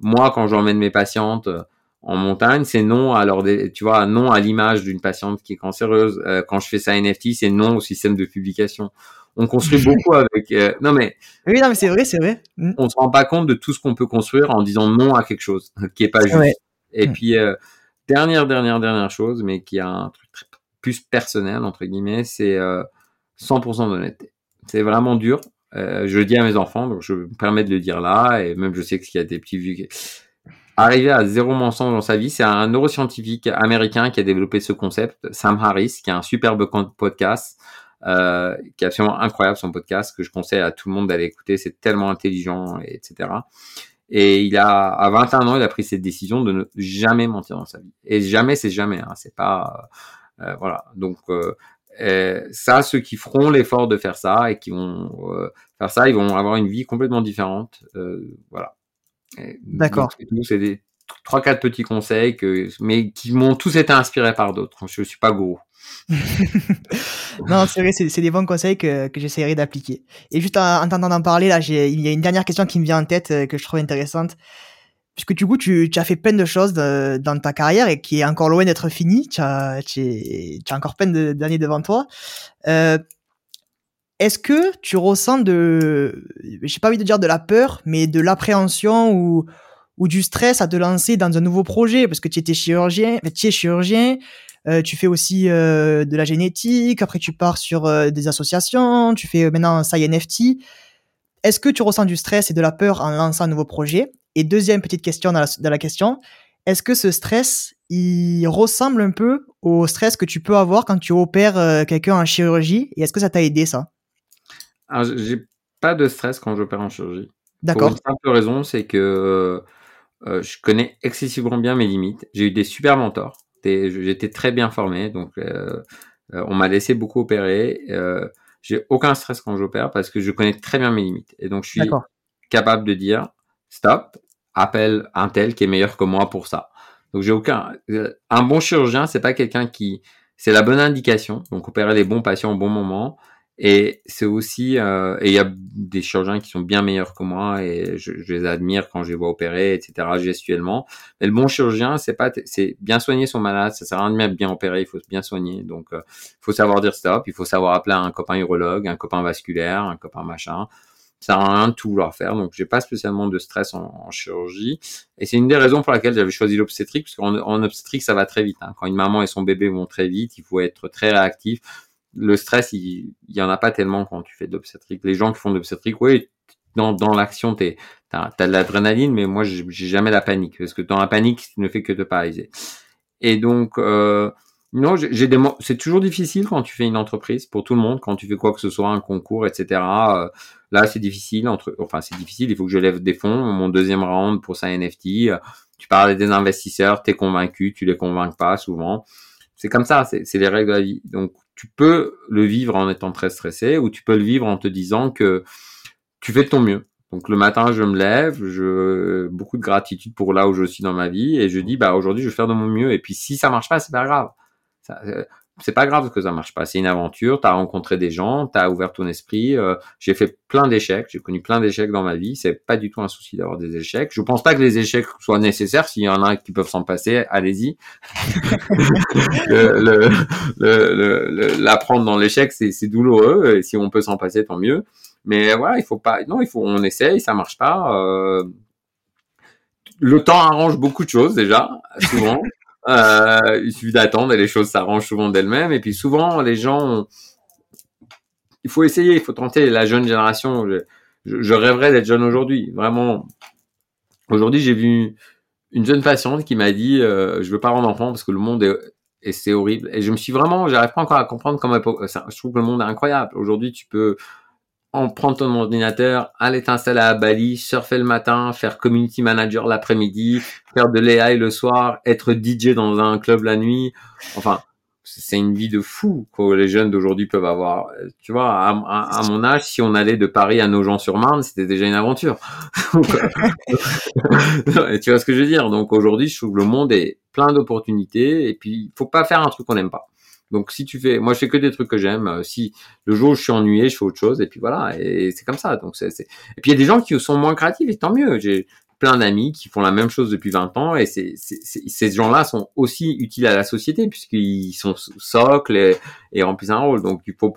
moi quand j'emmène mes patientes euh, en montagne, c'est non à leur, tu vois, non à l'image d'une patiente qui est cancéreuse. Euh, quand je fais ça NFT, c'est non au système de publication on construit beaucoup avec. Euh, non mais. Oui, non mais c'est vrai, c'est vrai. Mm. On se rend pas compte de tout ce qu'on peut construire en disant non à quelque chose qui est pas juste. Et mm. puis euh, dernière, dernière, dernière chose, mais qui a un truc plus personnel entre guillemets, c'est 100% euh, d'honnêteté. C'est vraiment dur. je le dis à mes enfants, donc je me permets de le dire là, et même je sais que ce qui a été petits vues. Arriver à zéro mensonge dans sa vie, c'est un neuroscientifique américain qui a développé ce concept, Sam Harris, qui a un superbe podcast euh, qui est absolument incroyable son podcast que je conseille à tout le monde d'aller écouter. C'est tellement intelligent, etc. Et il a, à 21 ans, il a pris cette décision de ne jamais mentir dans sa vie. Et jamais, c'est jamais. Hein, c'est pas, euh, voilà. Donc euh, ça, ceux qui feront l'effort de faire ça et qui vont euh, faire ça, ils vont avoir une vie complètement différente. voilà. D'accord. C'est des trois quatre petits conseils que, mais qui m'ont tous été inspirés par d'autres. Je suis pas gourou. non, c'est vrai, c'est des bons conseils que, j'essaierai d'appliquer. Et juste en, en parler, là, il y a une dernière question qui me vient en tête euh, que je trouve intéressante. Puisque du coup, tu, as fait plein de choses dans ta carrière et qui est encore loin d'être finie. Tu as, encore plein d'années devant toi. Euh, Est-ce que tu ressens de, j'ai pas envie de dire de la peur, mais de l'appréhension ou, du stress à te lancer dans un nouveau projet? Parce que tu étais chirurgien, tu chirurgien, euh, tu fais aussi euh, de la génétique, après tu pars sur euh, des associations, tu fais maintenant un NFT. Est-ce que tu ressens du stress et de la peur en lançant un nouveau projet? Et deuxième petite question dans la, question, est-ce que ce stress, il ressemble un peu au stress que tu peux avoir quand tu opères quelqu'un en chirurgie? Et est-ce que ça t'a aidé ça? Alors, j'ai pas de stress quand j'opère en chirurgie. D'accord. Pour une simple raison, c'est que je connais excessivement bien mes limites. J'ai eu des super mentors j'étais très bien formé, donc euh, euh, on m'a laissé beaucoup opérer. Euh, j'ai aucun stress quand j'opère parce que je connais très bien mes limites. Et donc, je suis capable de dire stop, appelle un tel qui est meilleur que moi pour ça. Donc, j'ai aucun. Un bon chirurgien, c'est pas quelqu'un qui. C'est la bonne indication. Donc, opérer les bons patients au bon moment. Et c'est aussi, euh, et il y a des chirurgiens qui sont bien meilleurs que moi et je, les admire quand je les vois opérer, etc. gestuellement. Mais le bon chirurgien, c'est pas, c'est bien soigner son malade. Ça sert à rien de bien opérer, il faut bien soigner. Donc, il euh, faut savoir dire stop. Il faut savoir appeler un copain urologue, un copain vasculaire, un copain machin. Ça sert à rien de tout vouloir faire. Donc, j'ai pas spécialement de stress en, chirurgie. Et c'est une des raisons pour laquelle j'avais choisi l'obstétrique, parce qu'en en obstétrique, ça va très vite. Hein. Quand une maman et son bébé vont très vite, il faut être très réactif le stress, il, il y en a pas tellement quand tu fais de l'obstétrique. Les gens qui font de l'obstétrique, oui, dans, dans l'action, t'as, t'as de l'adrénaline, mais moi, j'ai jamais la panique, parce que dans la panique, tu ne fais que te paralyser. Et donc, euh, non, j'ai des, c'est toujours difficile quand tu fais une entreprise, pour tout le monde, quand tu fais quoi que ce soit, un concours, etc. Euh, là, c'est difficile, entre, enfin, c'est difficile, il faut que je lève des fonds. Mon deuxième round pour ça NFT, euh, tu parles des investisseurs, t'es convaincu, tu les convaincs pas souvent. C'est comme ça, c'est les règles de la vie. Donc, tu peux le vivre en étant très stressé, ou tu peux le vivre en te disant que tu fais de ton mieux. Donc le matin, je me lève, je beaucoup de gratitude pour là où je suis dans ma vie et je dis bah aujourd'hui je vais faire de mon mieux et puis si ça marche pas, c'est pas grave. Euh, c'est pas grave que ça marche pas, c'est une aventure, tu as rencontré des gens, tu as ouvert ton esprit, euh, j'ai fait plein d'échecs, j'ai connu plein d'échecs dans ma vie, c'est pas du tout un souci d'avoir des échecs. Je pense pas que les échecs soient nécessaires, s'il y en a qui peuvent s'en passer, allez-y. le, le, le, le- le- l'apprendre dans l'échec, c'est, c'est douloureux et si on peut s'en passer tant mieux. Mais voilà, il faut pas. Non, il faut. On essaye, ça marche pas. Euh, le temps arrange beaucoup de choses déjà, souvent. Euh, il suffit d'attendre et les choses s'arrangent souvent d'elles-mêmes. Et puis souvent, les gens, il faut essayer, il faut tenter. La jeune génération, je, rêverais d'être jeune aujourd'hui. Vraiment. Aujourd'hui, j'ai vu une jeune patiente qui m'a dit, euh, je veux pas rendre enfant parce que le monde est et c'est horrible. Et je me suis vraiment, j'arrive pas encore à comprendre comment. Je trouve que le monde est incroyable. Aujourd'hui, tu peux en prendre ton ordinateur, aller t'installer à Bali, surfer le matin, faire community manager l'après-midi, faire de l'AI le soir, être DJ dans un club la nuit. Enfin, c'est une vie de fou que les jeunes d'aujourd'hui peuvent avoir. Tu vois, à, à- à mon âge, si on allait de Paris à Nogent-sur-Marne, c'était déjà une aventure. Euh, tu vois ce que je veux dire? Donc aujourd'hui, je trouve que le monde est plein d'opportunités et puis il faut pas faire un truc qu'on n'aime pas. Donc si tu fais, moi je fais que des trucs que j'aime. Euh, Si le jour où je suis ennuyé, je fais autre chose et puis voilà. Et c'est comme ça. Donc c'est, et puis il y a des gens qui sont moins créatifs et tant mieux. J'ai plein d'amis qui font la même chose depuis 20 ans et ces gens-là sont aussi utiles à la société puisqu'ils sont socles et, remplissent un rôle. Donc il faut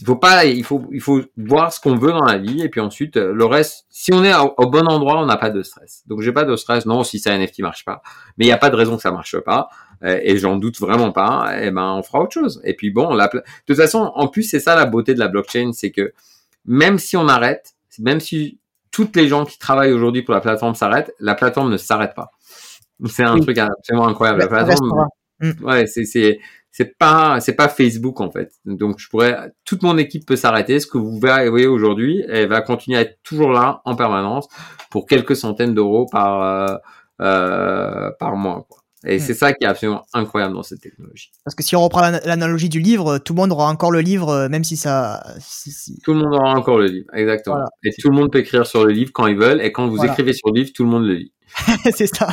il faut pas, il faut, il faut voir ce qu'on veut dans la vie et puis ensuite euh, le reste. Si on est au, bon endroit, on n'a pas de stress. Donc j'ai pas de stress. Non, si ça NFT marche pas, mais il y a pas de raison que ça marche pas et j'en doute vraiment pas. Et ben on fera autre chose. Et puis bon, la, de toute façon, en plus c'est ça la beauté de la blockchain, c'est que même si on arrête, même si toutes les gens qui travaillent aujourd'hui pour la plateforme s'arrêtent, la plateforme ne s'arrête pas. C'est un Oui. truc absolument incroyable. La plateforme, restera. ouais, c'est c'est c'est pas c'est pas Facebook en fait. Donc je pourrais toute mon équipe peut s'arrêter. Ce que vous voyez aujourd'hui, elle va continuer à être toujours là en permanence pour quelques centaines d'euros par euh, euh, par mois. Quoi. Et Mm. c'est ça qui est absolument incroyable dans cette technologie. Parce que si on reprend l'an- l'analogie du livre, tout le monde aura encore le livre, euh, même si ça. Si, si- Tout le monde aura encore le livre, exactement. Voilà. Et tout le monde peut écrire sur le livre quand ils veulent. Et quand vous Voilà. écrivez sur le livre, tout le monde le lit. c'est ça.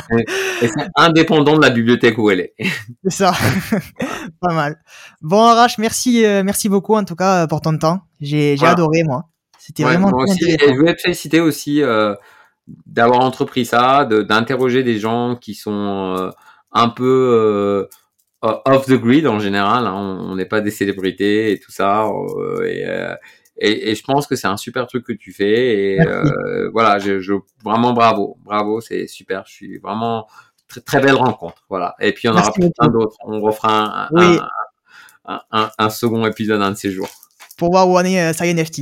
Et c'est indépendant de la bibliothèque où elle est. C'est ça. Pas mal. Bon, Arash, merci, euh, merci beaucoup en tout cas pour ton temps. J'ai Voilà. adoré, moi. C'était Ouais, vraiment moi très aussi. Et je voulais te féliciter aussi euh, d'avoir entrepris ça, de- d'interroger des gens qui sont euh, un peu euh, off the grid en général. hein. On n'est pas des célébrités et tout ça. euh, et, euh, et, et je pense que c'est un super truc que tu fais. Et voilà, je, je, vraiment bravo, bravo, c'est super. Je suis vraiment très, très belle rencontre. Voilà. Et puis on aura Merci plein beaucoup. d'autres. On refera un, Oui. un, un, un, un second épisode un de ces jours. Pour voir où on est, ça y est, NFT.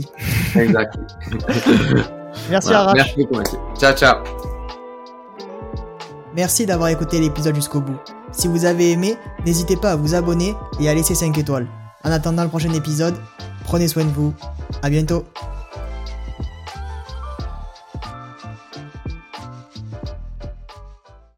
Exact. Merci, Voilà. Arash. Merci beaucoup, Mathieu. Ciao, ciao. Merci d'avoir écouté l'épisode jusqu'au bout. Si vous avez aimé, n'hésitez pas à vous abonner et à laisser 5 étoiles. En attendant le prochain épisode, prenez soin de vous. À bientôt.